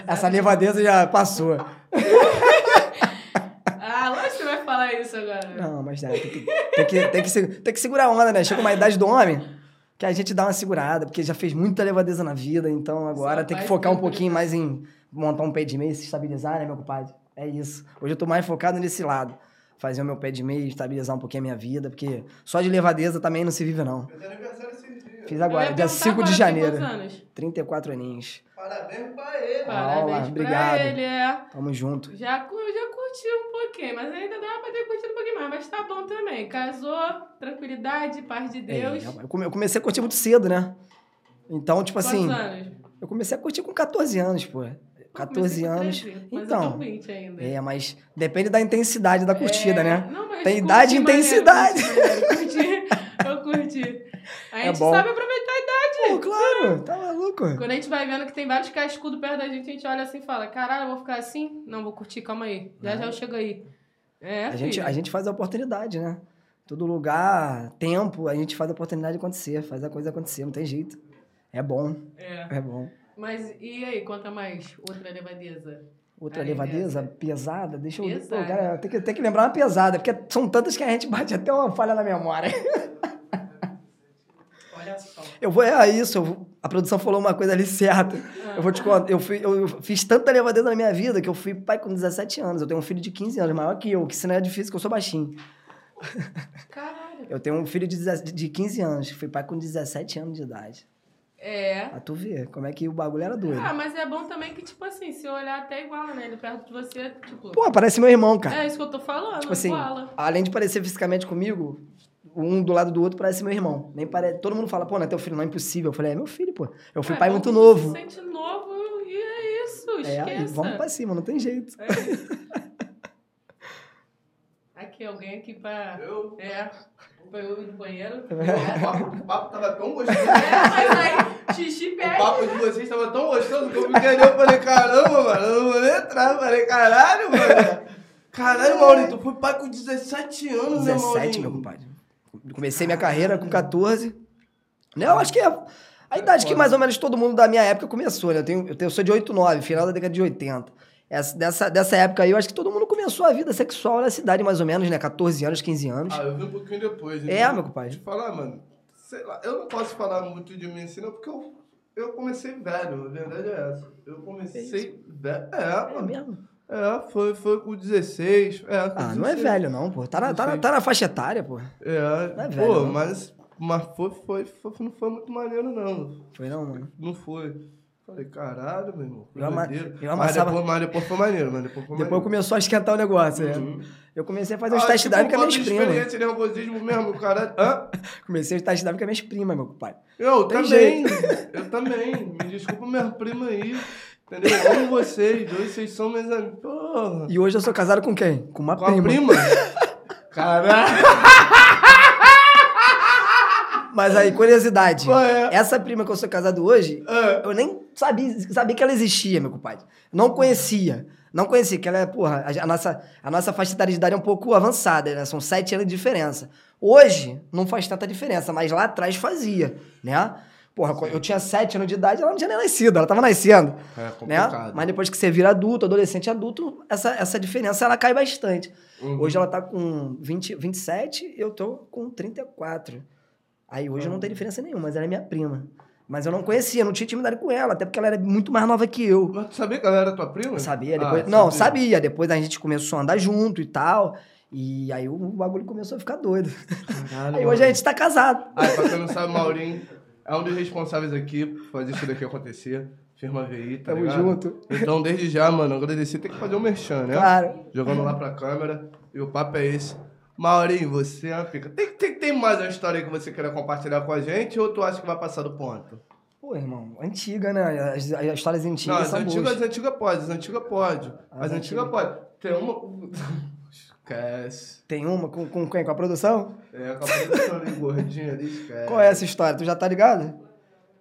Essa levadeza já passou. Ah, lógico que você vai falar isso agora. Não, mas é, tem que, tem, que, tem, que, tem que segurar a onda, né? Chega uma idade do homem que a gente dá uma segurada, porque já fez muita levadeza na vida, então agora Só tem que focar um pouquinho mais em montar um pé de meia, se estabilizar, né, meu compadre? É isso. Hoje eu tô mais focado nesse lado. Fazer o meu pé de meia, estabilizar um pouquinho a minha vida, porque só de levadeza também não se vive, não. Fez aniversário esses dias. Fiz Eu agora, ia dia perguntar 5 de janeiro. Quantos anos? 34 aninhos. Parabéns pra ele. Parabéns pra obrigado. ele, é. Tamo junto. Já, já curti um pouquinho, mas ainda dá pra ter curtido um pouquinho mais. Mas tá bom também. Casou, tranquilidade, paz de É, Deus. eu come- eu comecei a curtir muito cedo, né? Então, tipo assim, Quantos anos? eu comecei a curtir com 14 anos, pô. 14 Comecei com anos. 13, mas eu Então, tô 20 ainda. É, mas depende da intensidade da curtida, É, né? Não, mas Tem idade e intensidade. maneiro, Curti, eu curti. A É gente bom. sabe aproveitar a idade. Pô, claro, tá maluco. Quando a gente vai vendo que tem vários cascudos perto da gente, a gente olha assim e fala: caralho, eu vou ficar assim? Não, vou curtir, calma aí. Já já eu chego aí. É, A gente, a gente faz a oportunidade, né? Todo lugar, tempo, a gente faz a oportunidade acontecer, faz a coisa acontecer, não tem jeito. É bom, É. é bom. Mas e aí, conta mais outra levadeza. Outra Aí, levadeza pesada, deixa eu. Pô, Pesada. cara, tem que, tem que lembrar uma pesada, porque são tantas que a gente bate até uma falha na memória. Olha só. Eu vou, é isso, eu a produção falou uma coisa ali certa. Eu vou te contar, eu, fui, eu fiz tanta levadeza na minha vida que eu fui pai com 17 anos. Eu tenho um filho de 15 anos, maior que eu, que se não é difícil, que eu sou baixinho. Caralho. Eu tenho um filho de, 17 de 15 anos, fui pai com 17 anos de idade. É. Pra tu ver como é que o bagulho era doido. Ah, mas é bom também que, tipo assim, se olhar até igual, né? Ele perto de você, tipo. Pô, parece meu irmão, cara. É isso que eu tô falando, tipo assim, iguala. além de parecer fisicamente comigo, um do lado do outro parece meu irmão. Nem pare... Todo mundo fala, pô, não é teu filho, não é impossível. Eu falei, é meu filho, pô. Eu fui É pai bom muito novo. Se sente novo e é isso, É, esqueça. vamos pra cima, não tem jeito. É. Aqui, alguém aqui pra. Eu, É. Pra eu ir no banheiro. o, papo, o papo tava tão gostoso. É, mas aí, xixi O pede. papo de vocês tava tão gostoso que eu me entendeu. Eu falei, caramba, mano, eu não vou nem entrar. Eu falei, caralho, mano. Caralho, Maurinho, tu foi pai com 17 anos, né, Maurinho? 17, meu compadre. Comecei minha carreira com 14. Né, Eu acho que é a idade que mais ou menos todo mundo da minha época começou, né? Eu, tenho, eu, tenho, eu sou de 89, final da década de 80. Essa, dessa, dessa época aí, eu acho que todo mundo começou a vida sexual nessa idade, mais ou menos, né? 14 anos, 15 anos. Ah, eu vi um pouquinho depois. É, então, meu compadre. Deixa eu falar, mano. Sei lá, eu não posso falar muito de mim assim, não, porque eu, eu comecei velho. A verdade é essa. Eu comecei velho. É, É mano. mesmo? É, foi, foi com 16. É, com Ah, não é 16. velho, não, pô. Tá na, tá na, tá na faixa etária, pô. É, Não é pô, velho, não. mas, mas foi, foi, foi, não foi muito maneiro, não. Foi não, mano. Não foi. Falei, caralho, meu irmão. Eu ama- mas, depois, mas depois foi maneiro, mas depois foi Depois maneiro. começou a esquentar o negócio, né? Uhum. Eu comecei a fazer os Ah, test tipo, drive com minhas de primas. experiência e nervosismo mesmo, cara. Hã? Comecei os test drive com as minhas primas, meu pai. Eu Tem também. Eu também. Me desculpa minha prima aí. Entendeu? Eu amo vocês. Hoje vocês são meus amigos. Porra. E hoje eu sou casado com quem? Com uma Com a prima. prima? Caralho. Mas aí, curiosidade. É? Essa prima que eu sou casado hoje, Ah. eu nem sabia, sabia que ela existia, meu compadre. Não conhecia. Não conhecia, que ela é, porra, a, a nossa, a nossa faixa etária de idade é um pouco avançada, né? São sete anos de diferença. Hoje, não faz tanta diferença, mas lá atrás fazia, né? Porra, quando eu tinha sete anos de idade, ela não tinha nem nascido, ela tava nascendo, É né? Mas depois que você vira adulto, adolescente adulto, essa, essa diferença, ela cai bastante. Uhum. Hoje ela tá com 20, 27 eu tô com 34. Aí hoje Uhum. não tem diferença nenhuma, mas ela é minha prima. Mas eu não conhecia, não tinha intimidade com ela, até porque ela era muito mais nova que eu. Mas tu sabia que ela era tua prima? Eu sabia, Ah, depois. não, sabia. Depois a gente começou a andar junto e tal. E aí o bagulho começou a ficar doido. Caralho, Aí hoje a gente tá casado. Ah, pra quem não sabe, Maurinho é um dos responsáveis aqui por fazer isso daqui acontecer. Firma VI, tá Tamo ligado? junto. Então, desde já, mano, agradecer. Tem que fazer um merchan, né? Claro. Jogando lá pra câmera. E o papo é esse. Maurinho, você é uma pica. Tem, tem, tem mais uma história aí que você queira compartilhar com a gente ou tu acha que vai passar do ponto? Pô, irmão, antiga, né? As, as histórias antigas não, as são antigas, boas. as antigas pode, as antigas pode. As, As antigas pode. Tem uma. Esquece. Tem uma com, com quem? Com a produção? É, com a produção ali, gordinha ali, esquece. Qual é essa história? Tu já tá ligado?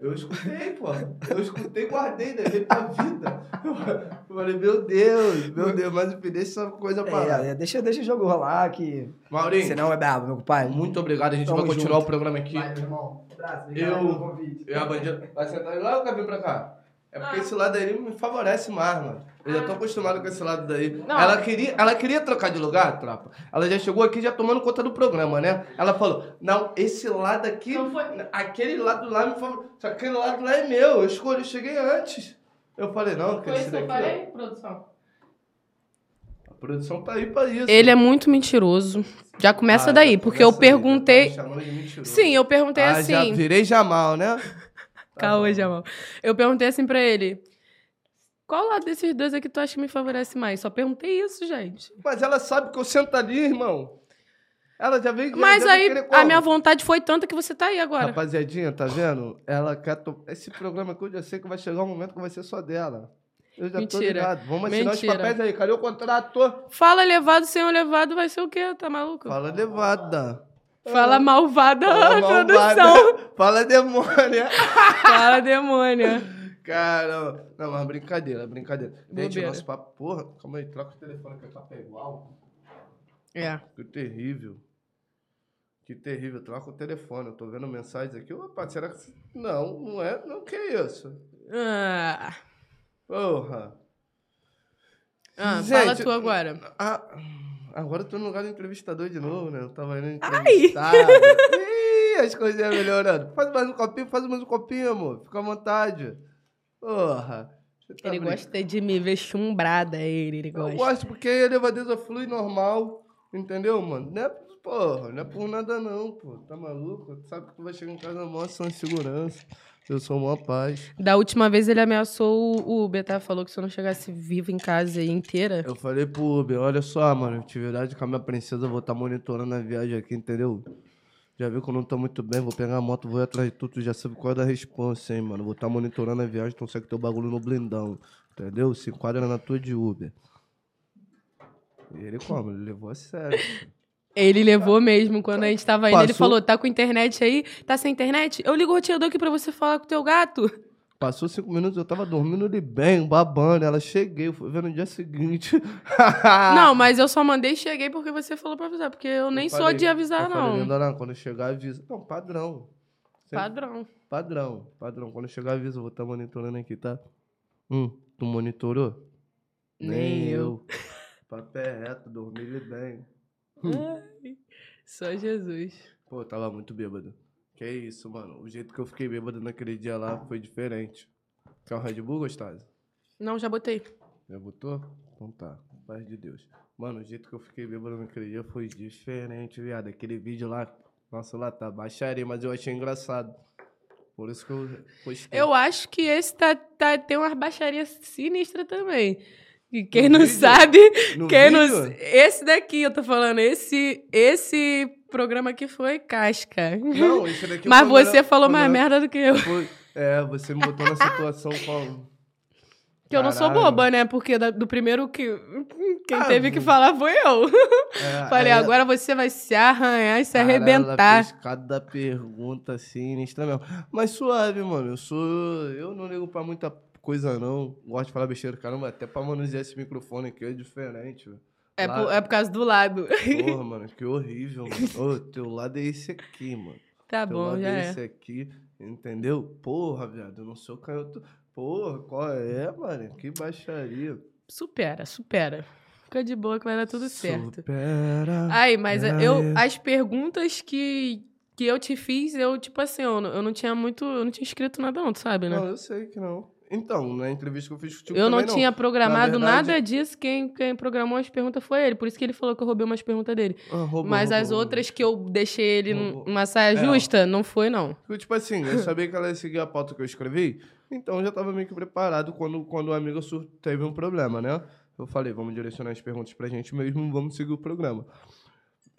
Eu escutei, pô. Eu escutei e guardei, levei pra vida. Eu falei, meu Deus, meu Deus, mas eu pedi essa coisa pra lá. É, deixa, deixa o jogo rolar que. Maurinho, Senão é brabo, meu pai. muito obrigado. A gente Tamo vai continuar junto. o programa aqui. Vai, meu irmão. Abraço, Eu- pelo convite. Eu a bandida. Vai sentar lá ou quer vir pra cá? É porque esse lado aí me favorece mais, mano. Eu já tô acostumado com esse lado daí. Não. Ela queria, ela queria trocar de lugar, tropa. Ela já chegou aqui já tomando conta do programa, né? Ela falou: Não, esse lado aqui, Não foi- aquele lado lá me que aquele lado lá é meu. Eu escolhi, eu cheguei antes. Eu falei: Não, que Foi esse isso que eu daqui. falei, produção? A produção tá aí pra isso. Ele é muito mentiroso. Já começa Ah, daí, porque eu aí, tá perguntei. me chamando de mentiroso. Sim, eu perguntei ah, assim. Já virei Jamal, né? Tá Caô, bom. Jamal. Eu perguntei assim pra ele. Qual lado desses dois aqui tu acha que me favorece mais? Só perguntei isso, gente. Mas ela sabe que eu sento ali, irmão. Ela já veio. já Mas deve aí a minha vontade foi tanta que você tá aí agora. Rapaziadinha, tá vendo? Ela quer. To... Esse programa aqui eu já sei que vai chegar um momento que vai ser só dela. Eu já tô Mentira. ligado. Vamos assinar Mentira. os papéis aí. Cadê o contrato? Fala elevado sem o elevado vai ser o quê? Tá maluco? Fala levada. Fala malvada, Fala produção. malvada. Fala demônia. Fala demônia. Caramba. Não, mas brincadeira, brincadeira. Gente, Bobeira. nosso papo. Porra, calma aí, troca o telefone que o papo é igual. É. Que terrível. Que terrível. Troca o telefone. Eu tô vendo mensagens aqui. Opa, será que. Não, não é. Não, que isso? Ah, Porra. ah, Gente, fala tu agora. Ah, agora eu tô no lugar do entrevistador de novo, né? Eu tava indo Ai. entrevistado. Ih, as coisinhas melhorando. Faz mais um copinho, faz mais um copinho, amor. Fica à vontade. Porra. Tá Ele brincando. gosta de me ver chumbrada, ele, ele Eu gosta. gosto porque a levadeza flui normal. Entendeu, mano? Não é, porra, não é por nada não, pô. Tá maluco? Tu sabe que tu vai chegar em casa mó sem segurança. Eu sou mó paz. Da última vez ele ameaçou o Uber, tá? Falou que se eu não chegasse vivo em casa inteira. Eu falei pro Uber, olha só, mano, atividade com a minha princesa, eu vou estar monitorando a viagem aqui, entendeu? Já viu que eu não tô muito bem, vou pegar a moto, vou ir atrás de tu, tu já sabe qual é da responsa, hein, mano. Vou estar monitorando a viagem, então segue teu bagulho no blindão, entendeu? Se enquadra na tua de Uber. E ele como? Ele levou a sério. Ele levou mesmo. Quando a gente tava indo, ele Passou- falou: tá com internet aí? Tá sem internet? Eu ligo o roteador aqui pra você falar com o teu gato. Passou cinco minutos, eu tava dormindo de bem, babando. Ela cheguei, eu fui ver no dia seguinte. Não, mas eu só mandei e cheguei porque você falou pra avisar. Porque eu nem Eu sou de avisar, eu não. Falei, Lindona, quando chegar, avisa. Não, padrão. Sempre Padrão. Padrão, padrão. Quando chegar, avisa, eu vou estar monitorando aqui, tá? Hum, tu monitorou? Nem eu. Papel é reto, dormi bem. Ai, só Jesus. Pô, eu tava muito bêbado. Que isso, mano. O jeito que eu fiquei bêbado naquele dia lá foi diferente. Quer um Red Bull, gostosa? Não, já botei. Já botou? Então tá. Paz de Deus. Mano, o jeito que eu fiquei bêbado naquele dia foi diferente, viado. Aquele vídeo lá, nossa, lá tá baixaria, mas eu achei engraçado. Por isso que eu postei. Eu acho que esse tá, tá, tem uma baixaria sinistra também. E quem No não vídeo? sabe, No quem não. vídeo? Esse daqui, eu tô falando, esse, esse programa aqui foi casca. Não, isso daqui Mas você era- falou mais era- merda do que eu. foi- É, você me botou na situação com. Que eu não sou boba, né? Porque do primeiro que. Quem Ah, teve que vo- falar foi eu. É, Falei, aí- agora você vai se arranhar e se Caralho, arrebentar. Ela cada pergunta sinistra mesmo. Mas suave, mano. Eu sou. Eu não ligo pra muita coisa, não. Gosto de falar besteira. Caramba, até pra manusear esse microfone aqui é diferente, velho. É, por, é por causa do lado. Porra, mano, que horrível, mano. Ô, teu lado é esse aqui, mano. Tá teu bom, lado já é é. esse aqui, entendeu? Porra, viado, eu não sou canhoto. Porra, qual é, mano? Que baixaria. Supera, supera. Fica de boa que vai dar tudo certo. Supera. Aí, mas eu, Ai. as perguntas que, que eu te fiz, eu, tipo assim, eu, não- eu não tinha muito. Eu não tinha escrito nada, não, tu sabe, né? Não, eu sei que não. Então, na entrevista que eu fiz contigo eu não tinha programado Na verdade- nada disso. Quem, quem programou as perguntas foi ele. Por isso que ele falou que eu roubei umas perguntas dele. Ah, roubou, mas roubou, as roubou. outras que eu deixei ele numa saia É. justa, não foi, não. Porque, Tipo assim, eu sabia que ela ia seguir a pauta que eu escrevi, então eu já tava meio que preparado quando, quando o amigo teve um problema, né? Eu falei, vamos direcionar as perguntas pra gente mesmo, vamos seguir o programa.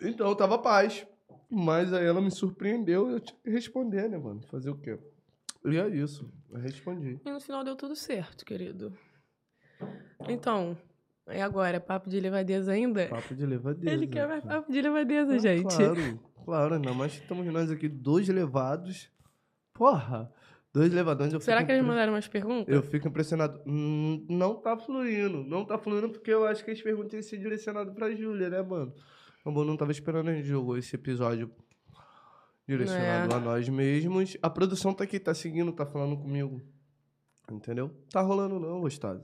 Então eu tava paz. Mas aí ela me surpreendeu e eu tinha que responder, né, mano? Fazer o quê? E é isso. Eu respondi. E no final deu tudo certo, querido. Então, e agora? Papo de levadeza ainda? Papo de levadeza. Ele quer mais papo de levadeza, Ah, gente. Claro, claro. Ainda mais que estamos nós aqui, dois levados. Porra! Dois levadões. Eu Será que eles mandaram umas perguntas? Eu fico impressionado. Hum, não tá fluindo. Não tá fluindo porque eu acho que as perguntas iam ser direcionadas pra Júlia, né, mano? O Bom não tava esperando a gente jogou esse episódio direcionado É. a nós mesmos. A produção tá aqui, tá seguindo, tá falando comigo. Entendeu? Tá rolando não, gostosa.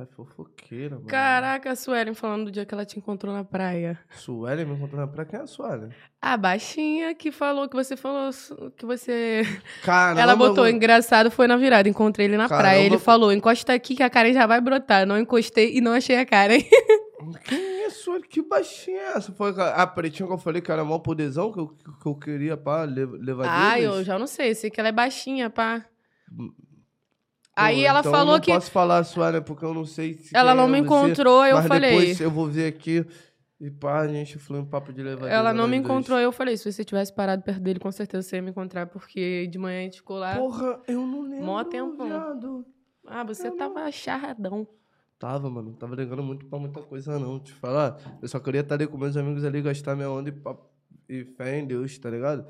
É fofoqueira, mano. Caraca, a Suelen falando do dia que ela te encontrou na praia. Suelen me encontrou na praia. Quem é a Suelen? A baixinha que falou, que você falou, que você... Caramba, ela botou, engraçado, foi na virada, encontrei ele na praia. Caramba. Ele falou, encosta aqui que a Karen já vai brotar. Não encostei e não achei a Karen. Quem Suelen? Que baixinha é essa? Foi a a pretinha que eu falei que era mó podezão, que eu, que eu queria, pá, le- levar ah, eu já não sei, sei que ela é baixinha, pá. Aí ela então falou eu não que posso falar, Suelen, porque eu não sei se ela não me você, encontrou, eu mas falei. depois eu vou ver aqui e pá, a gente flui um papo de levar Ela não me encontrou, eu falei, se você tivesse parado perto dele, com certeza você ia me encontrar, porque de manhã a gente ficou lá. Porra, eu não lembro, Mó tempão. viado. Ah, você eu tava charradão. Tava, mano, não tava ligando muito pra muita coisa não, te falar. Eu só queria estar ali com meus amigos ali, gastar minha onda e, pa- e fé em Deus, tá ligado?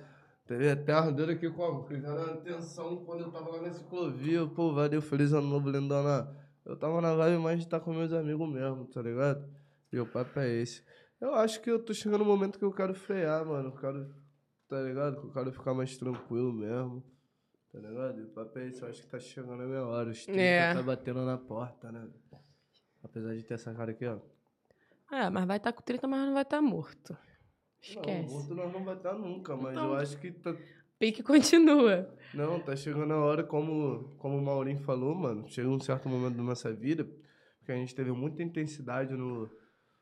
Teve até ardendo aqui como? Fizeram atenção quando eu tava lá na ciclovia. Pô, valeu, feliz ano novo, lindona. Eu tava na vibe mais de estar com meus amigos mesmo, tá ligado? E o papo é esse. Eu acho que eu tô chegando no momento que eu quero frear, mano. Eu quero, tá ligado? Que eu quero ficar mais tranquilo mesmo. Tá ligado? E o papo é esse. Eu acho que tá chegando a minha hora. Os 30 É. tá batendo na porta, né? Apesar de ter essa cara aqui, ó. Ah, mas vai estar com 30, mas não vai estar morto. Não, Esquece. morto nós não vai estar nunca, mas Então. eu acho que tá. Pique continua. Não, tá chegando a hora, como, como o Maurinho falou, mano. Chega um certo momento da nossa vida que a gente teve muita intensidade no,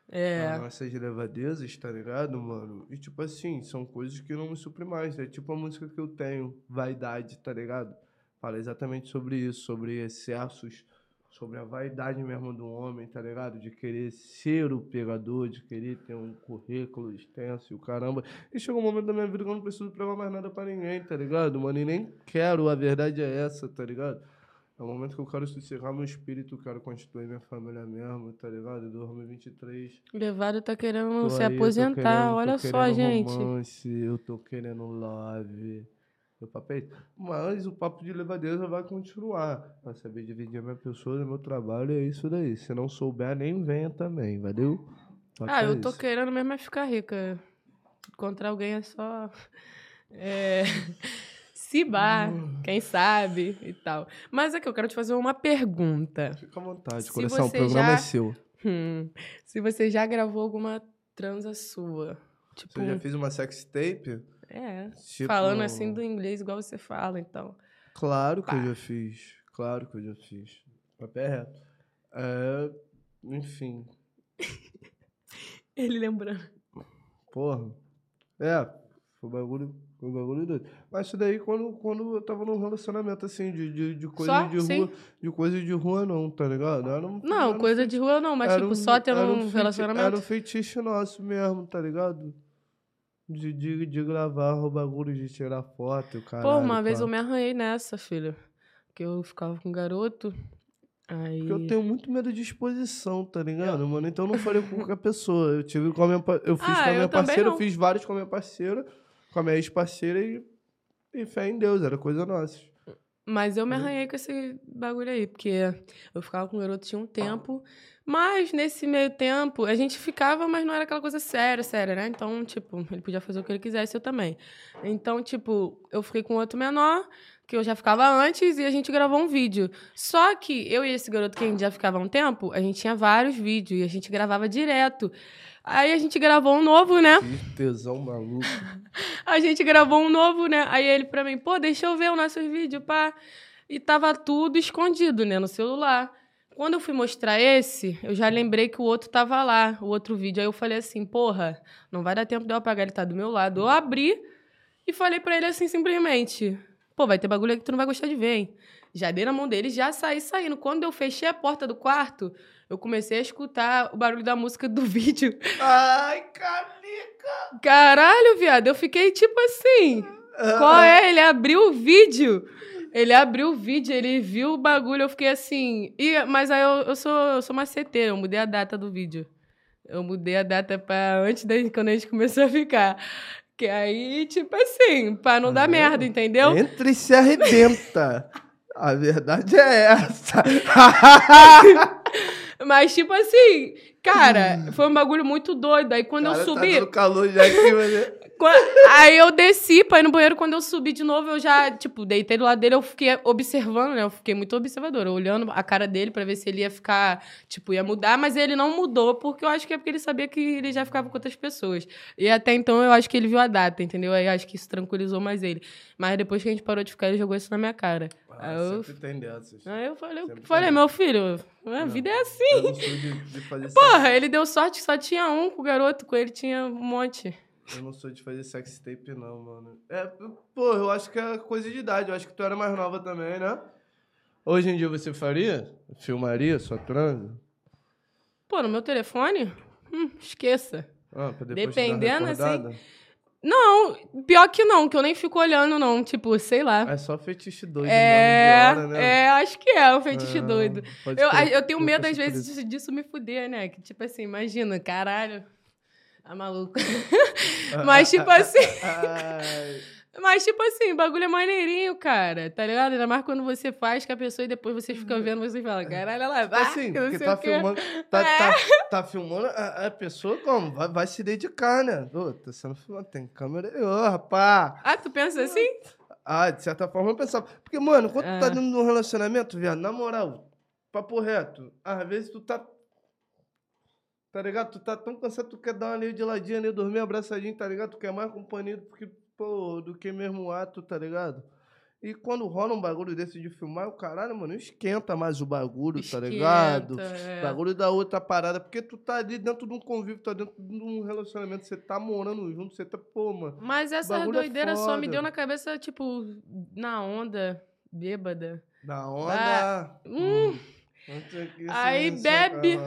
É. nas nossas levadezas, tá ligado, mano? E tipo assim, são coisas que não me suprem mais. É tipo a música que eu tenho, Vaidade, tá ligado? Fala exatamente sobre isso, sobre excessos, sobre a vaidade mesmo do homem, tá ligado? De querer ser o pegador, de querer ter um currículo extenso e o caramba. E chegou um momento da minha vida que eu não preciso provar mais nada pra ninguém, tá ligado, mano? E nem quero, a verdade é essa, tá ligado? É o momento que eu quero sossegar meu espírito, quero constituir minha família mesmo, tá ligado? 2023. Levado tá querendo Tô se aí, aposentar. querendo- Olha só, querendo gente. Romance, eu tô querendo love. Meu papo é. Mas o papo de levadeza vai continuar. Pra saber dividir a minha pessoa, meu trabalho, é isso daí. Se não souber, nem venha também, valeu? Papo Ah, é eu tô esse. querendo mesmo é ficar rica. Encontrar alguém é só. É. Cibar, Hum. quem sabe e tal. Mas aqui, eu quero te fazer uma pergunta. Fica à vontade, Se coração. O programa já- é seu. Hum, se você já gravou alguma transa sua. Tipo, Você já fez uma sex tape? É. Tipo- Falando assim do inglês igual você fala, então. Claro que Pá. eu já fiz. Claro que eu já fiz. Papo é reto. É, enfim. Ele lembrando. Porra. É, foi um bagulho Foi um bagulho doido. Mas isso daí quando, quando eu tava num relacionamento, assim, de, de, de coisa Só? de Sim. rua. De coisa de rua, não, tá ligado? Era um- Não, era um coisa de rua não, mas tipo, um- só tendo um, feiti- relacionamento. Era um feitiço nosso mesmo, tá ligado? De, de, de gravar o bagulho, de tirar foto, o caralho. Pô, uma vez eu me arranhei nessa, filho. Que eu ficava com um garoto. Aí. Porque eu tenho muito medo de exposição, tá ligado, mano? Então eu não falei com qualquer pessoa. Eu tive com a minha, eu fiz Ah, com a minha eu parceira, eu fiz vários com a minha parceira, com a minha ex-parceira e, e fé em Deus, era coisa nossa. Mas eu me Uhum. arranhei com esse bagulho aí, porque eu ficava com o garoto tinha um tempo. Mas nesse meio tempo, a gente ficava, mas não era aquela coisa séria, séria, né? Então, tipo, ele podia fazer o que ele quisesse, eu também. Então, tipo, eu fiquei com outro menor, que eu já ficava antes, e a gente gravou um vídeo. Só que eu e esse garoto que a gente já ficava há um tempo, a gente tinha vários vídeos, e a gente gravava direto. Aí a gente gravou um novo, né? Que tesão maluco. A gente gravou um novo, né? Aí ele pra mim, pô, deixa eu ver o nosso vídeo, pá. E tava tudo escondido, né, no celular. Quando eu fui mostrar esse, eu já lembrei que o outro tava lá, o outro vídeo. Aí eu falei assim, porra, não vai dar tempo de eu apagar, ele tá do meu lado. Eu abri e falei pra ele assim, simplesmente, pô, vai ter bagulho que tu não vai gostar de ver, hein? Já dei na mão dele, já saí saindo. Quando eu fechei a porta do quarto, eu comecei a escutar o barulho da música do vídeo. Ai, canica! Caralho, viado, eu fiquei tipo assim... Qual é? Ele abriu o vídeo. Ele abriu o vídeo, ele viu o bagulho, eu fiquei assim. E, mas aí eu, eu sou, eu sou maceteira, eu mudei a data do vídeo. Eu mudei a data pra antes da quando a gente começou a ficar. Que aí, tipo assim, pra não dar Ah, merda, entendeu? Entre e se arrebenta. A verdade é essa. Mas, tipo assim, cara, foi um bagulho muito doido. Aí quando Cara, eu Tá subi. dando calor já aqui, mas... Aí eu desci pra ir no banheiro. Quando eu subi de novo, eu já, tipo, deitei do lado dele. Eu fiquei observando, né? Eu fiquei muito observadora, olhando a cara dele pra ver se ele ia ficar, tipo, ia mudar. Mas ele não mudou, porque eu acho que é porque ele sabia que ele já ficava com outras pessoas. E até então eu acho que ele viu a data, entendeu? Aí acho que isso tranquilizou mais ele. Mas depois que a gente parou de ficar, ele jogou isso na minha cara. Ah, Aí eu, sempre tem dessas. aí eu falei, eu Sempre falei meu filho, a vida é assim. De, de Porra, ele deu sorte que só tinha um com o garoto, com ele tinha um monte. Eu não sou de fazer sex tape, não, mano. É, pô, eu acho que é coisa de idade. Eu acho que tu era mais nova também, né? Hoje em dia você faria? Filmaria sua transa? Pô, no meu telefone? Hum, esqueça. Ah, pra depois Dependendo, assim? Não, pior que não, que eu nem fico olhando, não. Tipo, sei lá. É só fetiche doido É, hora, né? é, acho que é um fetiche Ah, doido. Eu, eu tenho medo, às vezes, isso. disso, disso me fuder, né? Que, tipo assim, imagina, caralho. Tá maluco. Mas, tipo assim. Ai, Mas, tipo assim, o bagulho é maneirinho, cara. Tá ligado? Ainda mais quando você faz com a pessoa e depois você fica vendo, você fala, caralho, ela vai. assim, que porque tá filmando, tá, É. tá, tá filmando, a, a pessoa como? Vai, vai se dedicar, né? Ô, tá sendo filmado, tem câmera ô, rapá. Ah, tu pensa assim? Ah, de certa forma eu pensava. Porque, mano, quando tu tá Ah. dentro de um relacionamento, viado, na moral, papo reto, às vezes tu tá. Tá ligado? Tu tá tão cansado, tu quer dar uma de ladinho ali, dormir abraçadinho, tá ligado? Tu quer mais companhia do que, pô, do que mesmo o ato, tá ligado? E quando rola um bagulho desse de filmar, o caralho, mano, esquenta mais o bagulho, tá ligado? Esquenta, é. Bagulho da outra parada, porque tu tá ali dentro de um convívio, tá dentro de um relacionamento, você tá morando junto, você tá, pô, mano. Mas essa é doideira só me deu na cabeça, tipo, na onda, bêbada. Da onda. Hum. Onde é que isso Aí me bebe.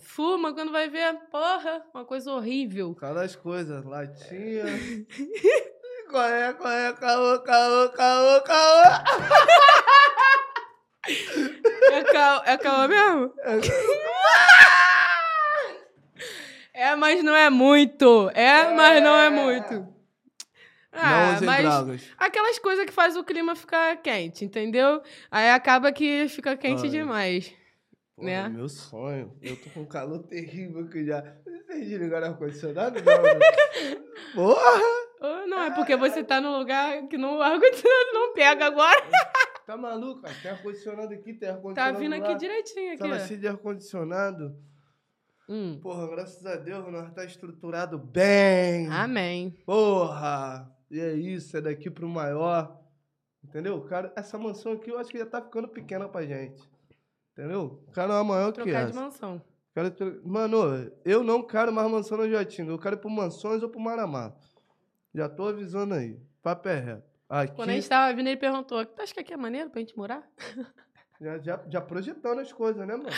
Fuma quando vai ver, porra, uma coisa horrível. Cada as coisas, latinha. qual é, qual é, caô, caô, caô, caô. É caô, é caô mesmo? É, mas não é muito. É, mas não é muito. não Ah, usem mas drogas. aquelas coisas que faz o clima ficar quente, entendeu? Aí acaba que fica quente Ai. demais. Porra, né? Meu sonho. Eu tô com um calor terrível que já. Vocês desligaram o ar-condicionado? Porra! Não, é porque você tá num lugar que não, o ar-condicionado não pega agora. Tá maluco? cara? Tem ar-condicionado aqui, tem Tá ar-condicionado vindo lá. aqui direitinho aqui, ó. cheia de ar-condicionado. Hum. Porra, graças a Deus, nós tá estruturado bem. Amém. Porra! E é isso, é daqui pro maior. Entendeu? Cara, essa mansão aqui eu acho que já tá ficando pequena pra gente. Entendeu? O cara é maior que Trocar de essa. mansão. Quero tro- Mano, eu não quero mais mansão na Jatinga. Eu quero ir pro Mansões ou pro Maramá. Já tô avisando aí. Papo é reto. Aqui, Quando a gente tava vindo, ele perguntou: Tu acha que aqui é maneiro pra gente morar? já, já, já projetando as coisas, né, mano?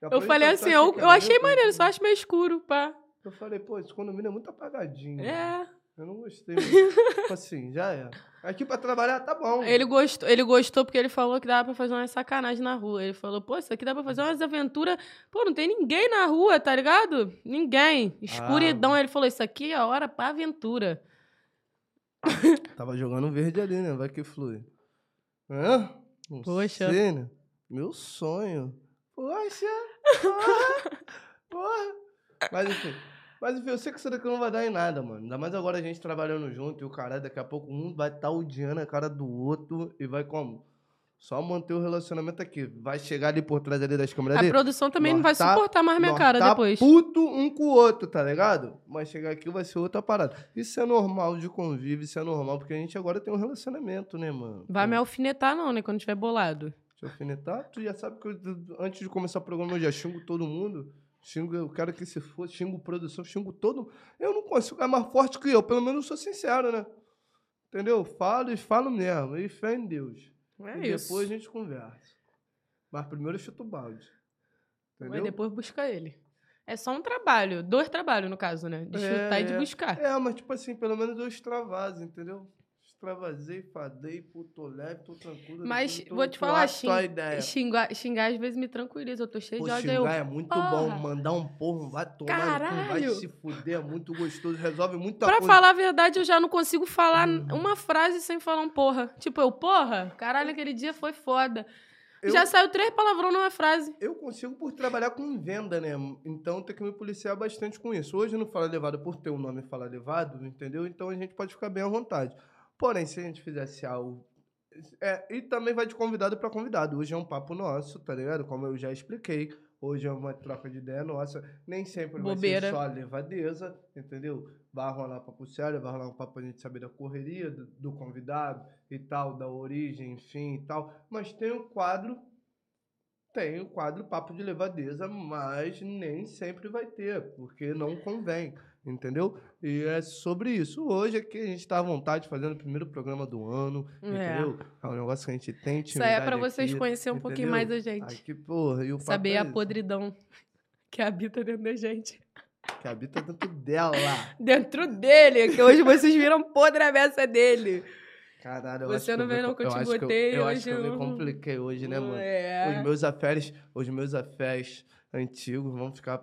Já Eu falei assim: eu, é eu achei maneiro, só acho meio escuro, pá. Eu falei, pô, esse condomínio é muito apagadinho. É. Eu não gostei tipo assim, já é. Aqui pra trabalhar tá bom. Ele gostou, ele gostou porque ele falou que dava pra fazer umas sacanagem na rua. Ele falou, pô, isso aqui dá pra fazer umas aventuras. Pô, não tem ninguém na rua, tá ligado? Ninguém. Escuridão. Ele falou, isso aqui é a hora pra aventura. Tava jogando verde ali, né? Vai que flui. Hã? Não Poxa. sei, né? Meu sonho. Poxa! Porra! porra. Mas enfim. Mas enfim, eu sei que isso daqui não vai dar em nada, mano. Ainda mais agora a gente trabalhando junto e o caralho, daqui a pouco um vai estar odiando a cara do outro e vai como? Só manter o relacionamento aqui. Vai chegar ali por trás ali das câmeras A dele. produção também não vai tá- suportar mais minha cara tá depois. puto um com o outro, tá ligado? Mas chegar aqui vai ser outra parada. Isso é normal de convívio, isso é normal, porque a gente agora tem um relacionamento, né, mano? Vai me alfinetar, não, né? Quando tiver bolado. Te alfinetar, tu já sabe que eu, antes de começar o programa eu já xingo todo mundo. Xingo o cara que se for, xingo produção, xingo todo. Eu não consigo, é mais forte que eu, pelo menos eu sou sincero, né? Entendeu? Falo e falo mesmo, e fé em Deus. É e isso. depois a gente conversa. Mas primeiro eu chuto o balde. Entendeu? Mas depois busca ele. É só um trabalho. Dois trabalhos, no caso, né? De É, chutar e de buscar. É, mas tipo assim, pelo menos eu extravaso, entendeu? Extravasei, fadei, pô, tô leve, tô tranquilo. Mas tô- vou te tô falar, xing- xingar, xingar às vezes me tranquiliza. Eu tô cheio Pô, de ódio. xingar Eu, é muito porra. bom, mandar um porro, vai tomar, cu, vai Caralho. se fuder, é muito gostoso, resolve muita Pra coisa. falar a verdade, eu já não consigo falar Uhum. uma frase sem falar um porra. Tipo, eu, porra, caralho, aquele dia foi foda. Eu- Já saiu três palavrões numa frase. Eu consigo por trabalhar com venda, né? Então tem que me policiar bastante com isso. Hoje no Fala Levado, por ter o nome Fala Levado, entendeu? Então a gente pode ficar bem à vontade. Porém, se a gente fizesse algo. É, e também vai de convidado para convidado. Hoje é um papo nosso, tá ligado? Como eu já expliquei. Hoje é uma troca de ideia nossa. Nem sempre Bobeira. vai ser só levadeza, entendeu? Vai rolar papo sério, vai rolar um papo pra gente saber da correria do, do convidado e tal, da origem, enfim e tal. Mas tem o quadro tem o quadro Papo de Levadeza, mas nem sempre vai ter, porque não convém, entendeu? E é sobre isso. Hoje aqui a gente tá à vontade fazendo o primeiro programa do ano, É. entendeu? É um negócio que a gente tem Isso aí é pra intimidade vocês aqui, conhecerem um pouquinho entendeu? mais da gente. Aqui, porra, e o Saber é a isso, podridão que habita dentro da gente. Que habita dentro dela. Dentro dele, que hoje vocês viram podre a beça dele. Caralho, eu Você acho não que eu vê não que eu te acho que botei Eu, acho hoje, que eu me eu- compliquei hoje, né, mano? Os É. meus afés, os meus afés antigos vão ficar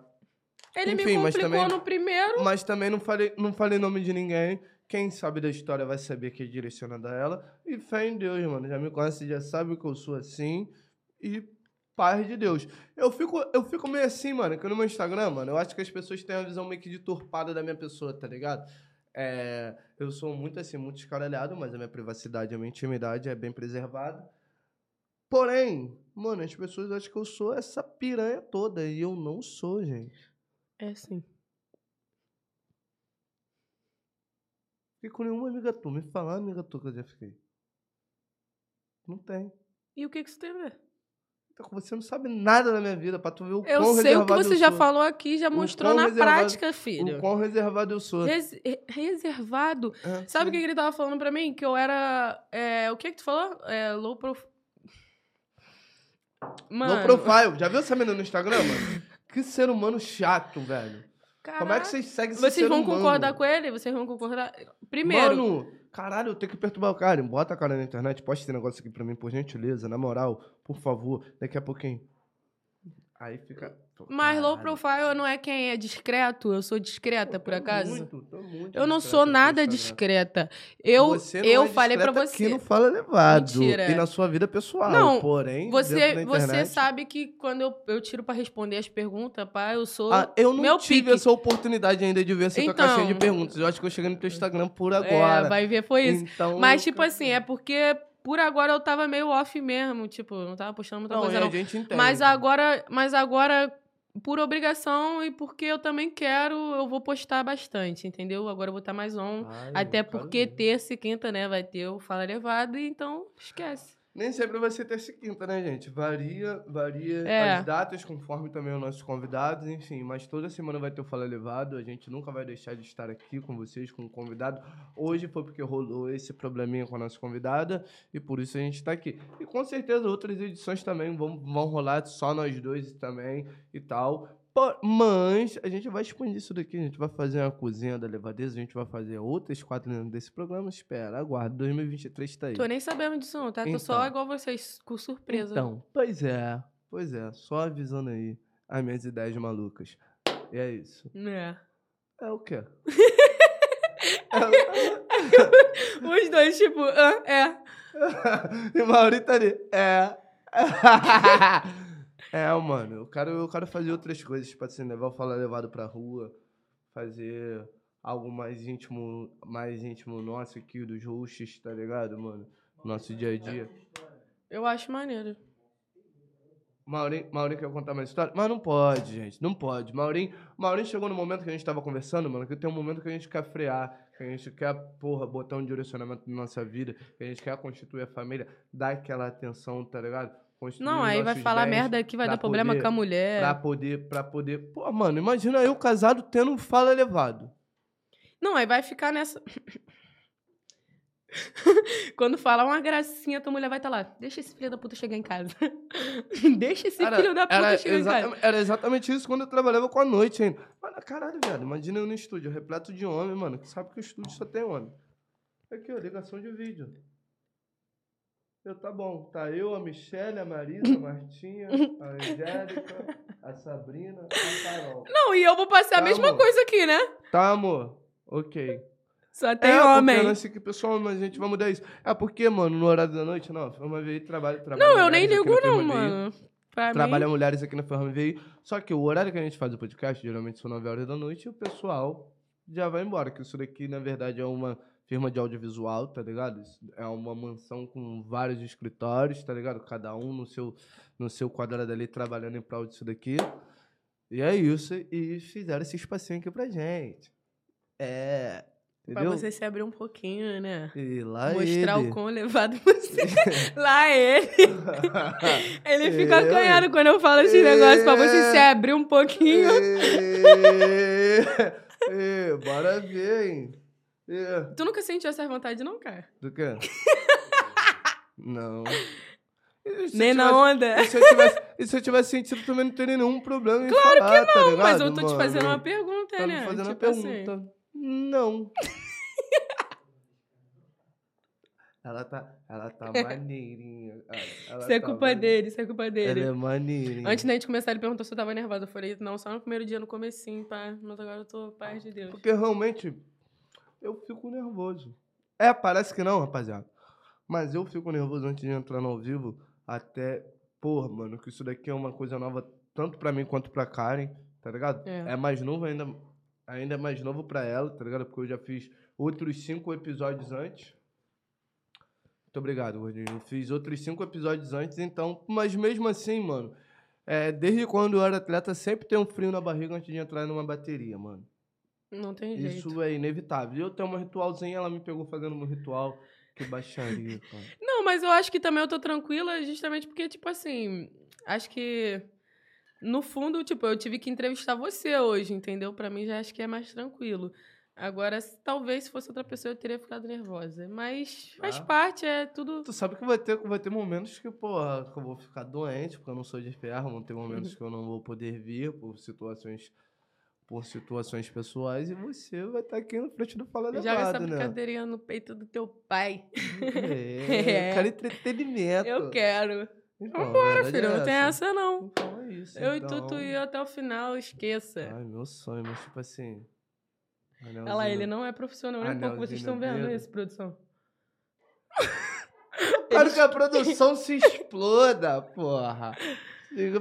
Ele Enfim, me mas complicou também- no primeiro. Mas também não falei, não falei nome de ninguém. Quem sabe da história vai saber que é direcionada a ela. E fé em Deus, mano. Já me conhece, já sabe que eu sou assim. E paz de Deus. Eu fico, eu fico meio assim, mano, que no meu Instagram, mano, eu acho que as pessoas têm uma visão meio que deturpada da minha pessoa, tá ligado? É, eu sou muito assim, muito escaralhado, mas a minha privacidade, a minha intimidade é bem preservada. Porém, mano, as pessoas acham que eu sou essa piranha toda. E eu não sou, gente. É sim. Fiquei com nenhuma amiga tua. Me fala, uma amiga tua que eu já fiquei. Não tem. E o que, que isso tem a ver? Então, Você não sabe nada da minha vida, pra tu ver o Eu quão sei o que reservado você eu já sou. falou aqui, já mostrou quão na reservado- prática, filho. O quão reservado eu sou. Res- re- reservado. É, Sabe o sim. que ele tava falando pra mim? Que eu era. é, o que que tu falou? É, low prof... Mano, No profile. Já viu essa menina no Instagram, mano? Que ser humano chato, velho. Como é que caraca. vocês seguem esse Vocês vão humano? concordar com ele? Vocês vão concordar? Primeiro, Mano, caralho, eu tenho que perturbar o cara. Bota a cara na internet, posta esse negócio aqui pra mim, por gentileza, na moral, por favor, daqui a pouquinho. Aí fica. Mas low profile não é quem é discreto. Eu sou discreta, Pô, por acaso? muito, tô muito Eu não sou nada discreta. Eu, eu é falei pra discreta você. Que não fala levado. Mentira. E na sua vida pessoal. Não, porém, Você, você sabe que quando eu, eu tiro pra responder as perguntas, pá, eu sou. Ah, eu não meu tive pique. essa oportunidade ainda de ver essa tua Então. caixinha de perguntas. Eu acho que eu cheguei no teu Instagram por é, agora. vai ver, foi isso. Então, Mas, tipo assim, é porque por agora eu tava meio off mesmo. Tipo, não tava postando muita Não, coisa, não. a gente entende. Mas agora, mas agora, por obrigação e porque eu também quero, eu vou postar bastante, entendeu? Agora eu vou estar mais on. Ai, Até porque ver. terça e quinta, né, vai ter o Fala Levado, então esquece. Nem sempre vai ser terça e quinta, né, gente? Varia, varia É. as datas conforme também os nossos convidados, enfim. Mas toda semana vai ter o Fala Levado. A gente nunca vai deixar de estar aqui com vocês, com o convidado. Hoje foi porque rolou esse probleminha com a nossa convidada e por isso a gente tá aqui. E com certeza outras edições também vão, vão rolar só nós dois também e tal. Mas a gente vai expandir isso daqui, a gente vai fazer uma cozinha da levadeza, a gente vai fazer outras quatro dentro desse programa. Espera, aguarda, 2023 tá aí. Tô nem sabendo disso não, tá? Tô só Então. igual vocês, com surpresa. Então, pois é, pois é, só avisando aí as minhas ideias malucas. E é isso. É. É o quê? Os dois, tipo, ah, é. e o Maurício tá ali. É. é, mano, eu quero, eu quero fazer outras coisas, tipo assim, levar o Fala Levado pra rua, fazer algo mais íntimo, mais íntimo nosso aqui, dos hosts, tá ligado, mano? Nosso dia a dia. Eu acho maneiro. Maurinho, Maurinho quer contar mais história? Mas não pode, gente. Não pode. Maurinho, Maurinho chegou no momento que a gente tava conversando, mano, que tem um momento que a gente quer frear, que a gente quer, porra, botar um direcionamento na nossa vida, que a gente quer constituir a família, dar aquela atenção, tá ligado? Não, aí vai falar merda que vai dar problema poder- com a mulher. Pra poder, pra poder. Pô, mano, imagina eu casado tendo um fala elevado. Não, aí vai ficar nessa. Quando falar uma gracinha, tua mulher vai estar lá. Deixa esse filho da puta chegar em casa. Deixa esse filho da puta era, chegar em casa. era exatamente isso quando eu trabalhava com a noite ainda. Mano, caralho, viado. Imagina eu no estúdio, repleto de homem, mano. Que sabe que o estúdio só tem homem. Aqui, ó, ligação de vídeo. Eu, tá bom. Tá eu, a Michelle, a Marisa, a Martinha, a Angélica, a Sabrina, a Carol. Não, e eu vou passar Tá, a mesma amor. coisa aqui, né? Tá, amor? Ok. Só tem é, homem. Porque sei que pessoal, mas a gente vai mudar isso. É porque, mano, no horário da noite, não. Firma VI trabalha, trabalha. Não, eu nem ligo, não, mano. Pra Trabalha mim. mulheres aqui na Ferrame VI. Só que o horário que a gente faz o podcast, geralmente são 9 horas da noite, e o pessoal já vai embora. Que isso daqui, na verdade, é uma firma de audiovisual, tá ligado? É uma mansão com vários escritórios, tá ligado? Cada um no seu, no seu quadrado ali trabalhando em prol disso daqui. E é isso. E fizeram esse espacinho aqui pra gente. É. Pra Entendeu? você se abrir um pouquinho, né? E lá Mostrar ele. o quão elevado você é. Lá ele. Ele fica É. acanhado quando eu falo esse negócio pra você se abrir um pouquinho. Ê, ê, bora ver, hein? Ê, Tu nunca sentiu essa vontade, não, cara? Do quê? Não. Nem na onda. E se, eu tivesse, e se eu tivesse sentido, também não teria nenhum problema em Claro falar, tá ligado, Mas eu tô te fazendo uma pergunta, Tá né? me fazendo Tipo uma assim. pergunta. Não. Ela tá, ela tá maneirinha. Ela Isso é tá culpa dele, isso é culpa dele. Ela é maneirinha. Antes da gente começar, ele perguntou se eu tava nervosa. Eu falei, não, só no primeiro dia, no comecinho, pá. Mas agora eu tô paz de Deus. Porque realmente eu fico nervoso. É, parece que não, rapaziada. Mas eu fico nervoso antes de entrar no ao vivo. Até, porra, mano, que isso daqui é uma coisa nova tanto pra mim quanto pra Karen, tá ligado? É. É, mais novo ainda, ainda é mais novo pra ela, tá ligado? Porque eu já fiz outros cinco episódios antes. Muito obrigado, gordinho. Eu fiz outros cinco episódios antes, então. Mas mesmo assim, mano, é, desde quando eu era atleta, sempre tem um frio na barriga antes de entrar numa bateria, mano. Não tem jeito. Isso é inevitável. Eu tenho uma ritualzinha, ela me pegou fazendo um ritual. Que baixaria, cara. Não, mas eu acho que também eu tô tranquila justamente porque, tipo assim, acho que no fundo, tipo, eu tive que entrevistar você hoje, entendeu? Pra mim já acho que é mais tranquilo. Agora, talvez se fosse outra pessoa eu teria ficado nervosa. Mas faz Ah. parte, é tudo. Tu sabe que vai ter, vai ter momentos que, porra, que eu vou ficar doente, porque eu não sou de ferro, vão ter momentos que eu não vou poder vir por situações por situações pessoais e você vai estar aqui na frente do Fala Eu Joga essa Levado, né? brincadeirinha no peito do teu pai. É, É. eu quero entretenimento. Eu quero. Então, Vambora, filho. é Não tem essa, não. Então é isso. Eu então... e tu, tu até o final, esqueça. Ai, meu sonho, mas tipo assim... Olha lá, ele não é profissional nem um pouco. Vocês estão no vendo isso, produção? Quero que a produção se exploda, porra.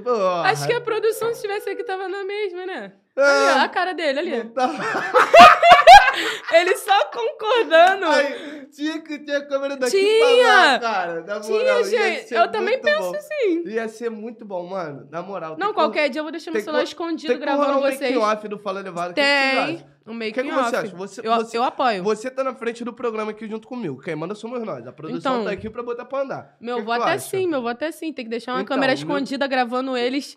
Porra. Acho que a produção, se estivesse aqui, tava na mesma, né? Ó, a cara dele ali. tá. Ele só concordando. Aí, tinha que ter a câmera daqui Tinha! lá, cara. Na Tinha, moral, ia gente. Eu também penso bom. assim. Ia ser muito bom, mano. Na moral. tem Não, que- qualquer dia eu vou deixar meu tem celular tem escondido que gravando um vocês. making off do Fala Elevado. O que que vocês Tem. O making que, que você acha? Você, eu, você, eu apoio. você tá na frente do programa aqui junto comigo. Quem manda somos nós. A produção Então, tá aqui pra botar pra andar. Meu que avô que até acha? sim, meu avô até sim. Tem que deixar uma Então, câmera meu- escondida gravando eles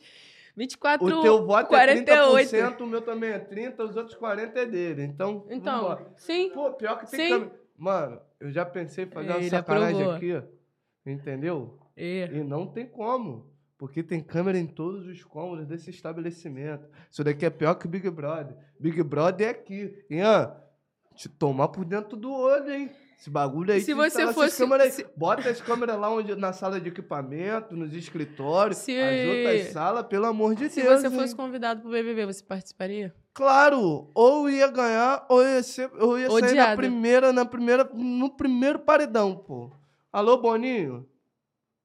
24 O teu voto 48. é 30%, o meu também é 30%, os outros 40% é dele. Então, Então, vambora. sim. Pô, pior que tem Sim. câmera. Mano, eu já pensei em fazer uma Ele sacanagem aprovou. aqui, entendeu? É. E não tem como. Porque tem câmera em todos os cômodos desse estabelecimento. Isso daqui é pior que Big Brother. Big Brother é aqui. Ian, te tomar por dentro do olho, hein? Esse bagulho aí. Se você fosse- câmeras se- Bota as câmeras lá onde, na sala de equipamento, nos escritórios, Se- as outras salas, pelo amor de Se Deus. você hein? fosse convidado pro BBB, você participaria? Claro, ou ia ganhar, ou ia, ser, ou ia sair na primeira, na primeira, no primeiro paredão, pô. Alô, Boninho?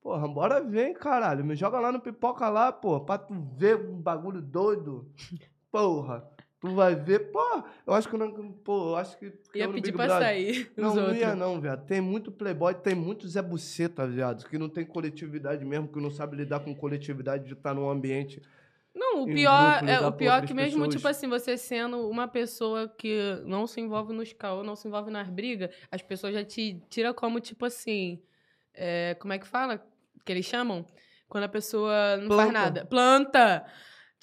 Porra, bora ver, hein, caralho. Me joga lá no pipoca lá, pô, pra tu ver um bagulho doido. Porra, tu vai ver, pô, eu acho que eu não, pô, eu acho que... Ia pedir pra Brother- sair. Não, não ia não, viado. Tem muito playboy, tem muito Zé Buceta, viado, que não tem coletividade mesmo, que não sabe lidar com coletividade de estar num ambiente Não, o pior, grupo, é, o pior é que mesmo, pessoas. tipo assim, você sendo uma pessoa que não se envolve nos caô, não se envolve nas brigas, as pessoas já te tiram como, tipo assim, é, como é que fala? Que eles chamam? Quando a pessoa não faz Planta. nada. Planta!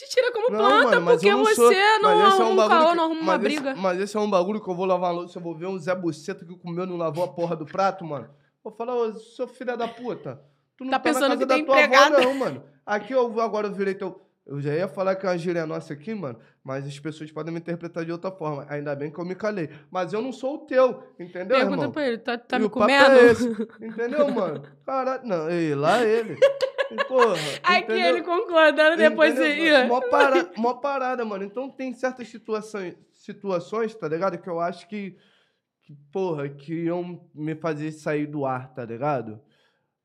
Te tira como Não, planta, mano, porque não você sou- não mas esse é um arruma um caô, que- não arruma uma esse- briga. mas esse é um bagulho que eu vou lavar a louça, eu vou ver um Zé Buceta que comeu e não lavou a porra do prato, mano. Vou falar, ô, seu filho da puta, tu não Tá tá, pensando que da tem tua empregada. avó, não, mano. Aqui eu agora eu virei teu... Eu já ia falar que é uma gíria nossa aqui, mano, mas as pessoas podem me interpretar de outra forma. Ainda bem que eu me calei. Mas eu não sou o teu, entendeu, Pergunta irmão? pra ele, tá, tá me o papo comendo? é esse, entendeu, mano? Caralho, não, ei, lá ele. Porra, Aqui entendeu? ele concordando, depois Entendeu? você ia. Mó, para, mó parada, mano. Então tem certas situações, situações, tá ligado? Que eu acho que, que, porra, que iam me fazer sair do ar, tá ligado?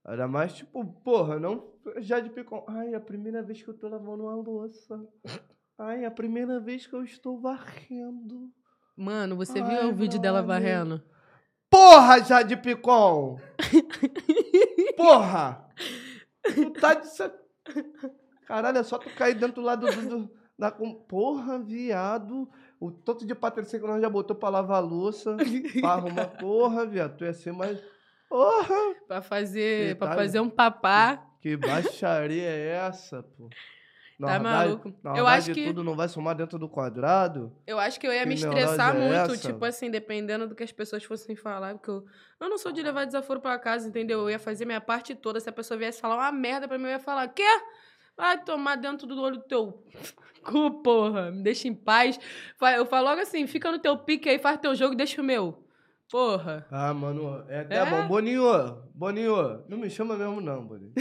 Era mais tipo, porra, não já de picão. Ai, a primeira vez que eu tô lavando uma louça. Ai, a primeira vez que eu estou varrendo. Mano, você Ai, viu o vídeo dela varrendo? Porra, Jade Picon! Porra! Tu tá de. Caralho, é só tu cair dentro lá do... do- do- da... Porra, viado! O tanto de patrocínio que nós já botou pra lavar a louça, pra arrumar... Porra, viado, tu ia ser mais... Porra! Pra fazer, pra tá- fazer um papá. Que baixaria é essa, pô? Na Tá verdade- maluco? Na Eu acho que- tudo não vai somar dentro do quadrado? Eu acho que eu ia me estressar é muito, essa? tipo assim, dependendo do que as pessoas fossem falar, porque eu, eu não sou de levar desaforo pra casa, entendeu? Eu ia fazer minha parte toda. Se a pessoa viesse falar uma merda pra mim, eu ia falar: quê? Vai tomar dentro do olho do teu cu, porra. Me deixa em paz. Eu falo logo assim: fica no teu pique aí, faz teu jogo e deixa o meu. Porra. Ah, mano, é até É? bom. Boninho, Boninho, não me chama mesmo não, Boninho.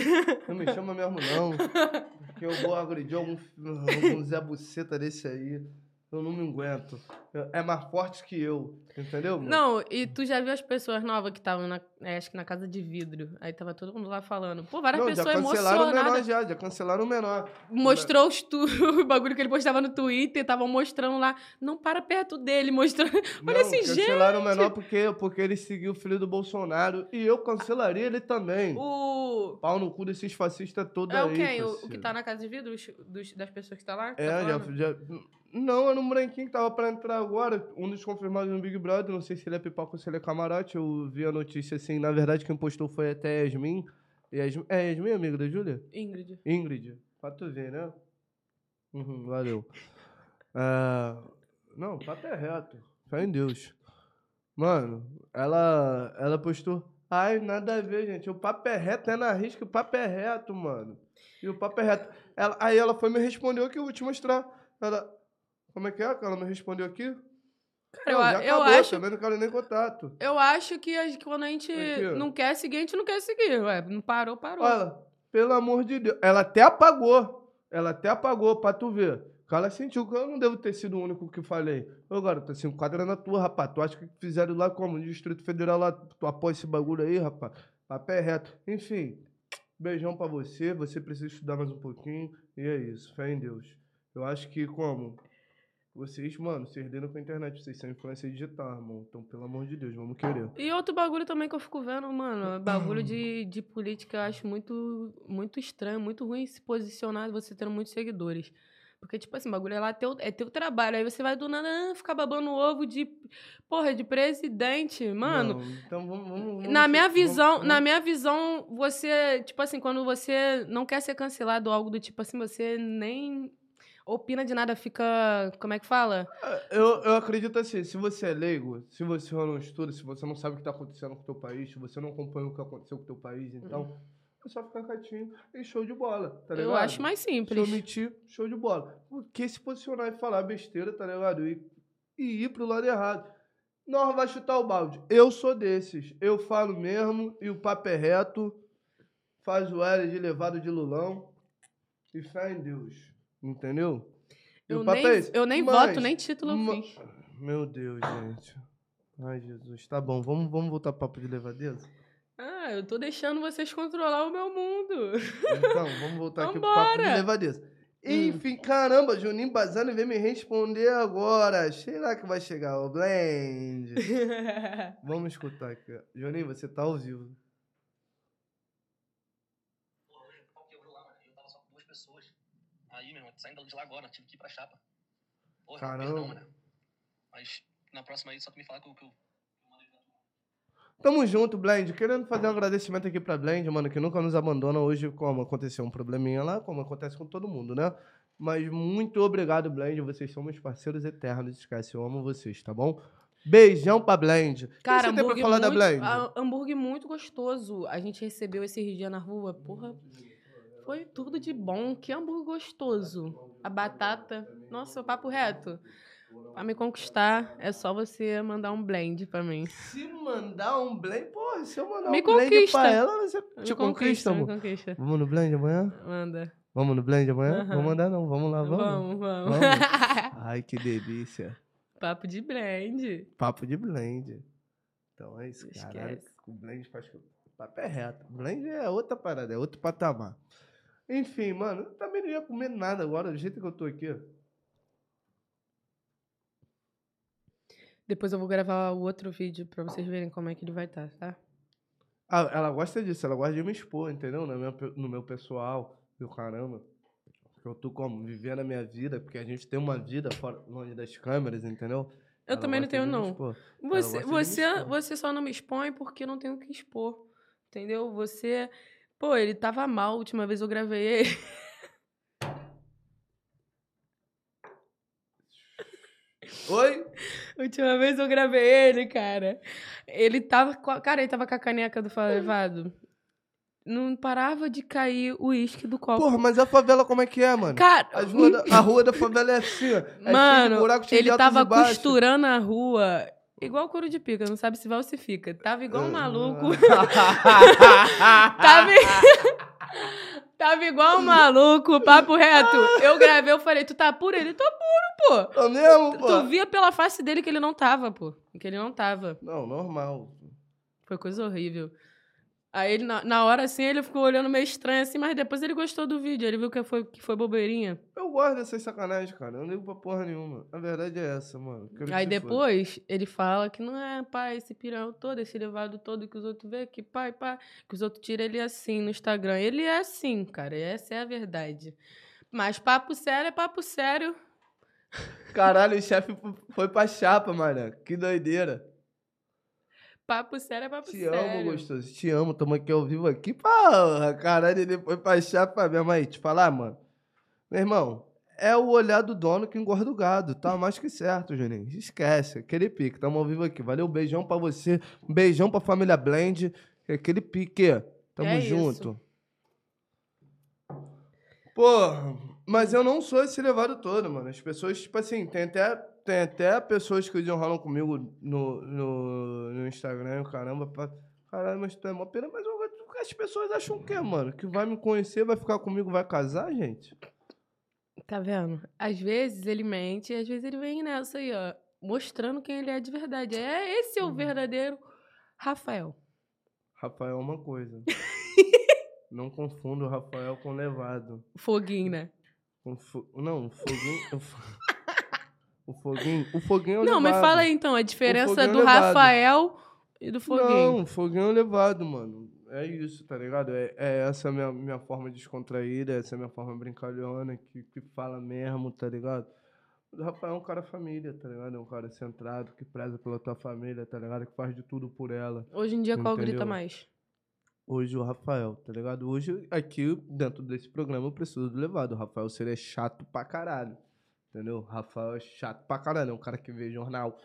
Não me chama mesmo não. Porque eu vou agredir algum, algum Zé Buceta desse aí. Eu não me aguento. É mais forte que eu, entendeu? mano? Não, e tu já viu as pessoas novas que estavam, na, é, acho que na casa de vidro. Aí tava todo mundo lá falando. Pô, várias Não, já pessoas cancelaram o menor emocionadas. já, já cancelaram o menor. Mostrou os tu... o bagulho que ele postava no Twitter, estavam mostrando lá. Não para perto dele, mostrando. Olha Não, assim, cancelaram o menor porque, porque ele seguiu o filho do Bolsonaro. E eu cancelaria ele também. O. Pau no cu desses fascistas todos É aí. o quem? O, que tá na casa de vidro? Os- dos- das pessoas que tá lá? que É, tá já, já. Não, era um branquinho que tava pra entrar agora. Um dos confirmados no Big Brother. Não sei se ele é pipoca ou se ele é camarote. Eu vi a notícia assim. Na verdade, quem postou foi até Yasmin. Yasmin é Yasmin, amiga da Júlia? Ingrid. Ingrid. Pra tu ver, né? Uhum, valeu. Ah, não, papo é reto. Fé em Deus. Mano, ela, ela postou. Ai, nada a ver, gente. O papo é reto, é na risca, o papo é reto, mano. E o papo é reto. Ela, aí ela foi me respondeu aqui, eu vou te mostrar. Ela. Como é que é que ela me respondeu aqui? Cara, eu, Não, a- já eu acabou, acho. também não quero nem contato. Eu acho que a- quando a gente Aqui, ó. não quer seguir, a gente não quer seguir. Ué, não parou, parou. Olha, pelo amor de Deus. Ela até apagou. Ela até apagou, pra tu ver. Ela sentiu que eu não devo ter sido o único que falei. Ô, garoto, assim, é na tua, rapaz. Tu acha que fizeram lá como? No Distrito Federal lá, tu apoia esse bagulho aí, rapaz? Papé reto. Enfim, beijão pra você. Você precisa estudar mais um pouquinho. E é isso. Fé em Deus. Eu acho que como? Vocês, mano, vocês lidam com a internet, vocês são influência digital, irmão. Então, pelo amor de Deus, vamos querer. E outro bagulho também que eu fico vendo, mano, é bagulho de, de política, eu acho muito, muito estranho, muito ruim se posicionar você tendo muitos seguidores. Porque, tipo assim, bagulho é lá teu, é teu trabalho. Aí você vai do nada ah, ficar babando ovo de, porra, de presidente. Mano, Não, então vamos, vamos, vamos na minha visão, vamos- na minha visão, você, tipo assim, quando você não quer ser cancelado ou algo do tipo assim, você nem opina de nada, fica, como é que fala? Eu, eu acredito assim, se você é leigo, se você não estuda, se você não sabe o que está acontecendo com o teu país, se você não acompanha o que aconteceu com o teu país, então é só ficar quietinho e show de bola, tá ligado? eu acho mais Se simples. omitir, show de bola. Porque se posicionar e falar besteira, tá ligado? E, e ir pro lado errado. Nós vai chutar o balde. Eu sou desses. Eu falo mesmo e o papo é reto. Faz o L de levado de Lulão. E fé em Deus. Entendeu? Eu papo nem, é eu nem Mas- voto, nem título eu Ma- fiz. Meu Deus, gente. Ai, Jesus. Tá bom, vamos, vamos voltar pro papo de levadeza? Ah, eu tô deixando vocês controlar o meu mundo. Então, vamos voltar aqui pro papo de Vambora! Hum. levadeza. Enfim, caramba, Juninho Bazano vem me responder agora. Será que vai chegar o Blend? Vamos escutar aqui. Juninho, você tá ao vivo. Porra, hoje o pau quebrou lá, mano. Eu tava só com duas pessoas. Aí, lá agora, tive que ir pra chapa. Porra, Caramba. perdão, mano. Mas na próxima aí, só tu me falar que eu, que. Tamo junto, Blend. Querendo fazer um agradecimento aqui pra Blend, mano, que nunca nos abandona hoje, como aconteceu um probleminha lá, como acontece com todo mundo, né? Mas muito obrigado, Blend. Vocês são meus parceiros eternos. Esquece, eu amo vocês, tá bom? Beijão pra Blend. O que Cara, você tem pra hambúrguer falar da muito, Blend? a- hambúrguer muito gostoso. A gente recebeu esse dia na rua, porra. Foi tudo de bom. Que hambúrguer gostoso. A batata. Nossa, papo reto. Pra me conquistar, é só você mandar um blend pra mim. Se mandar um blend, pô, se eu mandar Me um blend conquista. pra ela, você Me te conquista, amor. conquista. Vamos no blend amanhã? Manda. Vamos no blend amanhã? Aham. Vou mandar não, vamos lá, vamos. Vamos, vamos. Vamos. Ai, que delícia. Papo de blend. Papo de blend. Então é isso, Esquece. caralho. O blend faz... O papo é reto. Blend é outra parada, é outro patamar. Enfim, mano, eu também não ia comer nada agora, do jeito que eu tô aqui. Depois eu vou gravar o outro vídeo pra vocês verem como é que ele vai estar, tá? Ah, ela gosta disso, ela gosta de me expor, entendeu? No meu, no meu pessoal, meu caramba. Eu tô como? Vivendo a minha vida, porque a gente tem uma vida fora, longe das câmeras, entendeu? Eu Ela também não tenho, não. Você, você, você só não me expõe porque eu não tenho o que expor. Entendeu? Você. Pô, ele tava mal a última vez eu gravei ele. Oi? Última vez eu gravei ele, cara. Ele tava. Cara, ele tava com a caneca do Falevado. Não parava de cair o uísque do copo. Porra, mas a favela como é que é, mano? Cara, rua da- a rua da favela é assim, ó. É Mano, ele tava costurando a rua igual couro de pica, não sabe se vai ou se fica. Tava igual um maluco. Tava, tava igual um maluco, papo reto. Eu gravei, eu falei, tu tá puro? Ele, tô puro, pô. É mesmo, pô? Tu via pela face dele que ele não tava, pô. Que ele não tava. Não, normal. Foi coisa horrível. Aí ele, na, na hora assim, ele ficou olhando meio estranho assim, mas depois ele gostou do vídeo. Ele viu que foi, que foi bobeirinha. Eu gosto dessas sacanagens, cara. Eu não ligo pra porra nenhuma. A verdade é essa, mano. Aí depois ele fala que não é, pai, esse pirão todo, esse levado todo que os outros vê, que pai, pai, que os outros tiram ele assim no Instagram. Ele é assim, cara, essa é a verdade. Mas papo sério é papo sério. Caralho, o chefe foi pra chapa, mano. Que doideira. Papo sério é papo Te sério. amo, gostoso. Te amo. Tamo aqui ao vivo aqui. Porra, caralho, ele foi pra chapa mesmo. Aí, te falar, mano. Meu irmão, é o olhar do dono que engorda o gado. Tá mais que certo, Juninho. Esquece. Aquele pique. Tamo ao vivo aqui. Valeu, beijão pra você. Um beijão pra família Blend. Aquele pique. Tamo É isso. junto. Porra, mas eu não sou esse levado todo, mano. As pessoas, tipo assim, tem até, tem até pessoas que desenrolam comigo no, no, no Instagram, caramba, pra, caralho, mas tu é uma pena, mas as pessoas acham o quê, mano? Que vai me conhecer, vai ficar comigo, vai casar, gente? Tá vendo? Às vezes ele mente e às vezes ele vem nessa aí, ó. Mostrando quem ele é de verdade. É esse é o verdadeiro Rafael. Rafael é uma coisa. não confundo o Rafael com levado. Foguinho, né? Fo- Não, foguinho. O Foguinho, o Foguinho é o Não, mas fala aí então, a diferença é do. Rafael e do Foguinho. Não, o Foguinho é o levado, mano. É isso, tá ligado? É, é essa minha, minha forma descontraída, essa minha forma brincalhona, que, que fala mesmo, tá ligado? O Rafael é um cara família, tá ligado? É um cara centrado, que preza pela tua família, tá ligado? Que faz de tudo por ela. Hoje em dia, qual grita Entendeu? mais? Hoje o Rafael, tá ligado? Hoje, aqui, dentro desse programa, eu preciso do levado. O Rafael seria chato pra caralho. Entendeu? Rafael é chato pra caralho. É um cara que vê jornal.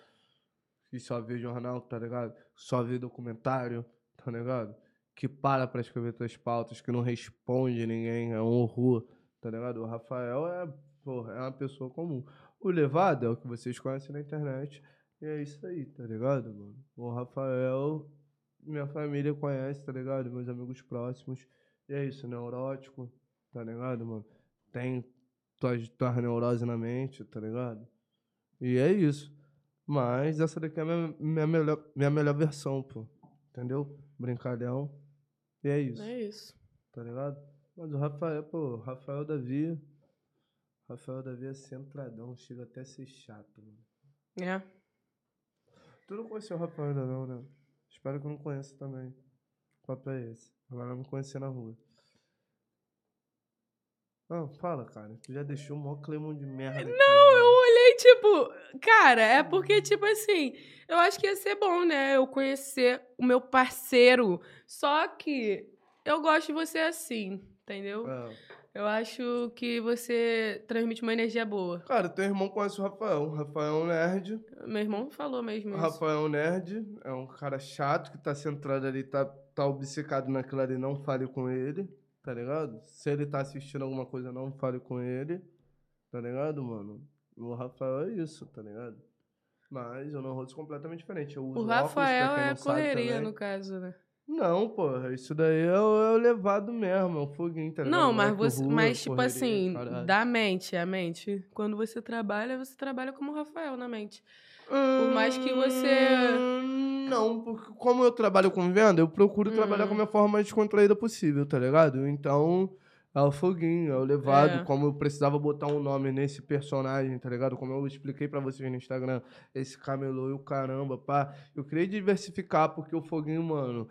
Que só vê jornal, tá ligado? Só vê documentário, tá ligado? Que para pra escrever suas pautas, que não responde ninguém. É um horror, tá ligado? O Rafael é, porra, é uma pessoa comum. O levado é o que vocês conhecem na internet. E é isso aí, tá ligado, mano? O Rafael minha família conhece, tá ligado? Meus amigos próximos. E é isso, neurótico, tá ligado, mano? Tem tuas, tuas neuroses na mente, tá ligado? E é isso. Mas essa daqui é a minha, minha, melhor, minha melhor versão, pô. Entendeu? Brincalhão. E é isso, É isso. tá ligado? Mas o Rafael, pô, o Rafael Davi. Rafael Davi é centradão, chega até a ser chato, mano. É. Tu não conheceu o Rafael ainda não, né? Espero que eu não conheça também. O papo é esse. Agora me conhecer na rua. Não, fala, cara. Tu já deixou o maior climão de merda. Não, eu olhei, tipo, cara, é porque, tipo assim, eu acho que ia ser bom, né? Eu conhecer o meu parceiro. Só que eu gosto de você assim, entendeu? É. Eu acho que você transmite uma energia boa. Cara, teu irmão conhece o Rafael. O Rafael é um nerd. Meu irmão falou mesmo O isso. Rafael é um nerd. É um cara chato que tá centrado ali, tá, tá obcecado naquilo ali. Não fale com ele, tá ligado? Se ele tá assistindo alguma coisa, não fale com ele. Tá ligado, mano? O Rafael é isso, tá ligado? Mas eu não rosto completamente diferente. Eu uso O óculos, Rafael quem é sabe correria, no caso, né? Não, porra, isso daí é o, é o levado mesmo, é o foguinho, tá ligado? Não, mas, Moleque você, rua, mas tipo correria, assim, caralho. da mente, a mente. Quando você trabalha, você trabalha como o Rafael na mente. Por mais que você- Hum, Não, porque como eu trabalho com venda, eu procuro trabalhar Hum. com a minha forma mais descontraída possível, tá ligado? Então, é o foguinho, é o levado. É. Como eu precisava botar um nome nesse personagem, tá ligado? Como eu expliquei pra vocês no Instagram, esse camelô e o caramba, pá. Eu queria diversificar, porque o foguinho, mano,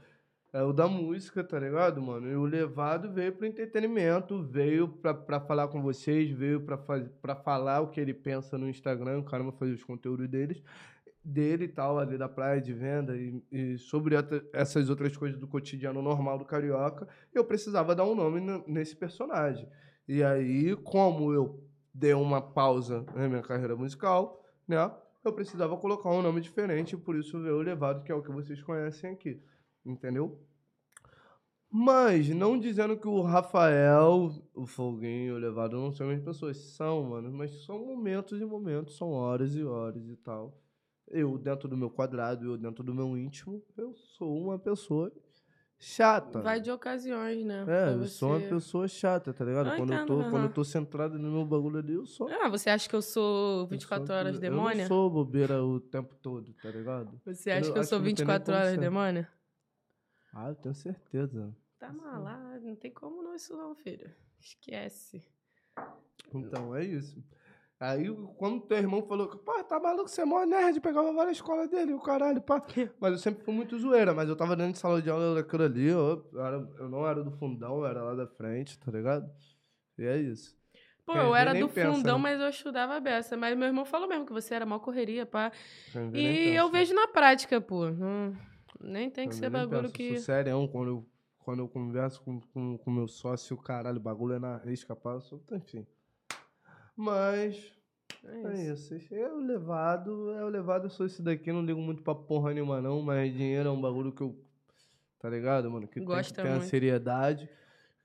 é o da música, tá ligado, mano? E o levado veio pro entretenimento, veio pra, pra falar com vocês, veio pra, pra falar o que ele pensa no Instagram, o caramba fazer os conteúdos deles, dele e tal, ali da praia de venda, e, e sobre essas outras coisas do cotidiano normal do carioca, eu precisava dar um nome nesse personagem. E aí, como eu dei uma pausa na minha carreira musical, né? Eu precisava colocar um nome diferente, por isso veio o Levado, que é o que vocês conhecem aqui. Entendeu? Mas, não dizendo que o Rafael, o Foguinho, o Levado não são as mesmas pessoas. São, mano. Mas são momentos e momentos, são horas e horas e tal. Eu, dentro do meu quadrado, eu, dentro do meu íntimo, eu sou uma pessoa chata. Vai de ocasiões, né? É, eu sou uma você- pessoa chata, tá ligado? Eu quando, eu entendo, tô, quando eu tô centrado no meu bagulho ali, eu sou. Ah, você acha que eu sou eu 24 sou- horas Eu demônia? não sou bobeira o tempo todo, tá ligado? Você acha Eu que eu sou que não tem nem 24 como horas demônia? Ah, eu tenho certeza. Tá malado, não tem como não isso não, filho. Esquece. Então, é isso. Aí, quando teu irmão falou pô, tá maluco, você é mó nerd, pegava várias escolas dele, o caralho, pá. Mas eu sempre fui muito zoeira, mas eu tava dentro de sala de aula daquilo ali, eu, era- eu não era do fundão, eu era lá da frente, tá ligado? E é isso. Pô, eu era do pensa, fundão, né? mas eu estudava a beça. Mas meu irmão falou mesmo que você era mó correria, pá. E eu pensa. vejo na prática, pô. Hum, nem tem que ser bagulho pensa. que. Sou sério, quando eu, quando eu converso com o com, com meu sócio, caralho, o bagulho é na risca, pá, eu sou, enfim. Mas, É É isso. isso. É o levado, é o levado, eu sou esse daqui, não ligo muito pra porra nenhuma não, mas dinheiro é um bagulho que eu, tá ligado, mano? Que tem que Gosta ter uma muito. seriedade,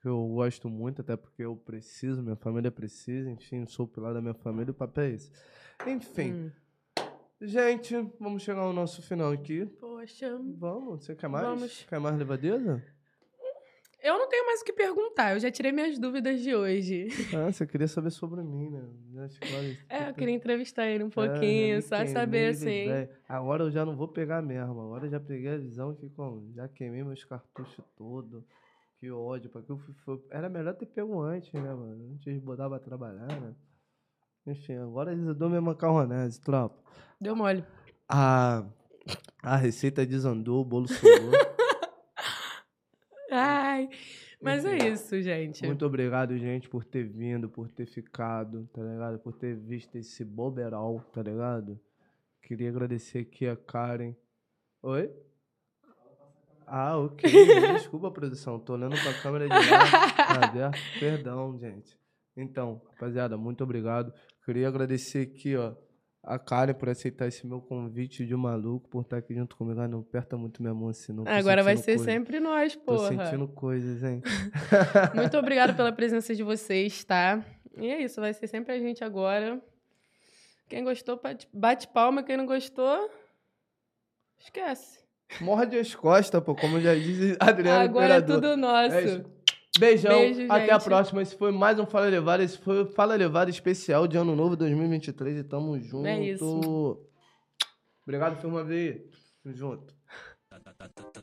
que eu gosto muito, até porque eu preciso, minha família precisa, enfim, sou o pilar da minha família, o papel é esse. Enfim, Hum. gente, vamos chegar ao nosso final aqui. Poxa. Vamos, você quer mais? Vamos. Quer mais levadeza? Eu não tenho mais o que perguntar, eu já tirei minhas dúvidas de hoje. Ah, você queria saber sobre mim, né? É, eu queria entrevistar ele um É, pouquinho, nem só saber assim. ideia. Agora eu já não vou pegar mesmo. Agora eu já peguei a visão que como, já queimei meus cartuchos todos. Que ódio. Pra que eu fui, foi- Era melhor ter pego antes, né, mano? Antes de botar pra trabalhar, né? Enfim, agora eles dão minha macarronese, tropa. Deu mole. A, a receita desandou, o bolo suou. Mas é isso, gente. Muito obrigado, gente, por ter vindo, por ter ficado, tá ligado? Por ter visto esse boberal, tá ligado? Queria agradecer aqui a Karen. Oi? Ah, ok. Desculpa, produção. Tô olhando pra câmera de lá. aberto. Perdão, gente. Então, rapaziada, muito obrigado. Queria agradecer aqui, ó, a Karen por aceitar esse meu convite de maluco, por estar aqui junto comigo. Ah, não aperta muito minha mão assim, não. tô Agora vai ser coisa. sempre nós, Tô porra. sentindo coisas, hein? Muito obrigada pela presença de vocês, tá? E é isso, vai ser sempre a gente agora. Quem gostou, bate- palma. Quem não gostou, esquece. Morde as costas, pô, como já diz Adriano agora é Imperador. tudo nosso. É. Beijão, Beijo, até a gente. próxima. Esse foi mais um Fala Levada. Esse foi o Fala Levada especial de Ano Novo 2023 e tamo junto. É isso. Obrigado, Firma V. Tamo junto. tá, tá,